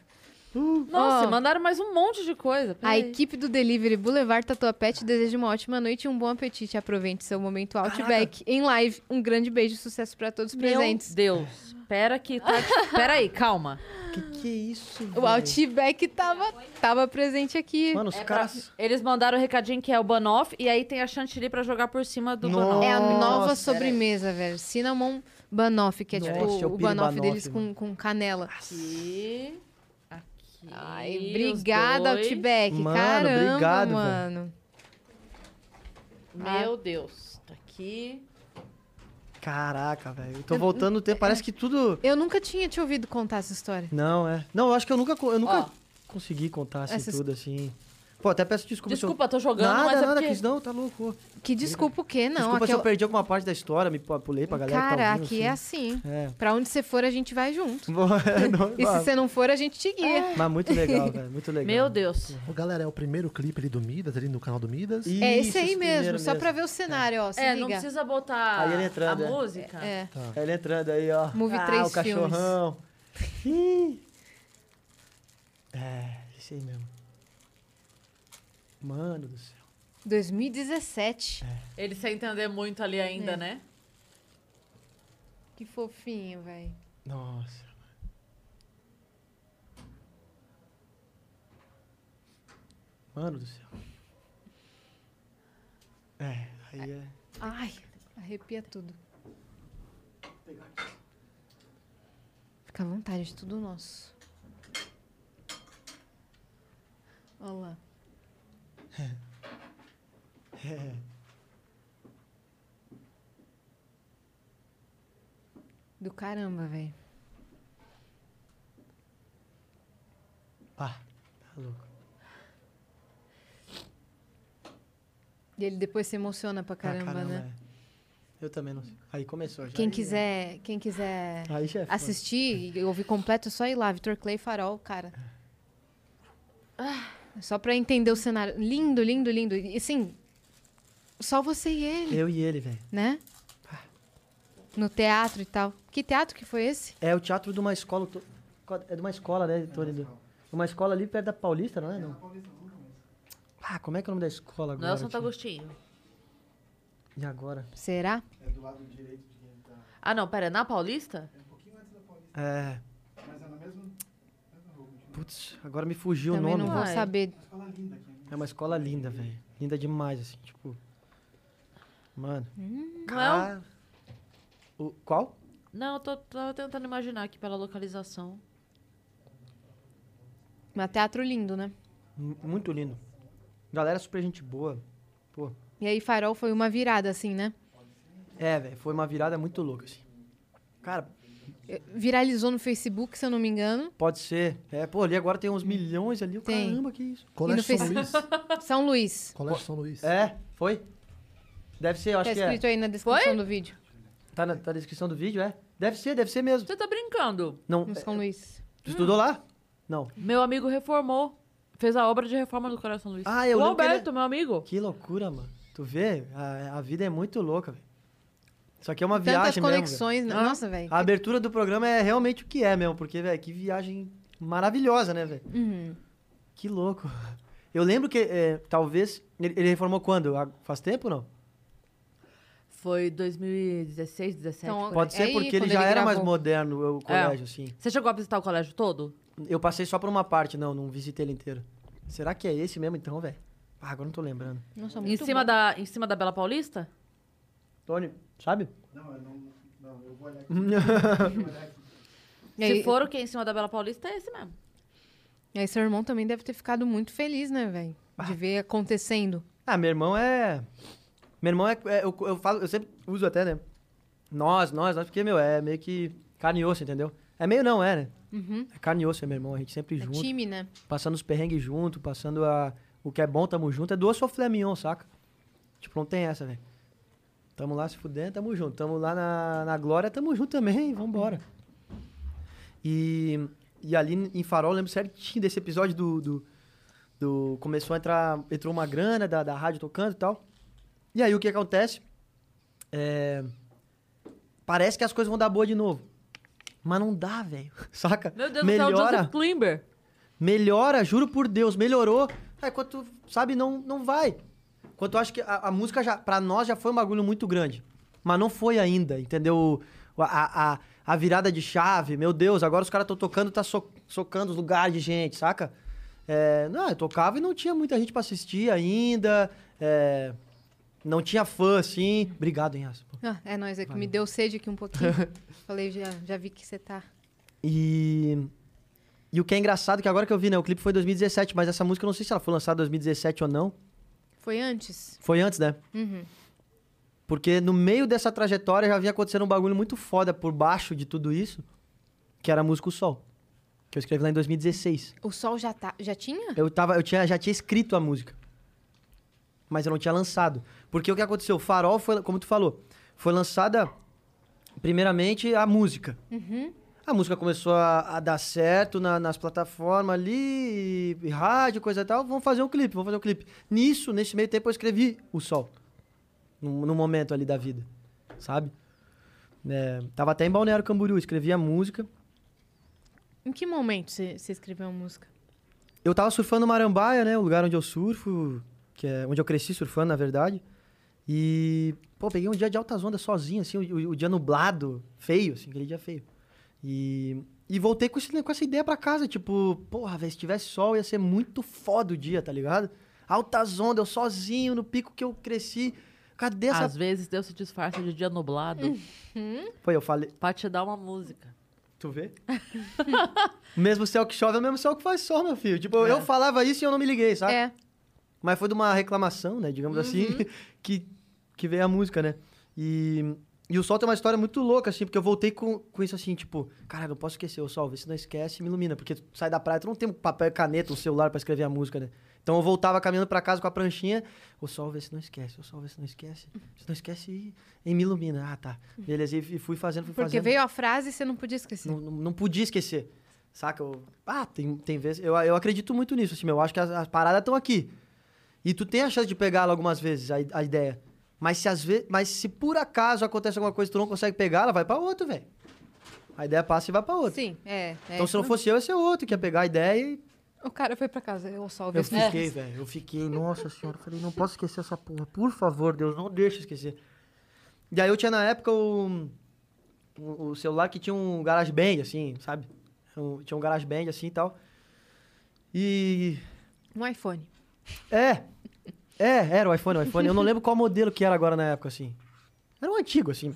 S3: Nossa,
S2: Ó.
S3: mandaram mais um monte de coisa.
S2: A
S3: peraí.
S2: equipe do Delivery Boulevard Tatuapé te deseja uma ótima noite e um bom apetite. Aproveite seu momento Outback em live. Um grande beijo e sucesso pra todos os
S3: Meu
S2: presentes.
S3: Deus. Pera que tá. Pera aí, calma.
S1: Que que é isso,
S2: O
S1: velho?
S2: Outback tava, tava presente aqui.
S1: Mano, os
S3: É pra-
S1: caras...
S3: Eles mandaram o recadinho que é o Banoff e aí tem a chantilly pra jogar por cima do
S1: Nossa.
S3: Banoff.
S2: É a nova
S1: Nossa,
S2: sobremesa, velho. Cinnamon Banoff, que é
S1: Nossa,
S2: tipo
S1: o
S2: o banoff
S1: Banoff,
S2: deles com, com canela.
S3: Aqui. Aqui.
S2: Ai, obrigada. Outback.
S1: Mano,
S2: Caramba,
S1: obrigado,
S2: mano.
S3: Meu Deus. Tá aqui.
S1: Caraca, velho. Eu tô voltando no tempo, parece que tudo...
S2: Eu nunca tinha te ouvido contar essa história.
S1: Não, é. Não, eu acho que eu nunca, eu nunca
S3: Ó.
S1: consegui contar assim
S2: Essas-
S1: tudo assim. Pô, até peço desculpa. se eu-
S3: Desculpa, tô jogando,
S1: nada,
S3: mas é
S1: nada,
S3: porque...
S1: Cris, não, tá louco.
S2: Que desculpa o quê? Não,
S1: desculpa
S2: aqui
S1: se
S2: é
S1: eu
S2: o-
S1: perdi alguma parte da história, me pu- pulei pra galera
S2: Cara,
S1: que tá ouvindo,
S2: aqui é assim.
S1: É.
S2: Pra onde você for, a gente vai junto.
S1: É,
S2: E se você não for, a gente te guia.
S1: Mas muito legal, velho, muito legal.
S3: Meu Deus.
S5: Ô, galera, é o primeiro clipe ali do Midas, ali no canal do Midas.
S2: é esse
S1: Isso,
S2: aí mesmo, só pra ver o cenário, ó. Se
S3: É,
S2: liga.
S3: não precisa botar
S1: Aí ele entrando,
S3: a
S1: é.
S3: música.
S2: É.
S1: É Ele entrando aí, ó.
S2: Movie
S1: ah,
S2: três
S1: o cachorrão. É, esse aí mesmo. Mano do céu.
S2: 2017.
S3: Ele sem entender muito ali ainda,
S2: É.
S3: né?
S2: Que fofinho, velho.
S1: Nossa. Mano do céu. É, aí é.
S2: Ai, arrepia tudo. Fica à vontade, é tudo nosso. Olha lá.
S1: É.
S2: Do caramba, velho.
S1: Ah, tá louco.
S2: E ele depois se emociona pra
S1: Pra
S2: caramba, né?
S1: é. Eu também não sei. Aí começou já.
S2: Quem
S1: Aí,
S2: quiser, quem quiser
S1: Aí é
S2: assistir e ouvir completo, é só ir lá, Vitor Clay Farol, cara. É Só pra entender o cenário. Lindo, lindo, lindo. E assim, só você e ele,
S1: Eu e ele, velho.
S2: né? No teatro e tal. Que teatro que foi esse?
S1: É o teatro de uma escola. to- É de uma escola, né, Tony? Do- Uma escola ali perto da Paulista, não é? Não. Ah, como é que é o nome da escola agora?
S3: Não é o Santo
S1: tio?
S3: Agostinho.
S1: E agora?
S2: Será?
S3: Ah, não, pera, é na Paulista?
S1: É. Putz, agora me fugiu o
S2: Também
S1: nome.
S2: não vou saber.
S1: É uma escola linda, velho. Linda demais, assim, tipo. Mano.
S2: Hum,
S3: Não é o-.
S1: O, qual?
S3: Não, eu tô, tava tentando imaginar aqui pela localização.
S2: Mas teatro lindo, né?
S1: M- Muito lindo. Galera super gente boa. Pô.
S2: E aí, Farol foi uma virada, assim, né?
S1: É, velho, foi uma virada muito louca, assim. Cara,
S2: Viralizou no Facebook, se eu não me engano.
S1: pode ser. É, pô, ali agora tem uns milhões ali.
S2: Tem.
S1: Caramba, que isso.
S5: Colégio São Luís.
S2: São Luís.
S5: Colégio São Luís.
S1: É, foi? Deve ser, eu acho
S2: Tá
S1: que é.
S2: escrito aí na descrição
S3: Foi?
S2: do vídeo.
S1: Tá na, tá na descrição do vídeo, é? Deve ser, deve ser mesmo.
S3: Você tá brincando?
S1: Não,
S2: No
S1: é,
S2: São Luís.
S1: tu estudou lá? Não.
S3: Meu amigo reformou. Fez a obra de reforma do Colégio São Luís.
S1: Ah, eu
S3: o
S1: lembro que ele-
S3: meu amigo.
S1: Que loucura, mano. Tu vê? A, a vida é muito louca, velho. Isso aqui é uma
S2: Tantas
S1: viagem mesmo.
S2: conexões. né? Nossa, velho.
S1: A abertura do programa é realmente o que é mesmo, porque, velho, que viagem maravilhosa, né, velho?
S2: Uhum.
S1: Que louco. Eu lembro que, é, talvez, ele, ele reformou quando? Faz tempo ou não?
S3: Foi 2016, 17.
S2: Então,
S3: por.
S1: Pode ser
S2: aí,
S1: porque ele já
S2: ele
S1: era mais
S2: gravou.
S1: moderno, o colégio, assim.
S3: Você chegou a visitar o colégio todo?
S1: Eu passei só por uma parte, não, não visitei ele inteiro. Será que é esse mesmo, então, velho? Ah, agora não tô lembrando.
S2: Nossa,
S3: Em
S2: muito
S3: cima,
S2: bom.
S3: da, em cima da Bela Paulista?
S1: Tony, sabe?
S2: E aí,
S3: Se for o que é em cima da Bela Paulista, é esse mesmo.
S2: e aí, seu irmão também deve ter ficado muito feliz, né, velho? De ver acontecendo.
S1: Ah, meu irmão é. Meu irmão é. é- eu, eu falo, eu sempre uso até, né? Nós, nós, nós, porque, meu, é meio que carne e osso, entendeu? É meio não, é, né?
S2: Uhum.
S1: É carne e osso, é meu irmão. A gente sempre
S2: É
S1: junto,
S2: time, né?
S1: passando os perrengues junto, passando a, o que é bom, tamo junto. É duas soflé mignon, saca? Tipo, não tem essa, velho. Tamo lá se fudendo, tamo junto. Tamo lá na, na glória, tamo junto também, vambora. E, e ali em Farol, eu lembro certinho desse episódio do, do, do- Começou a entrar... Entrou uma grana da, da rádio tocando e tal. E aí, o que acontece? É, parece que as coisas vão dar boa de novo. Mas não dá, velho. Saca?
S3: Meu Deus do céu,
S1: Melhora.
S3: Joseph Klimber.
S1: Melhora, juro por Deus, melhorou. Aí quando tu, sabe, não, não vai. Quando tu acha que a, a música já, pra nós já foi um bagulho muito grande. Mas não foi ainda, entendeu? A, a, a virada de chave, meu Deus, agora os caras estão tocando, tá so- socando os lugares de gente, saca? É, não, eu tocava e não tinha muita gente pra assistir ainda. é, não tinha fã, assim. Obrigado, hein.
S2: Ah, é nóis, é que me deu sede aqui um pouquinho. Falei, já, já vi que você tá.
S1: E. E o que é engraçado que agora que eu vi, né? O clipe foi 2017, mas essa música eu não sei se ela foi lançada em 2017 ou não.
S2: Foi antes?
S1: Foi antes, né?
S2: Uhum.
S1: Porque no meio dessa trajetória já vinha acontecendo um bagulho muito foda por baixo de tudo isso, que era a música O Sol. Que eu escrevi lá em 2016.
S2: O sol já, tá, já tinha?
S1: Eu, tava, eu tinha, já tinha escrito a música. Mas eu não tinha lançado. Porque o que aconteceu? Farol foi, como tu falou, foi lançada primeiramente a música.
S2: Uhum.
S1: A música começou a, a dar certo na- nas plataformas ali, e, e rádio, coisa e tal. Vamos fazer um clipe, vamos fazer um clipe. Nisso, nesse meio tempo, eu escrevi O Sol. No, no momento ali da vida, sabe? É, tava até em Balneário Camboriú, escrevi a música.
S2: Em que momento você você escreveu a música?
S1: Eu tava surfando Marambaia, né? O lugar onde eu surfo, que é onde eu cresci surfando, na verdade. E, pô, peguei um dia de altas ondas sozinho, assim, o, o- o dia nublado, feio, assim, aquele dia feio. E, e voltei com, esse- com essa ideia pra casa, tipo, porra, velho, se tivesse sol ia ser muito foda o dia, tá ligado? Altas ondas, eu sozinho, no pico que eu cresci. Cadê essa...
S3: Às vezes Deus se disfarça de dia nublado
S1: Pô, eu falei...
S3: pra te dar uma música.
S1: Tu vê? mesmo céu que chove é o mesmo céu que faz sol, meu filho. Tipo, eu falava isso e eu não me liguei, sabe?
S2: É.
S1: Mas foi de uma reclamação, né? Digamos assim, que, que veio a música, né? E, e o Sol tem uma história muito louca, assim, porque eu voltei com, com isso assim, tipo, cara, não posso esquecer o Sol, vê se não esquece me ilumina. Porque tu sai da praia, tu não tem um papel caneta, um celular pra escrever a música, né? Então eu voltava caminhando pra casa com a pranchinha, o Sol, vê se não esquece, o Sol, vê se não esquece. Se não esquece e, e me ilumina. Ah, tá. Beleza, e fui fazendo, fui
S2: Porque
S1: fazendo.
S2: veio a frase e você não podia esquecer.
S1: Não, não, não podia esquecer. Saca? Eu- ah, tem, tem vezes. Eu, eu acredito muito nisso, assim, meu. Eu acho que as, as paradas estão aqui. E tu tem a chance de pegá-la algumas vezes, a, a ideia. Mas se, às vezes, mas se por acaso acontece alguma coisa e tu não consegue pegar, ela vai pra outro, velho. A ideia passa e vai pra outro.
S2: Sim, é. é
S1: então, se não fosse eu, ia ser outro que ia pegar a ideia e
S2: O cara foi pra casa, eu ouvi
S1: Eu fiquei, velho. Eu fiquei, nossa senhora. Falei, não posso esquecer essa porra. Por favor, Deus, não deixa esquecer. E aí eu tinha na época o, o, o celular que tinha um GarageBand, assim, sabe? Um- tinha um GarageBand assim e tal. E.
S2: Um iPhone.
S1: É. É, era o iPhone, o iPhone. Eu não lembro qual modelo que era agora na época, assim. Era um antigo, assim.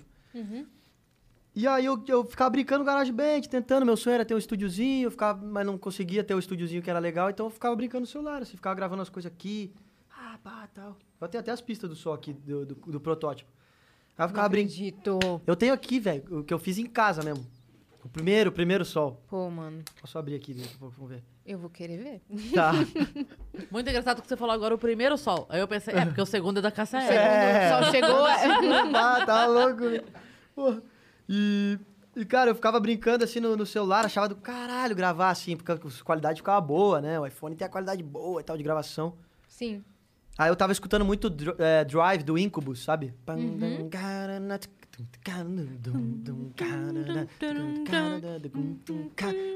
S1: E aí eu, eu ficava brincando no GarageBand, tentando. Meu sonho era ter um estúdiozinho, eu ficava, mas não conseguia ter o estúdiozinho que era legal, então eu ficava brincando no celular, assim, ficava gravando as coisas aqui. Ah, pá, tal. Eu tenho até as pistas do som aqui, do, do, do protótipo. Aí eu ficava brincando. Eu tenho aqui, velho, o que eu fiz em casa mesmo. O primeiro, o primeiro sol.
S2: Pô, mano,
S1: Posso abrir aqui, vamos ver.
S2: eu vou querer ver.
S1: Tá.
S3: Muito engraçado que você falou agora o primeiro sol. Aí eu pensei, é, porque o segundo é da Cássia Eller.
S1: É.
S2: Só chegou.
S1: tá, tá louco. né? Porra. E, e, cara, eu ficava brincando assim no, no celular, achava do caralho gravar assim, porque a qualidade ficava boa, né? O iPhone tem a qualidade boa e tal de gravação.
S2: Sim.
S1: Aí eu tava escutando muito é, Drive do Incubus, sabe?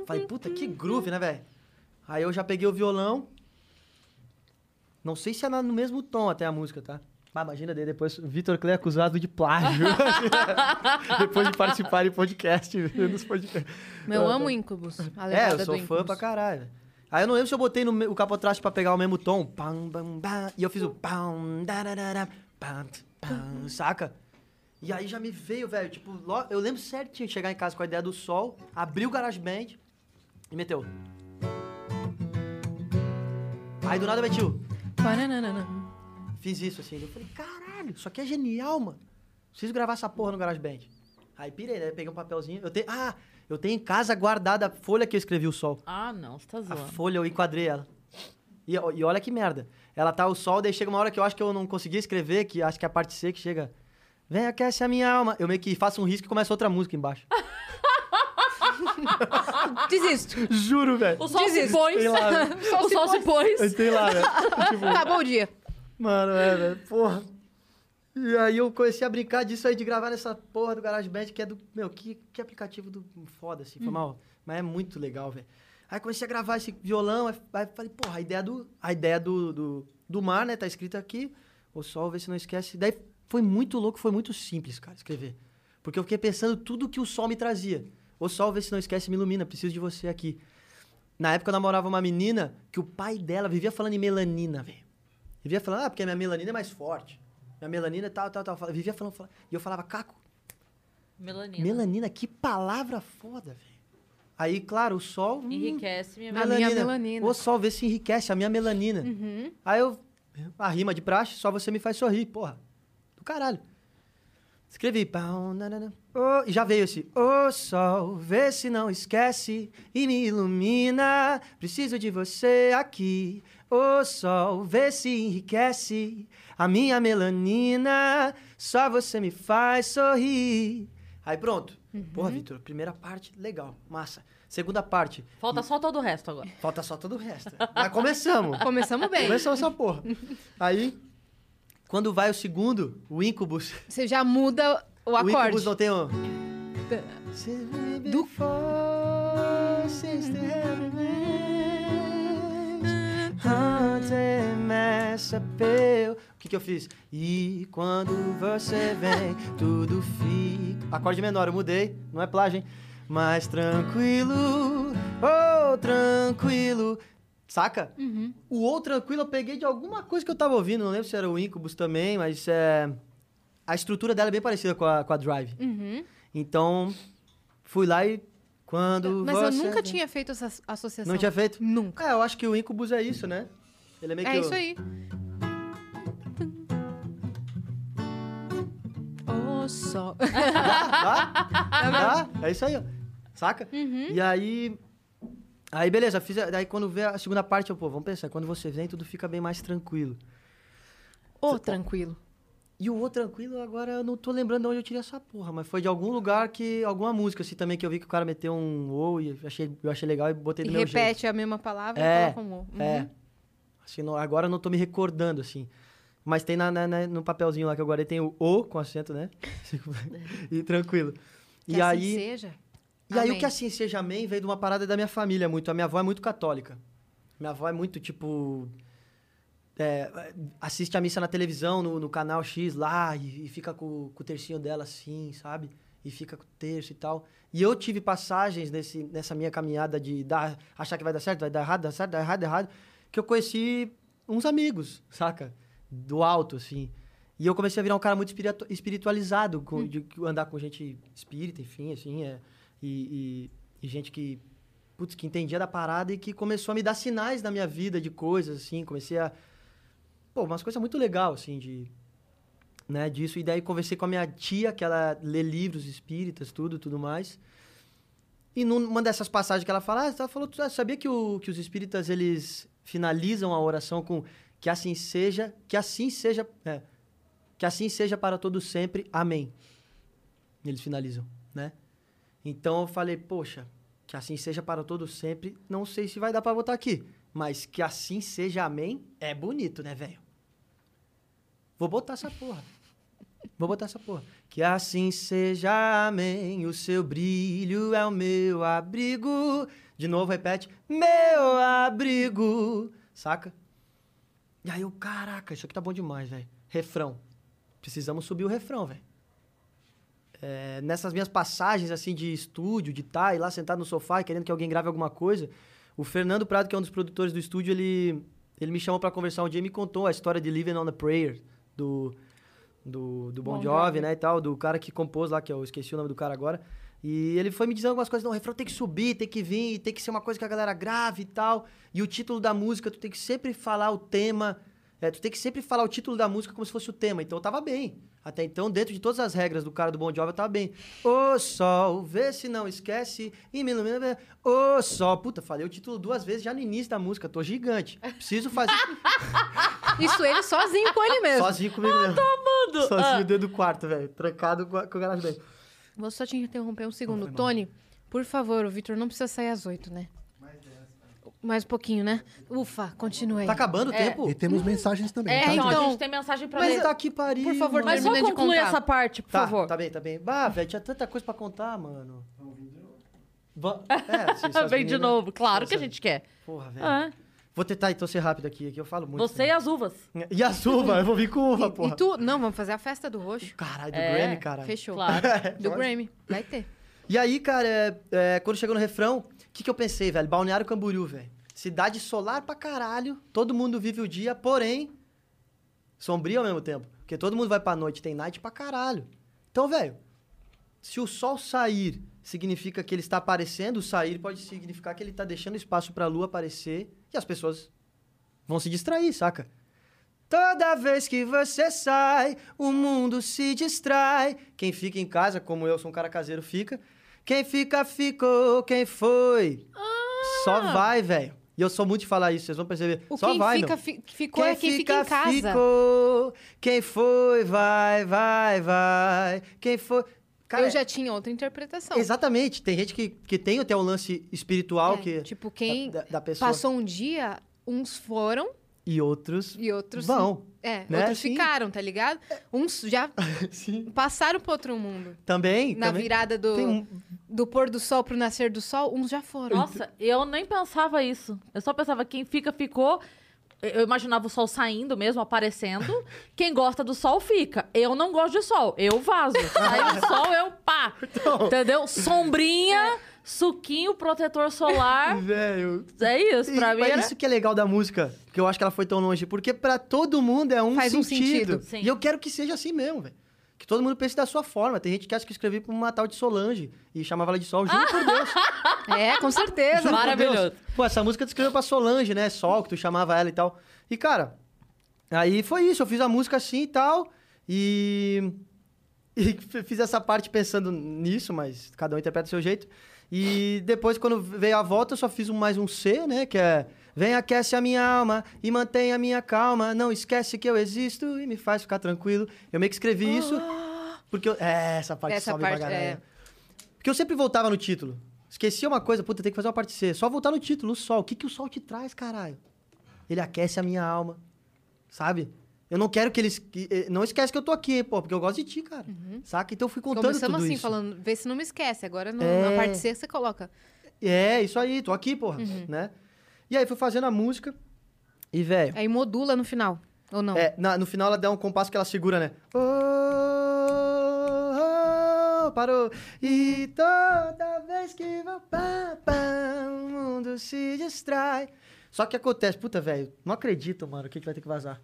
S1: Falei, puta, que groove, né, velho? Aí eu já peguei o violão. Não sei se é no mesmo tom até a música, tá? Mas imagina daí depois o Vitor Clay acusado de plágio. depois de participar em podcast, nos podcasts.
S2: Eu amo Incubus. A
S1: É, eu sou fã
S2: Incubus.
S1: pra caralho. Aí eu não lembro se eu botei no o capotraste pra pegar o mesmo tom. Pam, bam, bam, e eu fiz o pam, dararara, pam, pam, saca? E aí já me veio, velho, tipo, lo- eu lembro certinho de chegar em casa com a ideia do sol, abrir o GarageBand e meteu. Aí do nada metiu. Fiz isso assim. Eu falei, caralho, isso aqui é genial, mano. Preciso gravar essa porra no GarageBand. Aí pirei, né? Peguei um papelzinho. Eu tenho, ah, eu tenho em casa guardada a folha que eu escrevi o sol.
S3: Ah, não, você tá
S1: A
S3: zoando.
S1: folha, eu enquadrei ela. E, e olha que merda. Ela tá o sol, daí chega uma hora que eu acho que eu não consegui escrever, que acho que é a parte C que chega. Vem, aquece a minha alma. Eu meio que faço um risco e começa outra música embaixo.
S2: Desisto.
S1: Juro, velho.
S3: O sol se
S2: Desisto.
S3: pôs.
S1: Tem lá,
S3: o sol se pôs.
S1: Tem lá, velho. Tipo,
S2: Acabou o dia.
S1: Mano, é, velho. Porra. E aí eu comecei a brincar disso aí, de gravar nessa porra do GarageBand, que é do... Meu, que, que aplicativo do foda, assim. Foi mal. Mas é muito legal, velho. Aí comecei a gravar esse violão, aí, aí falei, porra, a ideia do... A ideia do, do, do mar, né? Tá escrito aqui. O sol, vê se não esquece. Daí foi muito louco, foi muito simples, cara, escrever. Porque eu fiquei pensando tudo que o sol me trazia. O sol, vê se não esquece, me ilumina. Preciso de você aqui. Na época eu namorava uma menina que o pai dela vivia falando em melanina, velho. Vivia falando, ah, porque a minha melanina é mais forte. Minha melanina é tal, tal, tal. Fala- Vivia falando, falando. E eu falava, Caco,
S3: Melanina.
S1: melanina, que palavra foda, velho. Aí, claro, o sol. hum,
S3: Enriquece minha
S2: A
S3: melanina.
S2: minha melanina.
S1: O sol vê se enriquece a minha melanina.
S2: Uhum.
S1: Aí eu. A rima de praxe, só você me faz sorrir, porra. Do caralho. Escrevi. pau, nanana, oh, e já veio esse. Ô sol, vê se não esquece e me ilumina. Preciso de você aqui. Ô sol, vê se enriquece a minha melanina. Só você me faz sorrir. Aí pronto. Porra, Vitor, primeira parte, legal, massa. Segunda parte,
S3: Falta só todo o resto agora.
S1: falta só todo o resto. Mas começamos.
S2: Começamos bem.
S1: Começou essa porra. Aí, quando vai o segundo, o Incubus.
S2: Você já muda o
S1: O
S2: acorde.
S1: Incubus não tem o.
S2: Do-
S1: O que, que eu fiz? E quando você vem, tudo fica. Acorde menor, eu mudei, não é plágio, hein? Mais tranquilo, oh, tranquilo. Saca?
S2: Uhum.
S1: O outro tranquilo eu peguei de alguma coisa que eu tava ouvindo, não lembro se era o Incubus também, mas é. A estrutura dela é bem parecida com a, com a Drive.
S2: Uhum.
S1: Então, fui lá e quando
S2: Mas eu
S1: você
S2: nunca
S1: vem-
S2: tinha feito essa associação.
S1: Não tinha feito?
S2: Nunca.
S1: É, eu acho que o Incubus é isso, né? Ele é meio que
S2: É isso aí. O sol.
S1: Dá? Dá? É isso aí, ó. Saca?
S2: Uhum.
S1: E aí. Aí, beleza, fiz. a- Daí quando vê a segunda parte, eu, pô, vamos pensar, quando você vem, tudo fica bem mais tranquilo.
S2: Ô, tranquilo.
S1: E o outro tranquilo, agora eu não tô lembrando de onde eu tirei essa porra, mas foi de algum lugar que. Alguma música assim também que eu vi que o cara meteu um ou e eu achei, eu achei legal e botei
S2: E
S1: do meu jeito.
S2: repete a mesma palavra
S1: É,
S2: e coloca um o.
S1: É.
S2: Uhum.
S1: Assim, não- agora eu não tô me recordando, assim. Mas tem na, na- na- no papelzinho lá que eu guardei, tem o O com acento, né? e tranquilo.
S2: Que
S1: e
S2: assim
S1: aí.
S2: seja.
S1: E aí o
S2: Amém.
S1: que assim seja amém veio de uma parada da minha família muito. A minha avó é muito católica. Minha avó é muito, tipo... é, assiste a missa na televisão, no, no canal X lá, e, e fica com, com o tercinho dela assim, sabe? E fica com o terço e tal. E eu tive passagens nesse, nessa minha caminhada de dar, achar que vai dar certo, vai dar errado, dar certo, dar errado, dar errado, que eu conheci uns amigos, saca? Do alto, assim. E eu comecei a virar um cara muito espiritu- espiritualizado, com, de andar com gente espírita, enfim, assim, é, e, e- e gente que, putz, que entendia da parada e que começou a me dar sinais na minha vida de coisas, assim, comecei a... Pô, umas coisas muito legal, assim, de... Né, disso. E daí conversei com a minha tia, que ela lê livros espíritas, tudo, tudo mais. E numa dessas passagens que ela fala, ah, ela falou, "Tu sabia que, o, que os espíritas, eles finalizam a oração com que assim seja, que assim seja, é, que assim seja para todos sempre, amém. Eles finalizam, né? Então eu falei, poxa, que assim seja para todos sempre, não sei se vai dar para botar aqui, mas que assim seja, amém, é bonito, né, velho? Vou botar essa porra. Vou botar essa porra. Que assim seja, amém. O seu brilho é o meu abrigo. De novo, repete. Meu abrigo. Saca? E aí eu, caraca, isso aqui tá bom demais, velho. Refrão. Precisamos subir o refrão, velho. É, nessas minhas passagens, assim, de estúdio, de estar e lá sentado no sofá querendo que alguém grave alguma coisa, o Fernando Prado, que é um dos produtores do estúdio, ele, ele me chamou pra conversar um dia e me contou a história de Living on a Prayer, do, do, do Bon,
S3: Bon
S1: Jovi,
S3: Jovi.
S1: né, e tal, do cara que compôs lá, que eu esqueci o nome do cara agora. E ele foi me dizendo algumas coisas, não, o refrão tem que subir, tem que vir, tem que ser uma coisa que a galera grave e tal. E o título da música, tu tem que sempre falar o tema, é, tu tem que sempre falar o título da música como se fosse o tema. Então eu tava bem. Até então, dentro de todas as regras do cara do Bon Jovi, eu tava bem. Ô sol, vê se não esquece e me ilumina. Ô sol, puta, falei o título duas vezes já no início da música, tô gigante. Preciso fazer
S2: Isso ele sozinho com ele mesmo.
S1: sozinho comigo mesmo.
S3: mundo.
S1: Sozinho
S3: Ah.
S1: dentro do quarto, velho. Trancado com, o garagem dentro.
S2: Vou só te interromper um segundo. Tony, por favor, o Vitor não precisa sair às oito, né? Mais um pouquinho, né? Ufa, continua aí.
S1: Tá acabando o
S3: É.
S1: tempo?
S5: E temos mensagens também,
S2: É,
S5: tá,
S3: Então,
S5: gente?
S2: então-
S3: a gente tem mensagem pra
S1: Mas
S3: ler.
S1: tá que pariu.
S2: Por favor.
S3: Mas só
S2: termina de
S3: conclui
S2: contar.
S3: essa parte, por
S1: Tá,
S3: favor.
S1: tá bem, tá bem. Bah, velho, tinha tanta coisa pra contar, mano. Va- É, se, se as
S3: Vem de
S1: meninas-
S3: novo, claro que a gente quer.
S1: Porra, velho.
S3: Ah,
S1: Vou tentar então ser rápido aqui, que eu falo muito.
S3: você e as uvas.
S1: também. E as uvas, eu vou vir com uva,
S2: E,
S1: porra.
S2: e tu? Não, vamos fazer a festa do roxo.
S1: Caralho, do
S3: É,
S1: Grammy, cara.
S2: Fechou.
S3: Claro.
S2: Do Grammy. Vai ter.
S1: E aí, cara, é, é, quando chegou no refrão, o que, que eu pensei, velho? Balneário Camboriú, velho. Cidade solar pra caralho, todo mundo vive o dia, porém, sombrio ao mesmo tempo. Porque todo mundo vai pra noite, tem night pra caralho. Então, velho, se o sol sair significa que ele está aparecendo, o sair pode significar que ele tá deixando espaço pra lua aparecer e as pessoas vão se distrair, saca? Toda vez que você sai, o mundo se distrai. Quem fica em casa, como eu sou um cara caseiro, fica. Quem fica, ficou. Quem foi? Só vai, velho. E eu sou muito de falar isso, vocês vão perceber.
S2: O
S1: Só
S2: quem
S1: vai,
S2: fica, fi- ficou é quem fica em casa.
S1: ficou. Quem foi, vai, vai, vai. Quem foi... Cara,
S2: Eu já tinha outra interpretação.
S1: Exatamente. Tem gente que, que tem até um lance espiritual
S2: É,
S1: que...
S2: tipo, quem
S1: da, da pessoa.
S2: passou um dia, uns foram
S1: E outros
S2: e outros
S1: vão.
S2: É,
S1: né?
S2: outros
S1: Sim.
S2: ficaram, tá ligado? Uns já
S1: Sim.
S2: passaram pro outro mundo.
S1: Também.
S2: Na
S1: também.
S2: virada do,
S1: um-
S2: do pôr do sol pro nascer do sol, uns já foram.
S3: Nossa, eu nem pensava isso. Eu só pensava, quem fica, ficou. Eu imaginava o sol saindo mesmo, aparecendo. Quem gosta do sol, fica. Eu não gosto de sol. Eu vazo. Aí o sol, eu pá.
S1: Então.
S3: Entendeu? Sombrinha, suquinho, protetor solar.
S1: Velho.
S3: É isso, pra
S1: E-
S3: mim
S1: mas
S3: era...
S1: isso que é legal da música, que eu acho que ela foi tão longe, porque pra todo mundo é um
S2: Faz um
S1: sentido.
S2: sentido.
S3: Sim.
S1: E eu quero que seja assim mesmo, velho. Que todo mundo pense da sua forma. Tem gente que acha que eu escrevi pra uma tal de Solange e chamava ela de Sol. Juro por Deus.
S2: É, com certeza.
S1: Juro
S3: Maravilhoso.
S1: Pô, essa música tu escreveu pra Solange, né? Sol, que tu chamava ela e tal. E, cara, aí foi isso. Eu fiz a música assim e tal. E. E fiz essa parte pensando nisso, mas cada um interpreta do seu jeito. E depois, quando veio a volta, eu só fiz um, mais um C, né? Que é. Vem, aquece a minha alma e mantém a minha calma. Não esquece que eu existo e me faz ficar tranquilo. Eu meio que escrevi isso. Porque eu, É, essa parte
S2: Essa
S1: sobe
S2: parte,
S1: pra caralho.
S2: é.
S1: Porque eu sempre voltava no título. Esquecia uma coisa, puta, tem que fazer uma parte C. Só voltar no título, o sol. O que, que o sol te traz, caralho? Ele aquece a minha alma. Sabe? Eu não quero que eles. que- eh, não esquece que eu tô aqui, pô, porque eu gosto de ti, cara. Saca? Então eu fui contando
S2: Começamos
S1: tudo
S2: assim,
S1: isso.
S2: falando, vê se não me esquece. Agora no-
S1: É.
S2: na parte C você coloca.
S1: É, isso aí, tô aqui, porra,
S2: Uhum.
S1: né? E aí fui fazendo a música. E, velho.
S2: Aí modula no final. Ou não?
S1: É, na- no final ela dá um compasso que ela segura, né? Oh, oh, parou. E toda vez que vou pá, pá, o mundo se distrai. Só que acontece, puta, velho, não acredito, mano, que, que vai ter que vazar.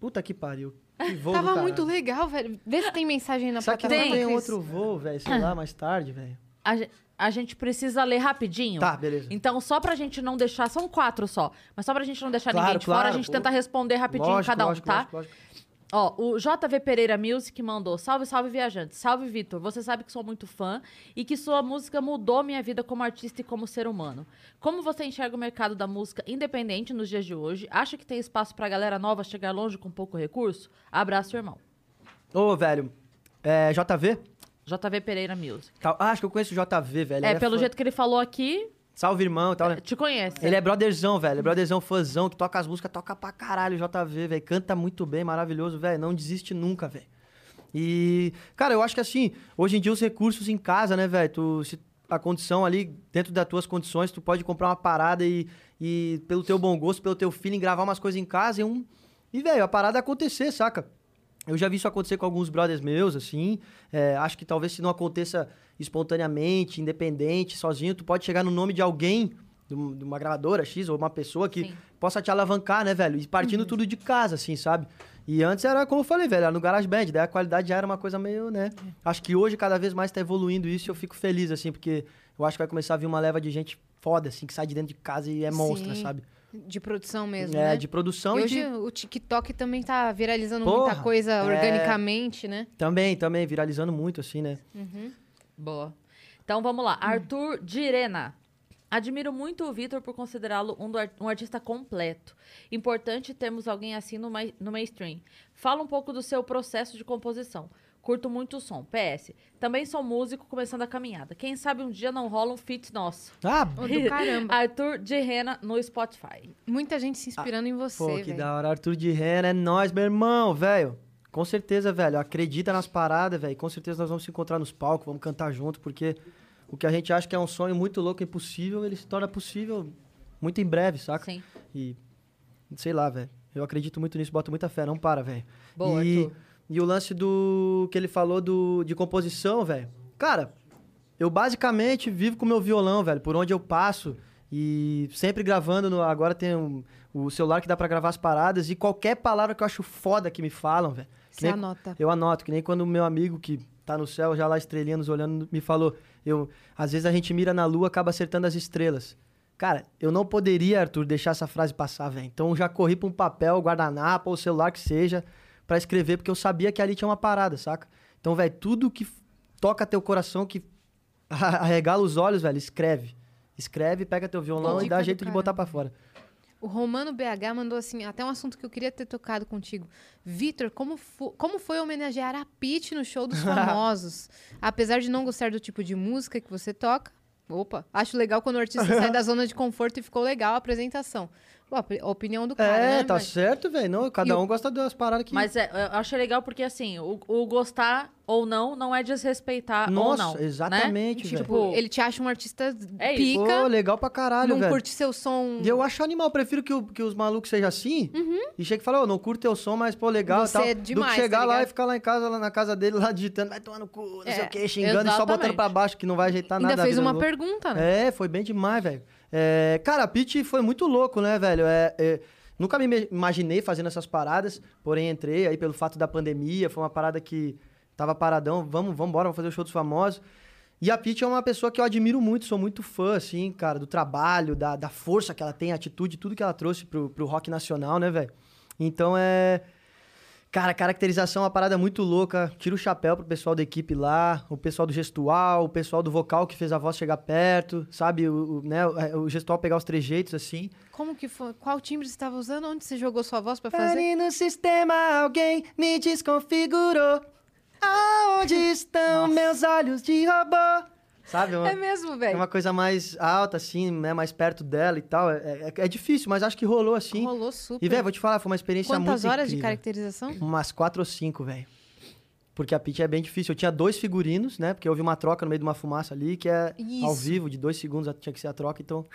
S1: Puta que pariu. Que voo
S2: Tava muito legal, velho. Vê se tem mensagem na
S1: Será que
S2: plataforma.
S1: tem
S2: Cris.
S1: outro voo, velho? Sei lá, mais tarde, velho.
S3: A, ge- a gente precisa ler rapidinho.
S1: Tá, beleza.
S3: Então, só pra gente não deixar. São quatro só. Mas só pra gente não deixar
S1: Claro,
S3: ninguém de fora, a
S1: claro,
S3: gente
S1: pô.
S3: tenta responder rapidinho
S1: Lógico,
S3: cada um,
S1: lógico,
S3: tá?
S1: lógico, lógico.
S3: Ó, o JV Pereira Music mandou: Salve, salve, viajante. Salve, Vitor. Você sabe que sou muito fã e que sua música mudou minha vida como artista e como ser humano. Como você enxerga o mercado da música independente nos dias de hoje? Acha que tem espaço pra galera nova chegar longe com pouco recurso? Abraço, irmão.
S1: Ô, velho, é JV?
S3: JV Pereira Music.
S1: Tá, Ah, acho que eu conheço o JV, velho.
S3: É,
S1: Ele
S3: pelo
S1: fã-
S3: jeito que ele falou aqui,
S1: Salve, irmão e tal, né?
S3: te conhece.
S1: Ele é brotherzão, velho. É brotherzão, fãzão, que toca as músicas, toca pra caralho, JV, velho. Canta muito bem, maravilhoso, velho. Não desiste nunca, velho. E, cara, eu acho que assim, hoje em dia os recursos em casa, né, velho? Tu, se a condição ali, dentro das tuas condições, tu pode comprar uma parada e, e pelo teu bom gosto, pelo teu feeling, gravar umas coisas em casa e um. E, velho, a parada acontecer, saca? Eu já vi isso acontecer com alguns brothers meus, assim. É, acho que talvez se não aconteça espontaneamente, independente, sozinho, tu pode chegar no nome de alguém, de um- uma gravadora X ou uma pessoa que
S3: Sim.
S1: possa te alavancar, né, velho? E partindo tudo de casa, assim, sabe? E antes era, como eu falei, velho, era no GarageBand, daí a qualidade já era uma coisa meio, né? Acho que hoje cada vez mais tá evoluindo isso e eu fico feliz, assim, porque eu acho que vai começar a vir uma leva de gente foda, assim, que sai de dentro de casa e é monstra,
S2: Sim.
S1: sabe?
S2: De produção mesmo,
S1: é,
S2: né?
S1: de produção
S2: E
S1: e,
S2: hoje
S1: de...
S2: o TikTok também tá viralizando
S1: Porra,
S2: muita coisa
S1: é.
S2: organicamente, né?
S1: Também, também, viralizando muito, assim, né?
S3: Boa. Então vamos lá. Arthur Direna. Admiro muito o Vitor por considerá-lo um, um artista completo. Importante termos alguém assim no, no mainstream. Fala um pouco do seu processo de composição. Curto muito o som. PS. Também sou músico começando a caminhada. Quem sabe um dia não rola um feat nosso.
S1: Ah,
S2: do caramba.
S3: Arthur Direna no Spotify.
S2: Muita gente se inspirando em você,
S1: Pô, que
S2: velho.
S1: da hora. Arthur de Rena é nós, meu irmão, velho. Com certeza, velho. Acredita nas paradas, velho. Com certeza nós vamos se encontrar nos palcos, vamos cantar junto, porque o que a gente acha que é um sonho muito louco, impossível, ele se torna possível muito em breve, saca?
S3: Sim.
S1: E sei lá, velho. Eu acredito muito nisso, boto muita fé, não para, velho.
S3: Boa,
S1: e,
S3: Arthur.
S1: E o lance do que ele falou do, de composição, velho. Cara, eu basicamente vivo com meu violão, velho, por onde eu passo e sempre gravando. No, agora tem um- o celular que dá pra gravar as paradas e qualquer palavra que eu acho foda que me falam, velho.
S2: Você
S1: nem-
S2: anota.
S1: Eu anoto, que nem quando o meu amigo que tá no céu, já lá estrelinha nos olhando, me falou. Eu, às vezes a gente mira na lua, acaba acertando as estrelas. Cara, eu não poderia, Arthur, deixar essa frase passar, velho. Então eu já corri pra um papel, guardanapo ou celular que seja, pra escrever, porque eu sabia que ali tinha uma parada, saca? Então, velho, tudo que toca teu coração, que arregala os olhos, velho, escreve. Escreve, pega teu violão e dá jeito de botar pra fora.
S2: O Romano BH mandou assim, até um assunto que eu queria ter tocado contigo. Vitor, como, fo- como foi homenagear a Pitty no show dos famosos? Apesar de não gostar do tipo de música que você toca, opa, acho legal quando o artista sai da zona de conforto e ficou legal a apresentação. Bom, a opinião do cara,
S1: é,
S2: né?
S1: tá
S2: Mas-
S1: certo, velho. Não,
S2: E
S1: Cada
S2: o-
S1: um gosta das paradas que.
S3: Mas é, eu achei legal porque, assim, o, o gostar ou não não é desrespeitar
S1: Nossa,
S3: ou não.
S1: exatamente,
S3: né?
S1: velho.
S2: Tipo, ele te acha um artista
S3: É
S2: pica,
S1: Pô, legal pra caralho,
S2: não
S1: velho.
S2: curte seu som.
S1: E eu acho animal, eu prefiro que, o- que os malucos sejam assim. E chega e fala, ô, não curto teu som, mas, pô, legal e
S2: Uhum. Você
S1: tal.
S2: é
S1: do
S2: demais,
S1: que chegar
S2: tá
S1: lá e ficar lá em casa, lá na casa dele, lá digitando, vai tomar no cu, não sei
S2: É,
S1: o quê, xingando e só
S3: exatamente.
S1: botando pra baixo, que não vai ajeitar
S2: Ainda
S1: nada. da
S2: fez uma
S1: do
S2: pergunta, né?
S1: É, foi bem demais, velho. É, cara, a Pitty foi muito louco, né, velho? É, é, nunca me me- imaginei fazendo essas paradas, porém entrei aí pelo fato da pandemia, foi uma parada que tava paradão, vamos, vamos embora, vamos fazer o show dos famosos. E a Pitty é uma pessoa que eu admiro muito, sou muito fã, assim, cara, do trabalho, da, da força que ela tem, a atitude, tudo que ela trouxe pro, pro rock nacional, né, velho? Então é. Cara, caracterização é uma parada muito louca. Tira o chapéu pro pessoal da equipe lá, o pessoal do gestual, o pessoal do vocal que fez a voz chegar perto, sabe? O, o, né, o, o gestual pegar os trejeitos assim.
S2: Como que foi? Qual timbre você estava usando? Onde você jogou sua voz pra fazer?
S1: Ali no sistema alguém me desconfigurou. Aonde estão meus olhos de robô? Sabe? Uma,
S2: É mesmo,
S1: é
S2: velho.
S1: uma coisa mais alta, assim, né? Mais perto dela e tal. É, é- é difícil, mas acho que rolou assim.
S2: Rolou super.
S1: E, velho, vou te falar, foi uma experiência
S2: Quantas
S1: muito
S2: horas de
S1: incrível.
S2: caracterização?
S1: Umas quatro ou cinco, velho. Porque a pitch é bem difícil. Eu tinha dois figurinos, né? Porque houve uma troca no meio de uma fumaça ali, que é
S2: Isso.
S1: ao vivo, de dois segundos tinha que ser a troca. Então,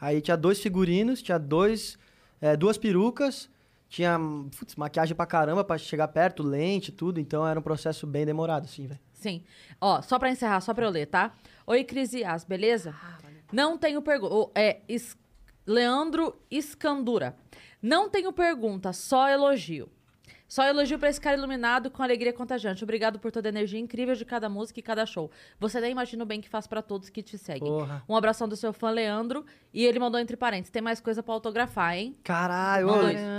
S1: Aí tinha dois figurinos, tinha dois, é, duas perucas, tinha putz, maquiagem pra caramba pra chegar perto, lente, tudo. Então era um processo bem demorado, assim, velho.
S3: Sim. Ó, só pra encerrar, só pra eu ler, tá? Oi, Cris e As, beleza? Não tenho pergunta. É Es- Leandro Escandura. Não tenho pergunta, só elogio. Só elogio pra esse cara iluminado com alegria contagiante. Obrigado por toda a energia incrível de cada música e cada show. Você nem imagina o bem que faz pra todos que te seguem.
S1: Porra.
S3: Um abração do seu fã Leandro. E ele mandou entre parênteses: tem mais coisa pra autografar, hein?
S1: Caralho.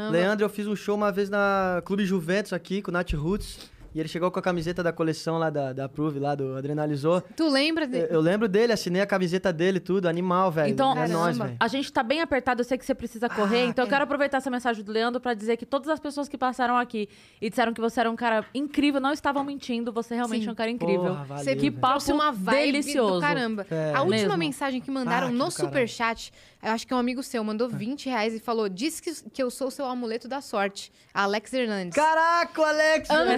S1: Leandro, eu fiz um show uma vez na Clube Juventus aqui, com o Nat Roots. E ele chegou com a camiseta da coleção lá da, da Prove, lá do Adrenalizou.
S2: Tu lembra? De...
S1: Eu, eu lembro dele, assinei a camiseta dele, tudo, animal, velho.
S3: Então,
S1: é nóis,
S2: Caramba.
S1: velho.
S3: A gente tá bem apertado, eu sei que você precisa correr,
S2: Ah,
S3: então eu
S2: é.
S3: quero aproveitar essa mensagem do Leandro pra dizer que todas as pessoas que passaram aqui e disseram que você era um cara incrível, não estavam mentindo, você realmente
S2: Sim.
S3: é um cara incrível.
S1: Porra, valeu,
S2: Você
S3: que papo
S2: uma vibe
S3: delicioso.
S2: do caramba.
S1: É.
S2: a última
S3: Mesmo.
S2: mensagem que mandaram
S1: Ah, que
S2: no superchat, eu acho que é um amigo seu, mandou 20 reais e falou: Diz que, que eu sou o seu amuleto da sorte. Alex Hernandes.
S1: Caraca, Alex,
S2: Ano
S1: meu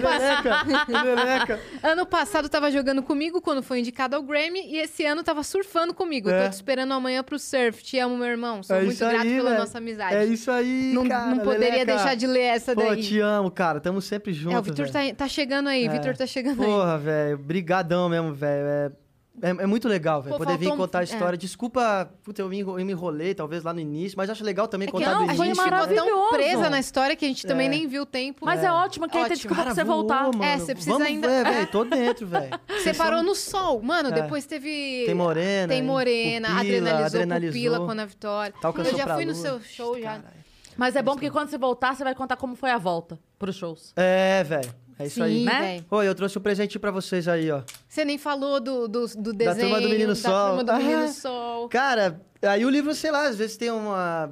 S2: Ano passado tava jogando comigo quando foi indicado ao Grammy e esse ano tava surfando comigo.
S1: É.
S2: Tô te esperando amanhã pro surf. Te amo, meu irmão. Sou
S1: É
S2: muito grato
S1: aí,
S2: pela
S1: velho.
S2: nossa amizade.
S1: É isso aí,
S2: não,
S1: cara,
S2: não poderia
S1: Leleca.
S2: deixar de ler essa
S1: Pô,
S2: daí.
S1: te amo, cara. Tamo sempre juntos,
S2: é, o Vitor
S1: velho.
S2: tá, tá chegando aí,
S1: É.
S2: Vitor tá chegando aí.
S1: Porra, velho. Brigadão mesmo, velho. É, é, é muito legal, velho. Poder vir
S2: um-
S1: contar a
S2: é.
S1: história. Desculpa, puta, eu me, enro- eu me enrolei talvez lá no início, mas acho legal também
S2: É que
S1: contar
S2: não,
S1: do
S2: a
S1: início.
S2: gente ficou
S1: né?
S2: tão presa na história que a gente também
S1: É.
S2: nem viu o tempo.
S3: Mas é, ótimo, que aí tem
S2: Ótimo.
S3: desculpa pra você
S1: voou,
S3: voltar.
S1: mano.
S2: É, você precisa
S1: Vamos,
S2: ainda-
S1: É, velho, tô dentro, velho.
S2: Você parou no sol. Mano,
S1: É.
S2: depois teve.
S1: Tem Morena.
S2: Tem? Morena,
S1: Pupila,
S2: adrenalizou,
S1: adrenalizou.
S2: pupila com a Vitória.
S1: Tá alcançou
S2: eu já fui no seu show já.
S3: Mas é bom porque quando você voltar, você vai contar como foi a volta pros shows.
S1: É, velho. É isso
S2: Sim,
S1: aí.
S3: né?
S1: Oi, eu trouxe um presente pra vocês aí, ó.
S2: Você nem falou do, do, do desenho.
S1: turma do Menino
S2: da
S1: Sol.
S2: turma do
S1: Ah.
S2: Menino Sol.
S1: Cara, aí o livro, sei lá, às vezes tem uma,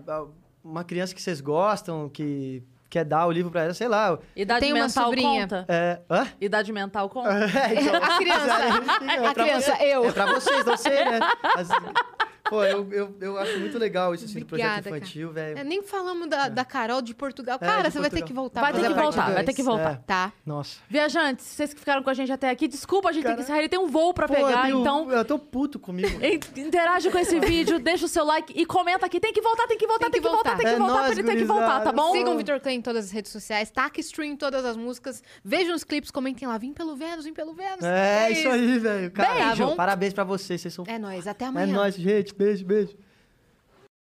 S1: uma criança que vocês gostam, que quer dar o livro pra ela, sei lá.
S3: Idade
S2: Tem uma
S3: mental
S2: sobrinha.
S3: conta?
S1: É. Hã?
S3: Idade mental conta?
S1: É, então,
S2: A criança.
S1: é
S2: A criança,
S1: você-
S2: eu.
S1: É pra vocês, não sei, né? Mas, pô, eu, eu, eu acho muito legal isso, assim, do projeto infantil, velho.
S2: É, nem falamos da, da Carol de Portugal.
S1: É,
S2: Cara,
S1: de
S2: você vai ter
S1: Portugal.
S2: que voltar.
S3: Vai ter que voltar, vai ter que voltar.
S1: É.
S2: Tá.
S1: Nossa.
S3: Viajantes, vocês que ficaram com a gente até aqui, desculpa, a gente tem que encerrar. Ele tem um voo pra
S1: Pô,
S3: pegar,
S1: eu,
S3: então
S1: Eu tô puto comigo.
S3: in- interage com esse vídeo, deixa o seu like e comenta aqui. Tem que voltar, tem que voltar, tem que, voltar, tem que
S1: É
S3: voltar, pra ele tem que voltar, tá bom?
S2: Sigam o Vitor Clay em todas as redes sociais, taca stream em todas as músicas, vejam os clipes, comentem lá, vim pelo Vênus, vim pelo Vênus.
S1: É, isso aí, velho. Cara,
S2: Beijo.
S1: parabéns pra vocês, vocês são...
S2: É nóis, até
S1: É
S2: amanhã.
S1: nóis, gente. Beijo, beijo.